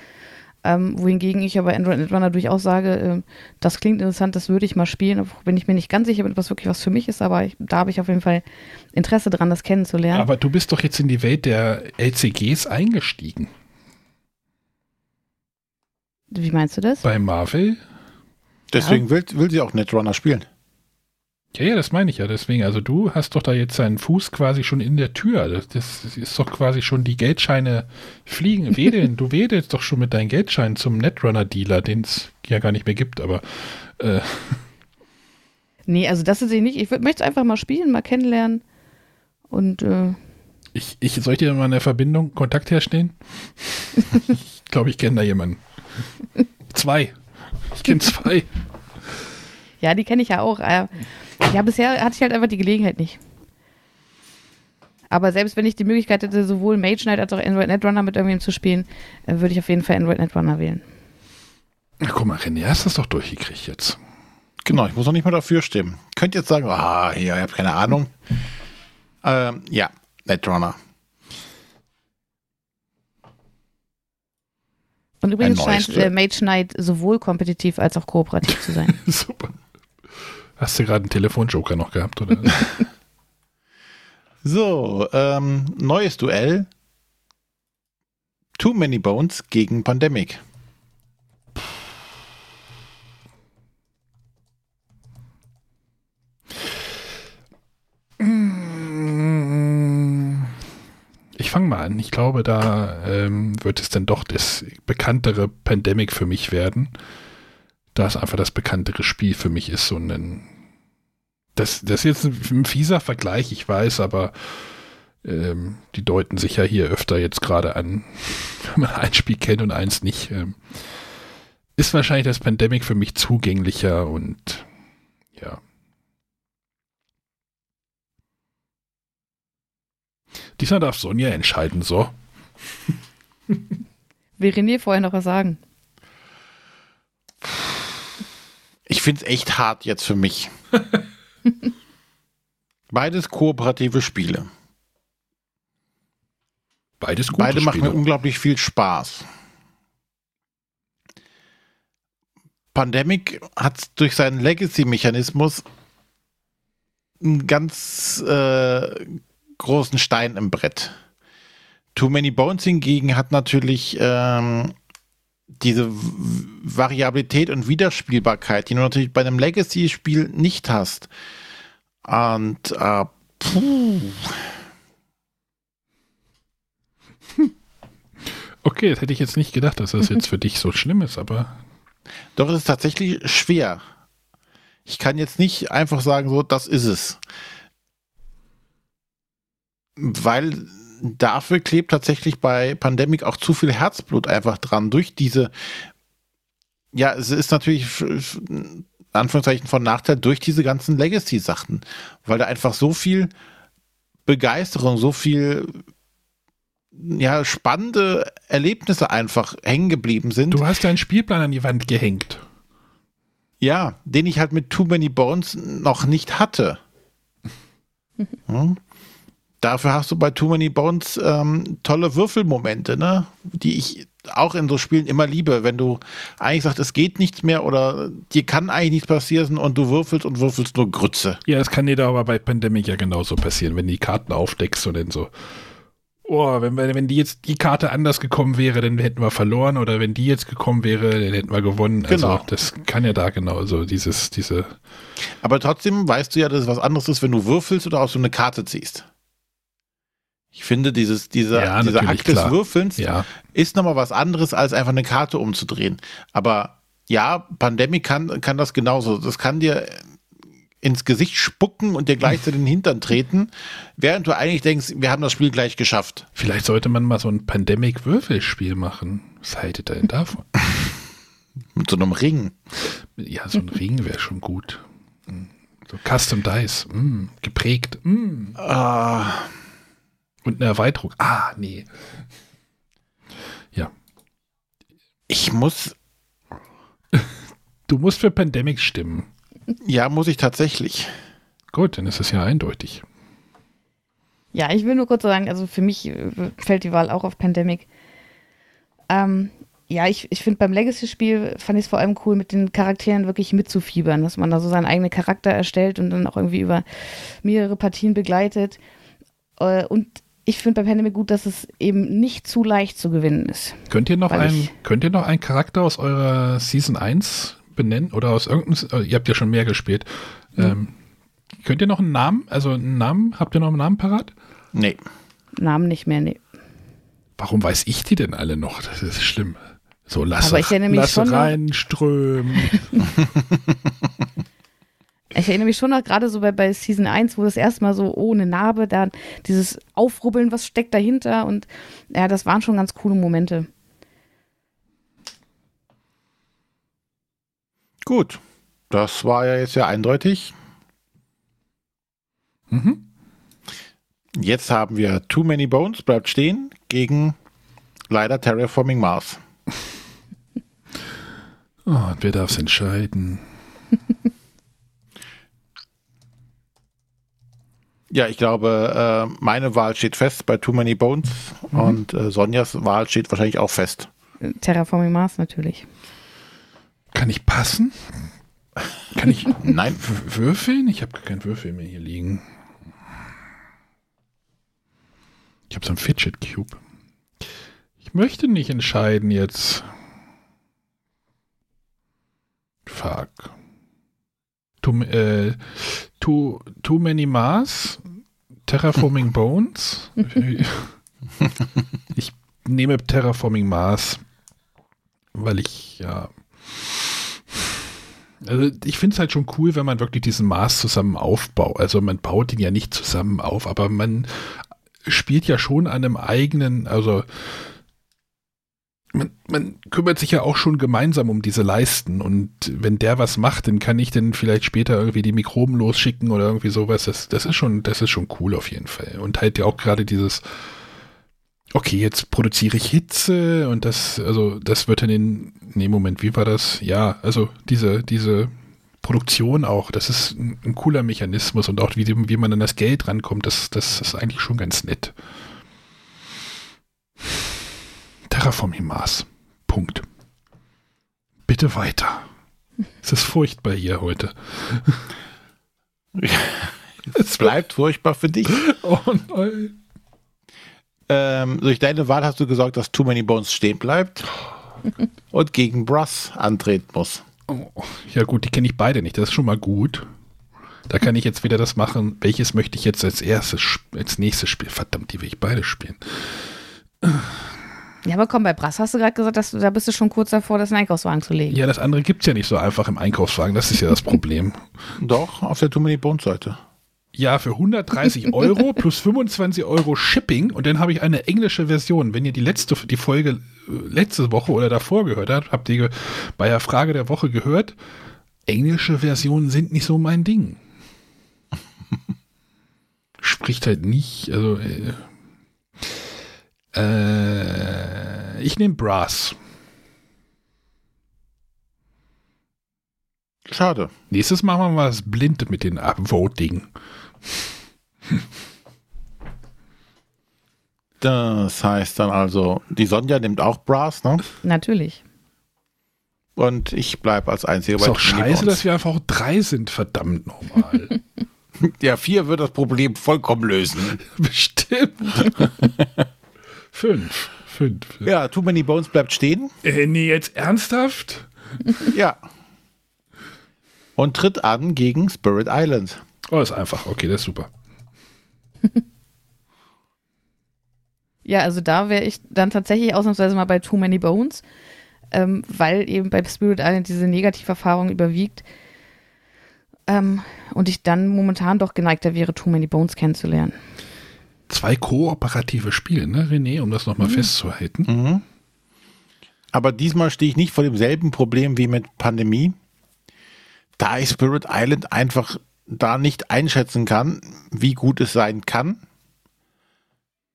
Ähm, wohingegen ich aber Android Netrunner durchaus sage, ähm, das klingt interessant, das würde ich mal spielen, auch wenn ich mir nicht ganz sicher bin, was wirklich was für mich ist, aber ich, da habe ich auf jeden Fall Interesse dran, das kennenzulernen. Aber du bist doch jetzt in die Welt der LCGs eingestiegen. Wie meinst du das? Bei Marvel? Deswegen will, will sie auch Netrunner spielen. Ja, ja, das meine ich ja. Deswegen, also du hast doch da jetzt deinen Fuß quasi schon in der Tür. Das, das ist doch quasi schon die Geldscheine fliegen. Wedeln, du wedelst doch schon mit deinen Geldscheinen zum Netrunner-Dealer, den es ja gar nicht mehr gibt, aber äh, Nee, also das ist ich nicht. Ich möchte es einfach mal spielen, mal kennenlernen. Und äh, ich, ich soll ich dir mal eine Verbindung, Kontakt herstellen? ich glaube, ich kenne da jemanden. Zwei. Ich kenne zwei. ja, die kenne ich ja auch. Äh, ja, bisher hatte ich halt einfach die Gelegenheit nicht. Aber selbst wenn ich die Möglichkeit hätte, sowohl Mage Knight als auch Android Netrunner mit irgendwem zu spielen, äh, würde ich auf jeden Fall Android Netrunner wählen. Na, guck mal, René, hast das doch durchgekriegt jetzt. Genau, ich muss noch nicht mal dafür stimmen. Könnt jetzt sagen, ah, hier, ihr habt keine Ahnung. Ähm, ja, Netrunner. Und übrigens Ein scheint äh, Mage Knight sowohl kompetitiv als auch kooperativ zu sein. Super. Hast du gerade einen Telefonjoker noch gehabt, oder? So, ähm, neues Duell. Too Many Bones gegen Pandemic. Ich fange mal an. Ich glaube, da ähm, wird es dann doch das bekanntere Pandemic für mich werden. Da es einfach das bekanntere Spiel für mich ist. Und ein, das, das ist jetzt ein, ein fieser Vergleich, ich weiß, aber ähm, die deuten sich ja hier öfter jetzt gerade an, wenn man ein Spiel kennt und eins nicht. Ähm, ist wahrscheinlich das Pandemic für mich zugänglicher und ja. Diesmal darf Sonja entscheiden, so. Will René vorher noch was sagen? Ich finde es echt hart jetzt für mich. Beides kooperative Spiele. Beides gute Beide machen mir Spiele. unglaublich viel Spaß. Pandemic hat durch seinen Legacy-Mechanismus einen ganz äh, großen Stein im Brett. Too Many Bones hingegen hat natürlich ähm, diese Variabilität und Wiederspielbarkeit, die du natürlich bei einem Legacy-Spiel nicht hast. Und äh, puh, Okay, das hätte ich jetzt nicht gedacht, dass das jetzt für dich so schlimm ist, aber Doch es ist tatsächlich schwer. Ich kann jetzt nicht einfach sagen, so, das ist es. Weil dafür klebt tatsächlich bei Pandemic auch zu viel Herzblut einfach dran. Durch diese, ja, es ist natürlich Anführungszeichen von Nachteil durch diese ganzen Legacy-Sachen, weil da einfach so viel Begeisterung, so viel ja, spannende Erlebnisse einfach hängen geblieben sind. Du hast deinen Spielplan an die Wand gehängt. Ja, den ich halt mit Too Many Bones noch nicht hatte. Hm? Dafür hast du bei Too Many Bones ähm, tolle Würfelmomente, ne? die ich auch in so Spielen immer liebe, wenn du eigentlich sagst, es geht nichts mehr oder dir kann eigentlich nichts passieren und du würfelst und würfelst nur Grütze. Ja, das kann dir da aber bei Pandemic ja genauso passieren, wenn die Karten aufdeckst und dann so, oh, wenn, wenn die jetzt die Karte anders gekommen wäre, dann hätten wir verloren oder wenn die jetzt gekommen wäre, dann hätten wir gewonnen. Also genau. das kann ja da genauso, dieses, diese. Aber trotzdem weißt du ja, dass es was anderes ist, wenn du würfelst oder auch so eine Karte ziehst. Ich finde, dieses, dieser, ja, dieser Akt des Würfelns ja. ist nochmal was anderes, als einfach eine Karte umzudrehen. Aber ja, Pandemic kann, kann das genauso. Das kann dir ins Gesicht spucken und dir gleichzeitig den Hintern treten, während du eigentlich denkst, wir haben das Spiel gleich geschafft. Vielleicht sollte man mal so ein Pandemic-Würfelspiel machen. Was haltet ihr denn davon? Mit so einem Ring. Ja, so ein Ring wäre schon gut. So Custom Dice, mm, geprägt. Mm. Uh. Und eine Erweiterung. Ah, nee. Ja. Ich muss. Du musst für Pandemic stimmen. Ja, muss ich tatsächlich. Gut, dann ist es ja eindeutig. Ja, ich will nur kurz sagen, also für mich äh, fällt die Wahl auch auf Pandemic. Ähm, ja, ich, ich finde beim Legacy-Spiel fand ich es vor allem cool, mit den Charakteren wirklich mitzufiebern, dass man da so seinen eigenen Charakter erstellt und dann auch irgendwie über mehrere Partien begleitet. Äh, und ich finde bei Pandemic gut, dass es eben nicht zu leicht zu gewinnen ist. Könnt ihr noch, einen, könnt ihr noch einen Charakter aus eurer Season 1 benennen? Oder aus irgendeinem, äh, ihr habt ja schon mehr gespielt. Mhm. Ähm, könnt ihr noch einen Namen, also einen Namen, habt ihr noch einen Namen parat? Nee. Namen nicht mehr, nee. Warum weiß ich die denn alle noch? Das ist schlimm. So, lass, lass reinströmen. Ich erinnere mich schon noch gerade so bei, bei Season 1, wo das erstmal so ohne Narbe, da dieses Aufrubbeln, was steckt dahinter und ja, das waren schon ganz coole Momente. Gut, das war ja jetzt ja eindeutig. Mhm. Jetzt haben wir Too Many Bones, bleibt stehen, gegen leider Terraforming Mars. oh, und wer darf es entscheiden? Ja, ich glaube, äh, meine Wahl steht fest bei Too Many Bones mhm. und äh, Sonjas Wahl steht wahrscheinlich auch fest. Terraforming Mars natürlich. Kann ich passen? Kann ich Nein. würfeln? Ich habe gar keinen Würfel mehr hier liegen. Ich habe so einen Fidget Cube. Ich möchte nicht entscheiden jetzt. Fuck. Too, äh, too, too Many Mars, Terraforming Bones. ich nehme Terraforming Mars, weil ich ja. Also ich finde es halt schon cool, wenn man wirklich diesen Mars zusammen aufbaut. Also man baut ihn ja nicht zusammen auf, aber man spielt ja schon an einem eigenen, also man, man, kümmert sich ja auch schon gemeinsam um diese Leisten und wenn der was macht, dann kann ich dann vielleicht später irgendwie die Mikroben losschicken oder irgendwie sowas. Das, das ist schon, das ist schon cool auf jeden Fall. Und halt ja auch gerade dieses, okay, jetzt produziere ich Hitze und das, also das wird dann in, nee, Moment, wie war das? Ja, also diese, diese Produktion auch, das ist ein, ein cooler Mechanismus und auch wie, wie man an das Geld rankommt, das, das ist eigentlich schon ganz nett. Terraforming Mars. Punkt. Bitte weiter. Es ist furchtbar hier heute. es bleibt furchtbar für dich. Oh nein. Ähm, durch deine Wahl hast du gesagt, dass Too Many Bones stehen bleibt und gegen Brass antreten muss. Oh, ja gut, die kenne ich beide nicht. Das ist schon mal gut. Da kann ich jetzt wieder das machen. Welches möchte ich jetzt als erstes, als nächstes spielen? Verdammt, die will ich beide spielen. Ja, aber komm, bei Brass hast du gerade gesagt, dass du, da bist du schon kurz davor, das in den Einkaufswagen zu legen. Ja, das andere gibt es ja nicht so einfach im Einkaufswagen. Das ist ja das Problem. Doch, auf der Too Many Bones Seite. Ja, für 130 Euro plus 25 Euro Shipping und dann habe ich eine englische Version. Wenn ihr die letzte, die Folge äh, letzte Woche oder davor gehört habt, habt ihr bei der Frage der Woche gehört, englische Versionen sind nicht so mein Ding. Spricht halt nicht, also äh, äh, ich nehme Brass. Schade. Nächstes Mal machen wir das blind mit den Voting. Das heißt dann also, die Sonja nimmt auch Brass, ne? Natürlich. Und ich bleibe als einziger Ist doch scheiße, dass wir einfach drei sind, verdammt nochmal. ja, vier wird das Problem vollkommen lösen. Bestimmt. Fünf. Fünf. Ja, Too Many Bones bleibt stehen. Äh, nee, jetzt ernsthaft? ja. Und tritt an gegen Spirit Island. Oh, ist einfach. Okay, das ist super. Ja, also da wäre ich dann tatsächlich ausnahmsweise mal bei Too Many Bones, ähm, weil eben bei Spirit Island diese Negativerfahrung überwiegt ähm, und ich dann momentan doch geneigter wäre, Too Many Bones kennenzulernen. Zwei kooperative Spiele, ne, René, um das nochmal mhm. festzuhalten. Mhm. Aber diesmal stehe ich nicht vor demselben Problem wie mit Pandemie, da ich Spirit Island einfach da nicht einschätzen kann, wie gut es sein kann.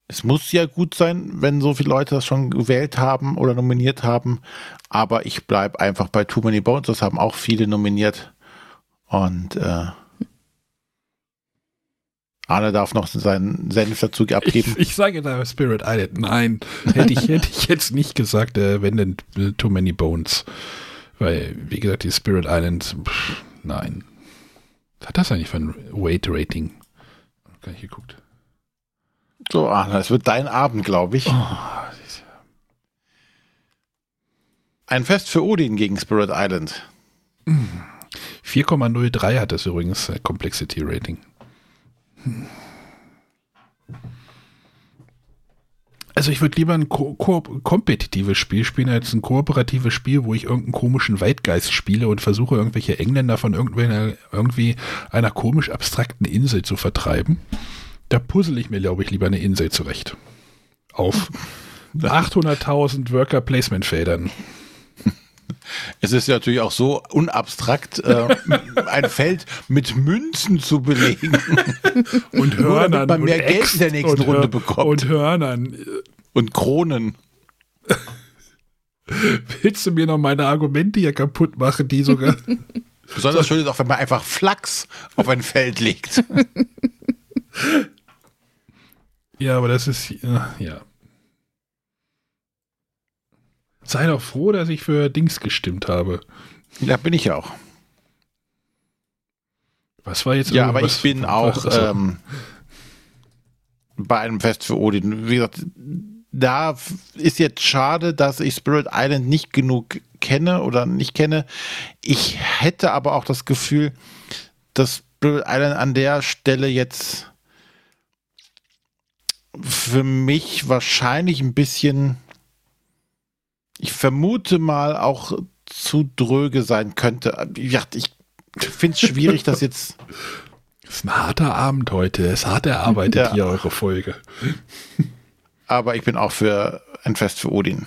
Es muss ja gut sein, wenn so viele Leute das schon gewählt haben oder nominiert haben. Aber ich bleibe einfach bei Too Many Bones. Das haben auch viele nominiert. Und äh, Arne darf noch seinen Senf dazu abgeben. Ich, ich sage da Spirit Island. Nein, hätte ich, hätte ich jetzt nicht gesagt, äh, wenn denn äh, Too Many Bones. Weil, wie gesagt, die Spirit Island, pff, nein. Was hat das eigentlich für ein Weight-Rating? Gar nicht geguckt. So, Arne, es wird dein Abend, glaube ich. Oh, ein Fest für Odin gegen Spirit Island. 4,03 hat das übrigens, äh, Complexity Rating. Also ich würde lieber ein ko ko kompetitives Spiel spielen als ein kooperatives Spiel, wo ich irgendeinen komischen Weitgeist spiele und versuche irgendwelche Engländer von irgendwie einer komisch abstrakten Insel zu vertreiben. Da puzzle ich mir, glaube ich, lieber eine Insel zurecht. Auf 800.000 Worker Placement Feldern. Es ist ja natürlich auch so unabstrakt, äh, ein Feld mit Münzen zu belegen. und Hörnern. Nur, man mehr Geld in der nächsten und, Runde bekommt. Und Hörnern. Und Kronen. Willst du mir noch meine Argumente hier kaputt machen, die sogar. Besonders schön ist auch, wenn man einfach Flachs auf ein Feld legt. ja, aber das ist. Ja. Sei doch froh, dass ich für Dings gestimmt habe. Ja, bin ich auch. Was war jetzt? Ja, aber ich bin auch ähm, bei einem Fest für Odin. Wie gesagt, da ist jetzt schade, dass ich Spirit Island nicht genug kenne oder nicht kenne. Ich hätte aber auch das Gefühl, dass Spirit Island an der Stelle jetzt für mich wahrscheinlich ein bisschen ich vermute mal auch zu dröge sein könnte. Ja, ich finde es schwierig, das jetzt. Es ist ein harter Abend heute. Es ist hart erarbeitet ja. hier eure Folge. Aber ich bin auch für ein Fest für Odin.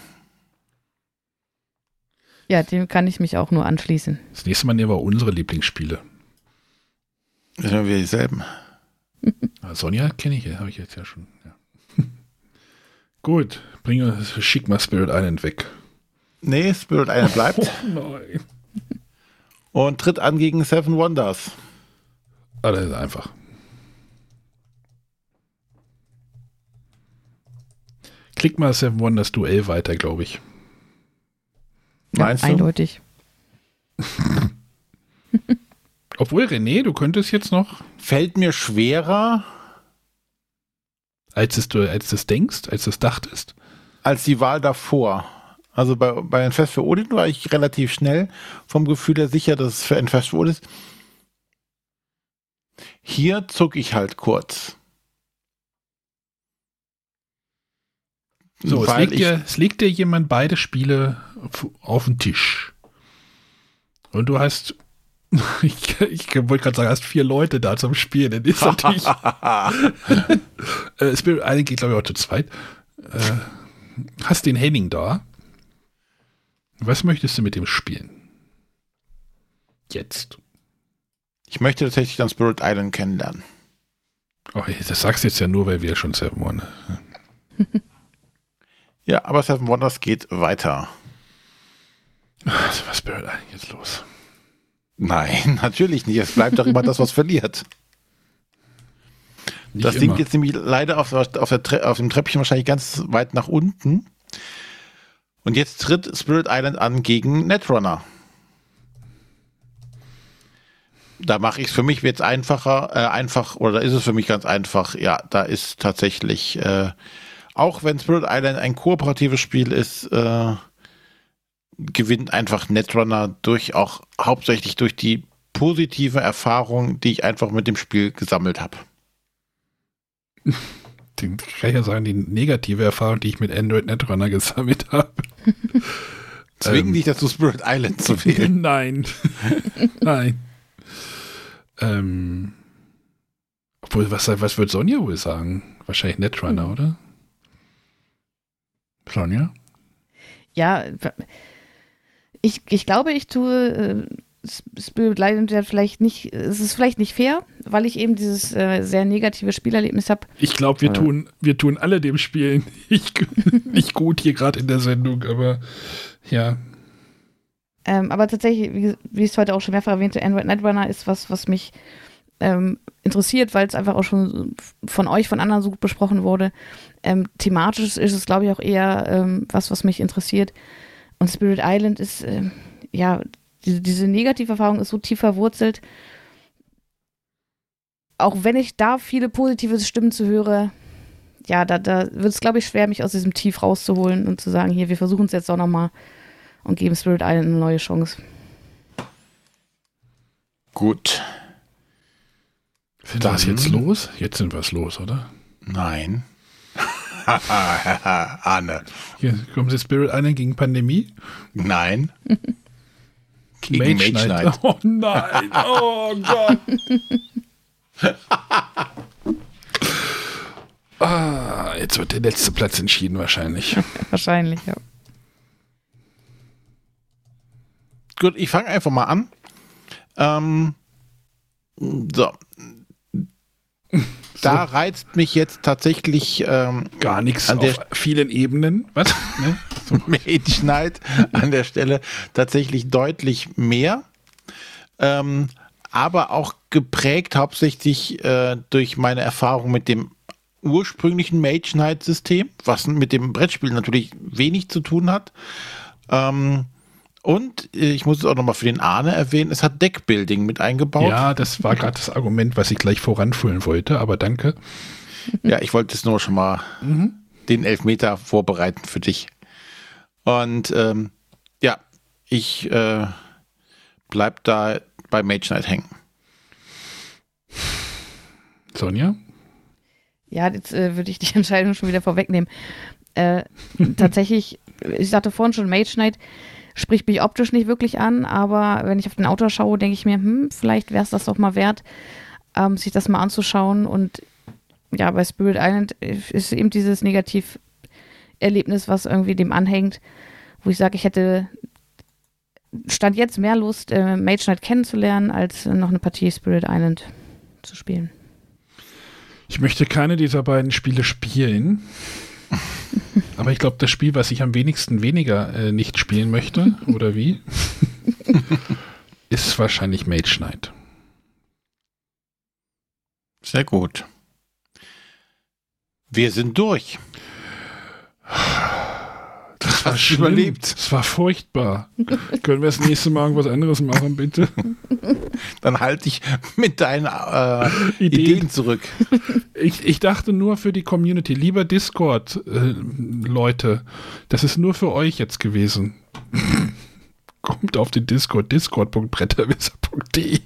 Ja, dem kann ich mich auch nur anschließen. Das nächste Mal nehmen wir unsere Lieblingsspiele. Das sind wir dieselben. Sonja kenne ich, habe ich jetzt ja schon. Ja. Gut, bringe, schick mal Spirit Island weg. Nee, Spirit Island bleibt. Oh nein. Und tritt an gegen Seven Wonders. Ah, das ist einfach. Klick mal Seven Wonders Duell weiter, glaube ich. Ja, Meinst du? Eindeutig. Obwohl, René, du könntest jetzt noch. Fällt mir schwerer. Als, es, du, als du es denkst, als du es dachtest? Als die Wahl davor. Also bei, bei ein Fest für Odin war ich relativ schnell vom Gefühl her sicher, dass es für ein Fest für Odin ist. Hier zuck ich halt kurz. So, es legt, ich, dir, es legt dir jemand beide Spiele auf, auf den Tisch. Und du hast, ich, ich wollte gerade sagen, hast vier Leute da zum Spielen. Dann ist natürlich, äh, Spirit Island geht, glaube ich, auch zu zweit. Äh, hast den Henning da. Was möchtest du mit dem spielen? Jetzt. ich möchte tatsächlich dann Spirit Island kennenlernen. Oh, das sagst du jetzt ja nur, weil wir schon Seven Wonder. Ja, aber Seven Wonders geht weiter. Was war Spirit Island jetzt los? Nein, natürlich nicht. Es bleibt doch immer das, was verliert. Nicht das immer. Ding jetzt nämlich leider auf, auf, der, auf dem Treppchen wahrscheinlich ganz weit nach unten. Und jetzt tritt Spirit Island an gegen Netrunner. Da mache ich es für mich jetzt einfacher, äh, einfach, oder da ist es für mich ganz einfach. Ja, da ist tatsächlich, äh, auch wenn Spirit Island ein kooperatives Spiel ist, äh, gewinnt einfach Netrunner durch auch hauptsächlich durch die positive Erfahrung, die ich einfach mit dem Spiel gesammelt habe. Den kann ich ja sagen, die negative Erfahrung, die ich mit Android Netrunner gesammelt habe. Zwingen Ähm. dich dazu, Spirit Island zu wählen. Nein. Nein. Ähm, obwohl, was, was wird Sonja wohl sagen? Wahrscheinlich Netrunner, Hm. oder? Sonja? Ja, ich, ich glaube, ich tue äh, Spirit Island ja vielleicht nicht, es ist vielleicht nicht fair, weil ich eben dieses äh, sehr negative Spielerlebnis habe. Ich glaube, wir tun, wir tun alle dem Spiel nicht, nicht gut hier gerade in der Sendung, aber ja. Ähm, aber tatsächlich, wie, wie ich es heute auch schon mehrfach erwähnte, Android Netrunner ist was, was mich ähm, interessiert, weil es einfach auch schon von euch, von anderen so gut besprochen wurde. Ähm, thematisch ist es, glaube ich, auch eher ähm, was, was mich interessiert. Und Spirit Island ist, ähm, ja, diese, diese Negativerfahrung ist so tief verwurzelt. Auch wenn ich da viele positive Stimmen zu höre, ja, da, da wird es, glaube ich, schwer, mich aus diesem Tief rauszuholen und zu sagen, hier, wir versuchen es jetzt auch nochmal und geben Spirit Island eine neue Chance. Gut. Sind wir jetzt los? Jetzt sind wir es los, oder? Nein. Arne. Hier kommen Sie Spirit Island gegen Pandemie? Nein. Gegen Mage Knight. Oh nein, oh Gott. ah, jetzt wird der letzte Platz entschieden wahrscheinlich. Wahrscheinlich, ja. Gut, ich fange einfach mal an. Ähm, so. Da reizt mich jetzt tatsächlich ähm, Gar nichts An auf der- vielen Ebenen. Was? Ne? Mage Knight an der Stelle tatsächlich deutlich mehr. Ähm, aber auch geprägt hauptsächlich äh, durch meine Erfahrung mit dem ursprünglichen Mage Knight System, was mit dem Brettspiel natürlich wenig zu tun hat. Ähm, und äh, ich muss es auch nochmal für den Arne erwähnen, es hat Deckbuilding mit eingebaut. Ja, das war gerade das Argument, was ich gleich voranführen wollte, aber danke. Ja, ich wollte es nur schon mal den Elfmeter vorbereiten für dich. Und ähm, ja, ich äh, bleib da bei Mage Knight hängen. Sonja? Ja, jetzt äh, würde ich die Entscheidung schon wieder vorwegnehmen. Äh, tatsächlich, ich sagte vorhin schon, Mage Knight spricht mich optisch nicht wirklich an, aber wenn ich auf den Autor schaue, denke ich mir, hm, vielleicht wäre es das doch mal wert, ähm, sich das mal anzuschauen. Und ja, bei Spirit Island ist eben dieses Negativerlebnis, was irgendwie dem anhängt, wo ich sage, ich hätte Stand jetzt mehr Lust, äh, Mage Knight kennenzulernen, als noch eine Partie Spirit Island zu spielen. Ich möchte keine dieser beiden Spiele spielen. Aber ich glaube, das Spiel, was ich am wenigsten weniger äh, nicht spielen möchte, oder wie? ist wahrscheinlich Mage Knight. Sehr gut. Wir sind durch. Das war schlimm. überlebt? Das war furchtbar. Können wir das nächste Mal irgendwas anderes machen, bitte? Dann halte ich mit deinen äh, Ideen. Ideen. zurück. Ich, ich dachte nur für die Community. Lieber Discord-Leute, das ist nur für euch jetzt gewesen. Kommt auf den Discord, discord.bretterwisser.de.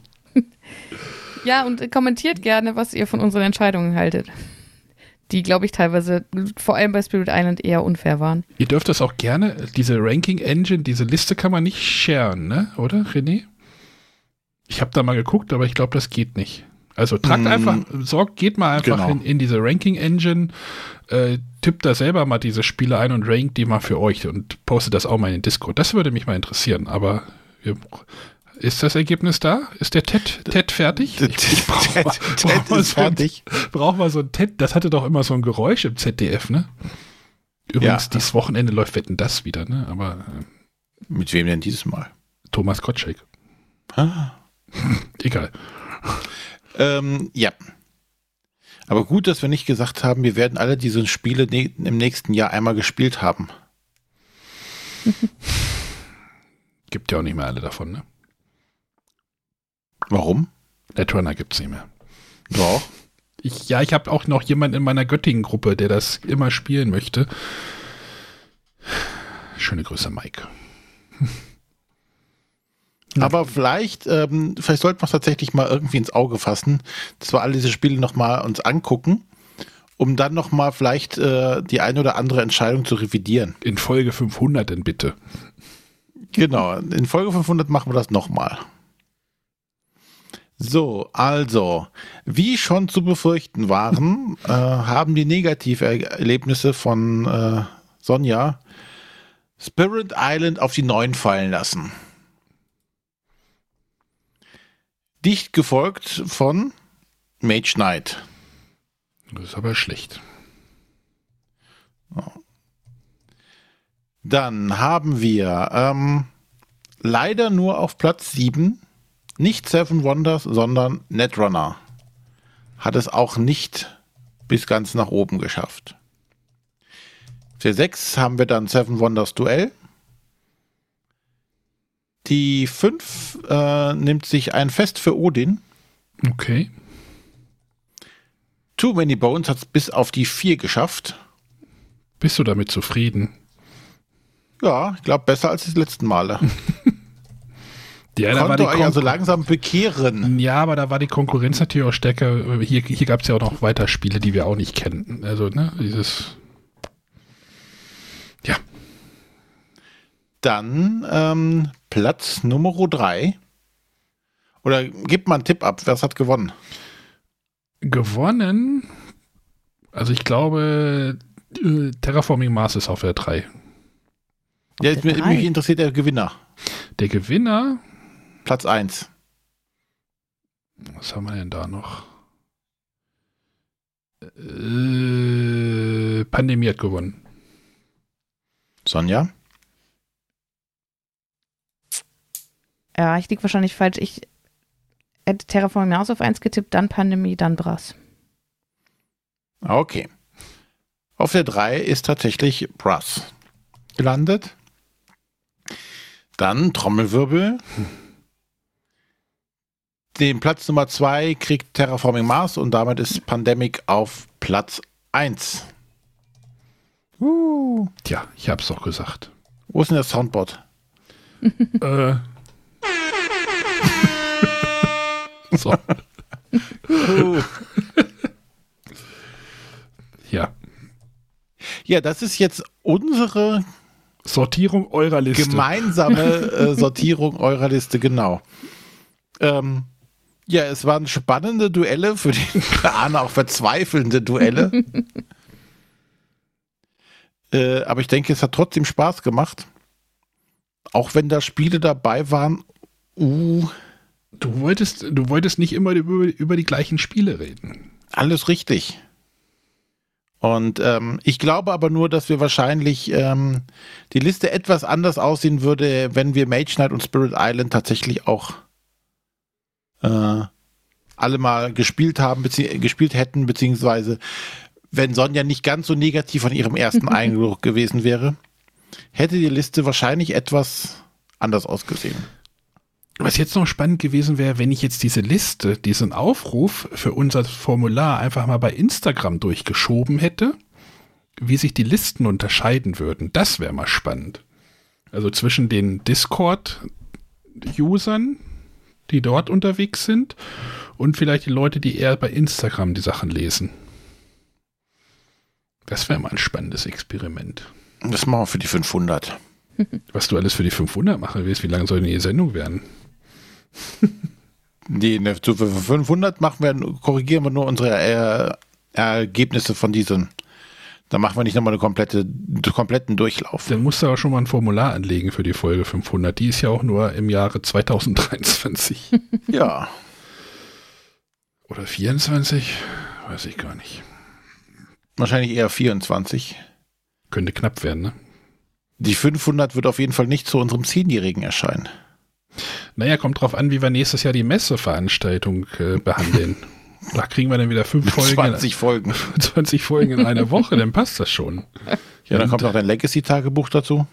Ja, und äh, kommentiert gerne, was ihr von unseren Entscheidungen haltet. Die, glaube ich, teilweise, vor allem bei Spirit Island, eher unfair waren. Ihr dürft das auch gerne, diese Ranking Engine, diese Liste kann man nicht sharen, ne? Oder, René? Ich habe da mal geguckt, aber ich glaube, das geht nicht. Also tragt mm. einfach, sorgt, geht mal einfach genau. in, in, diese Ranking Engine, äh, tippt da selber mal diese Spiele ein und rankt die mal für euch und postet das auch mal in den Discord. Das würde mich mal interessieren, aber wir, ist das Ergebnis da? Ist der TED, TED fertig? Ich, brauch TED, mal, TED brauch ist so fertig. Ein, brauch mal so ein TED, das hatte doch immer so ein Geräusch im ZDF, ne? Übrigens, ja. dieses Wochenende läuft Wetten das wieder, ne? Aber. Äh, Mit wem denn dieses Mal? Thomas Gottschalk. Ah. Egal. Ähm, ja. Aber gut, dass wir nicht gesagt haben, wir werden alle diese Spiele ne im nächsten Jahr einmal gespielt haben. Gibt ja auch nicht mehr alle davon, ne? Warum? Netrunner gibt es nicht mehr. Doch. Ich, ja, ich habe auch noch jemanden in meiner Göttingen-Gruppe, der das immer spielen möchte. Schöne Grüße, Mike. Aber vielleicht, ähm, vielleicht sollten wir es tatsächlich mal irgendwie ins Auge fassen, dass wir alle diese Spiele nochmal uns angucken, um dann nochmal vielleicht äh, die eine oder andere Entscheidung zu revidieren. In Folge 500 denn bitte. Genau, in Folge 500 machen wir das nochmal. So, also, wie schon zu befürchten waren, äh, haben die Negativerlebnisse von äh, Sonja Spirit Island auf die Neuen fallen lassen. Dicht gefolgt von Mage Knight. Das ist aber schlecht. Dann haben wir ähm, leider nur auf Platz 7 nicht Seven Wonders, sondern Netrunner. Hat es auch nicht bis ganz nach oben geschafft. Für 6 haben wir dann Seven Wonders Duell. Die 5 äh, nimmt sich ein Fest für Odin. Okay. Too Many Bones hat es bis auf die 4 geschafft. Bist du damit zufrieden? Ja, ich glaube besser als das letzten Male. Ja, da war die euch also langsam bekehren. Ja, aber da war die Konkurrenz natürlich auch stärker. Hier, hier gab es ja auch noch weiter Spiele, die wir auch nicht kennen. Also, ne, dieses. Ja. Dann ähm, Platz Nummer 3. Oder gib mal einen Tipp ab, wer hat gewonnen? Gewonnen? Also ich glaube, äh, Terraforming Mars ist auf der 3. Ja, mich interessiert der Gewinner. Der Gewinner? Platz 1. Was haben wir denn da noch? Äh, Pandemie hat gewonnen. Sonja? Ja, ich liege wahrscheinlich falsch. Ich hätte Terraforming Mars auf 1 getippt, dann Pandemie, dann Brass. Okay. Auf der 3 ist tatsächlich Brass gelandet. Dann Trommelwirbel. Hm. Den Platz Nummer 2 kriegt Terraforming Mars und damit ist Pandemic auf Platz 1. Uh. Tja, ich hab's doch gesagt. Wo ist denn das Soundboard? äh. so. Uh. ja. Ja, das ist jetzt unsere Sortierung eurer Liste. Gemeinsame äh, Sortierung eurer Liste, genau. Ähm, ja, es waren spannende Duelle, für den Arne auch verzweifelnde Duelle. äh, aber ich denke, es hat trotzdem Spaß gemacht. Auch wenn da Spiele dabei waren, uh. Du wolltest, du wolltest nicht immer über, über die gleichen Spiele reden. Alles richtig. Und ähm, ich glaube aber nur, dass wir wahrscheinlich ähm, die Liste etwas anders aussehen würde, wenn wir Mage Knight und Spirit Island tatsächlich auch äh, alle mal gespielt haben, gespielt hätten, beziehungsweise wenn Sonja nicht ganz so negativ von ihrem ersten Eindruck gewesen wäre, hätte die Liste wahrscheinlich etwas anders ausgesehen. Was jetzt noch spannend gewesen wäre, wenn ich jetzt diese Liste, diesen Aufruf für unser Formular einfach mal bei Instagram durchgeschoben hätte, wie sich die Listen unterscheiden würden. Das wäre mal spannend. Also zwischen den Discord-Usern, die dort unterwegs sind und vielleicht die Leute, die eher bei Instagram die Sachen lesen. Das wäre mal ein spannendes Experiment. Das machen wir für die 500. Was du alles für die 500 machen willst, wie lange soll denn die Sendung werden? Die, ne, zu 500 machen wir, korrigieren wir nur unsere äh, Ergebnisse von diesen. Da machen wir nicht nochmal eine komplette, einen kompletten Durchlauf. Dann musst du aber schon mal ein Formular anlegen für die Folge 500. Die ist ja auch nur im Jahre 2023. Ja. Oder 24? Weiß ich gar nicht. Wahrscheinlich eher 24. Könnte knapp werden, ne? Die 500 wird auf jeden Fall nicht zu unserem Zehnjährigen erscheinen. Naja, kommt drauf an, wie wir nächstes Jahr die Messeveranstaltung äh, behandeln. Da kriegen wir dann wieder fünf Folgen. 20 Folgen. 20 Folgen in einer Woche, dann passt das schon. Ja, dann kommt noch dein Legacy-Tagebuch dazu.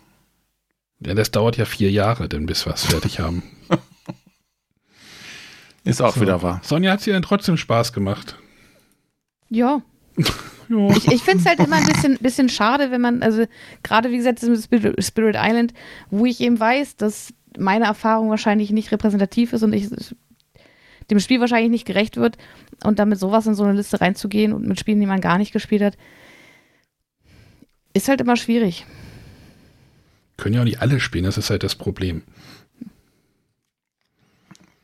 Ja, das dauert ja vier Jahre, denn bis wir es fertig haben. Ist auch So. wieder wahr. Sonja hat sie dann trotzdem Spaß gemacht. Ja, ich, ich finde es halt immer ein bisschen, bisschen schade, wenn man, also gerade wie gesagt, Spirit Island, wo ich eben weiß, dass meine Erfahrung wahrscheinlich nicht repräsentativ ist und ich dem Spiel wahrscheinlich nicht gerecht wird und damit sowas in so eine Liste reinzugehen und mit Spielen, die man gar nicht gespielt hat, ist halt immer schwierig. Können ja auch nicht alle spielen, das ist halt das Problem.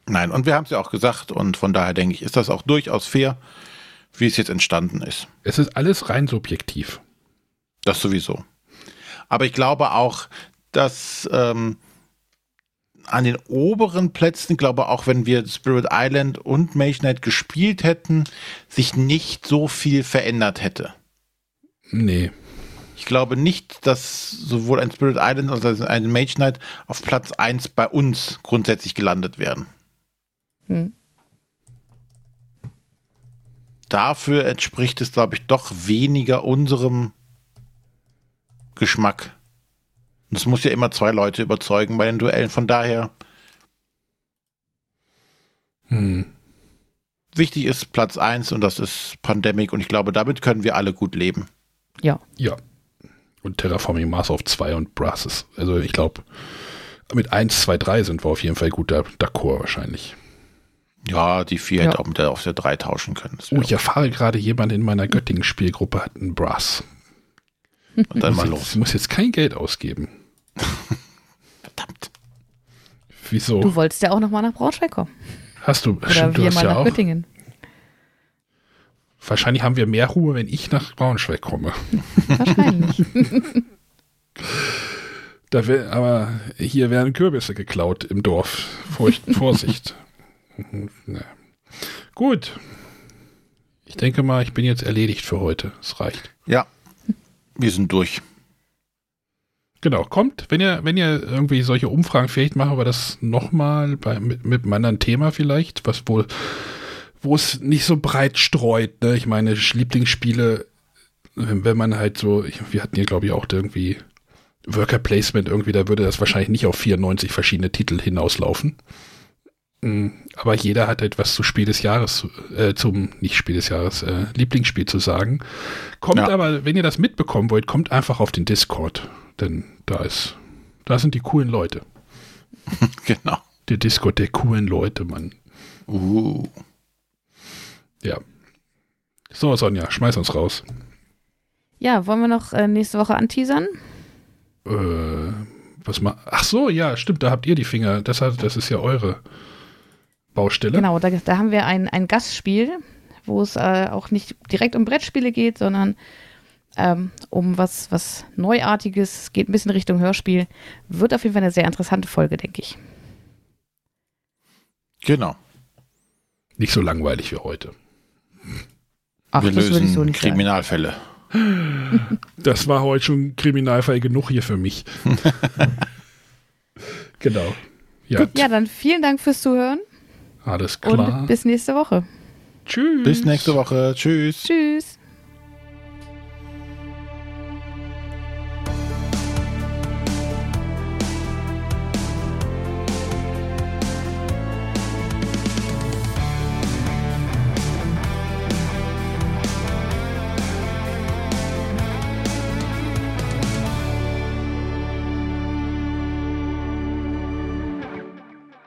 Nein, und wir haben es ja auch gesagt und von daher denke ich, ist das auch durchaus fair, wie es jetzt entstanden ist. Es ist alles rein subjektiv. Das sowieso. Aber ich glaube auch, dass ähm, an den oberen Plätzen, glaube auch wenn wir Spirit Island und Mage Knight gespielt hätten, sich nicht so viel verändert hätte. Nee. Ich glaube nicht, dass sowohl ein Spirit Island als auch ein Mage Knight auf Platz 1 bei uns grundsätzlich gelandet wären. Hm. Dafür entspricht es, glaube ich, doch weniger unserem Geschmack. Und es muss ja immer zwei Leute überzeugen bei den Duellen. Von daher, Hm. wichtig ist Platz 1 und das ist Pandemic. Und ich glaube, damit können wir alle gut leben. Ja. Ja. Und Terraforming Mars auf 2 und Brasses. Also ich glaube, mit 1, 2, 3 sind wir auf jeden Fall gut da- d'accord wahrscheinlich. Ja, die 4 Ja. hätte auch mit der auf der 3 tauschen können. Oh, ich erfahre gerade, jemand in meiner Göttingen-Spielgruppe hat einen Brass. und dann mal Ich los. muss jetzt kein Geld ausgeben. Verdammt. Wieso? Du wolltest ja auch nochmal nach Braunschweig kommen. hast du, Oder stimmt, du wir hast mal ja nach auch. Göttingen. Wahrscheinlich haben wir mehr Ruhe, wenn ich nach Braunschweig komme. Wahrscheinlich. Da wär, aber hier werden Kürbisse geklaut im Dorf. Furcht, Vorsicht. Na. Gut. Ich denke mal, ich bin jetzt erledigt für heute. Es reicht. Ja, wir sind durch. Genau, kommt, wenn ihr, wenn ihr irgendwie solche Umfragen vielleicht machen wir das nochmal mit, mit einem anderen Thema vielleicht, was wohl, wo es nicht so breit streut, ne? Ich meine, Lieblingsspiele, wenn man halt so, ich, wir hatten hier glaube ich auch irgendwie Worker Placement irgendwie, da würde das wahrscheinlich nicht auf 94 verschiedene Titel hinauslaufen. Mm, Aber jeder hat etwas zu Spiel des Jahres, äh, zum, nicht Spiel des Jahres, äh, Lieblingsspiel zu sagen. Kommt Ja. aber, wenn ihr das mitbekommen wollt, kommt einfach auf den Discord. Denn da ist, da sind die coolen Leute. Genau. Der Discord der coolen Leute, Mann. Uh. Ja. So, Sonja, schmeiß uns raus. Ja, wollen wir noch äh, nächste Woche anteasern? Äh, was mal. Ach so, ja, stimmt, da habt ihr die Finger. Das, hat, das ist ja eure Baustelle. Genau, da, da haben wir ein, ein Gastspiel, wo es äh, auch nicht direkt um Brettspiele geht, sondern ähm, um was, was Neuartiges, Es geht ein bisschen Richtung Hörspiel. Wird auf jeden Fall eine sehr interessante Folge, denke ich. Genau. Nicht so langweilig wie heute. Ach, wir das würde ich lösen so nicht sagen. Kriminalfälle. Das war heute schon Kriminalfall genug hier für mich. genau. Ja, Ja, dann vielen Dank fürs Zuhören alles klar. und bis nächste Woche. Tschüss. Bis nächste Woche. Tschüss. Tschüss.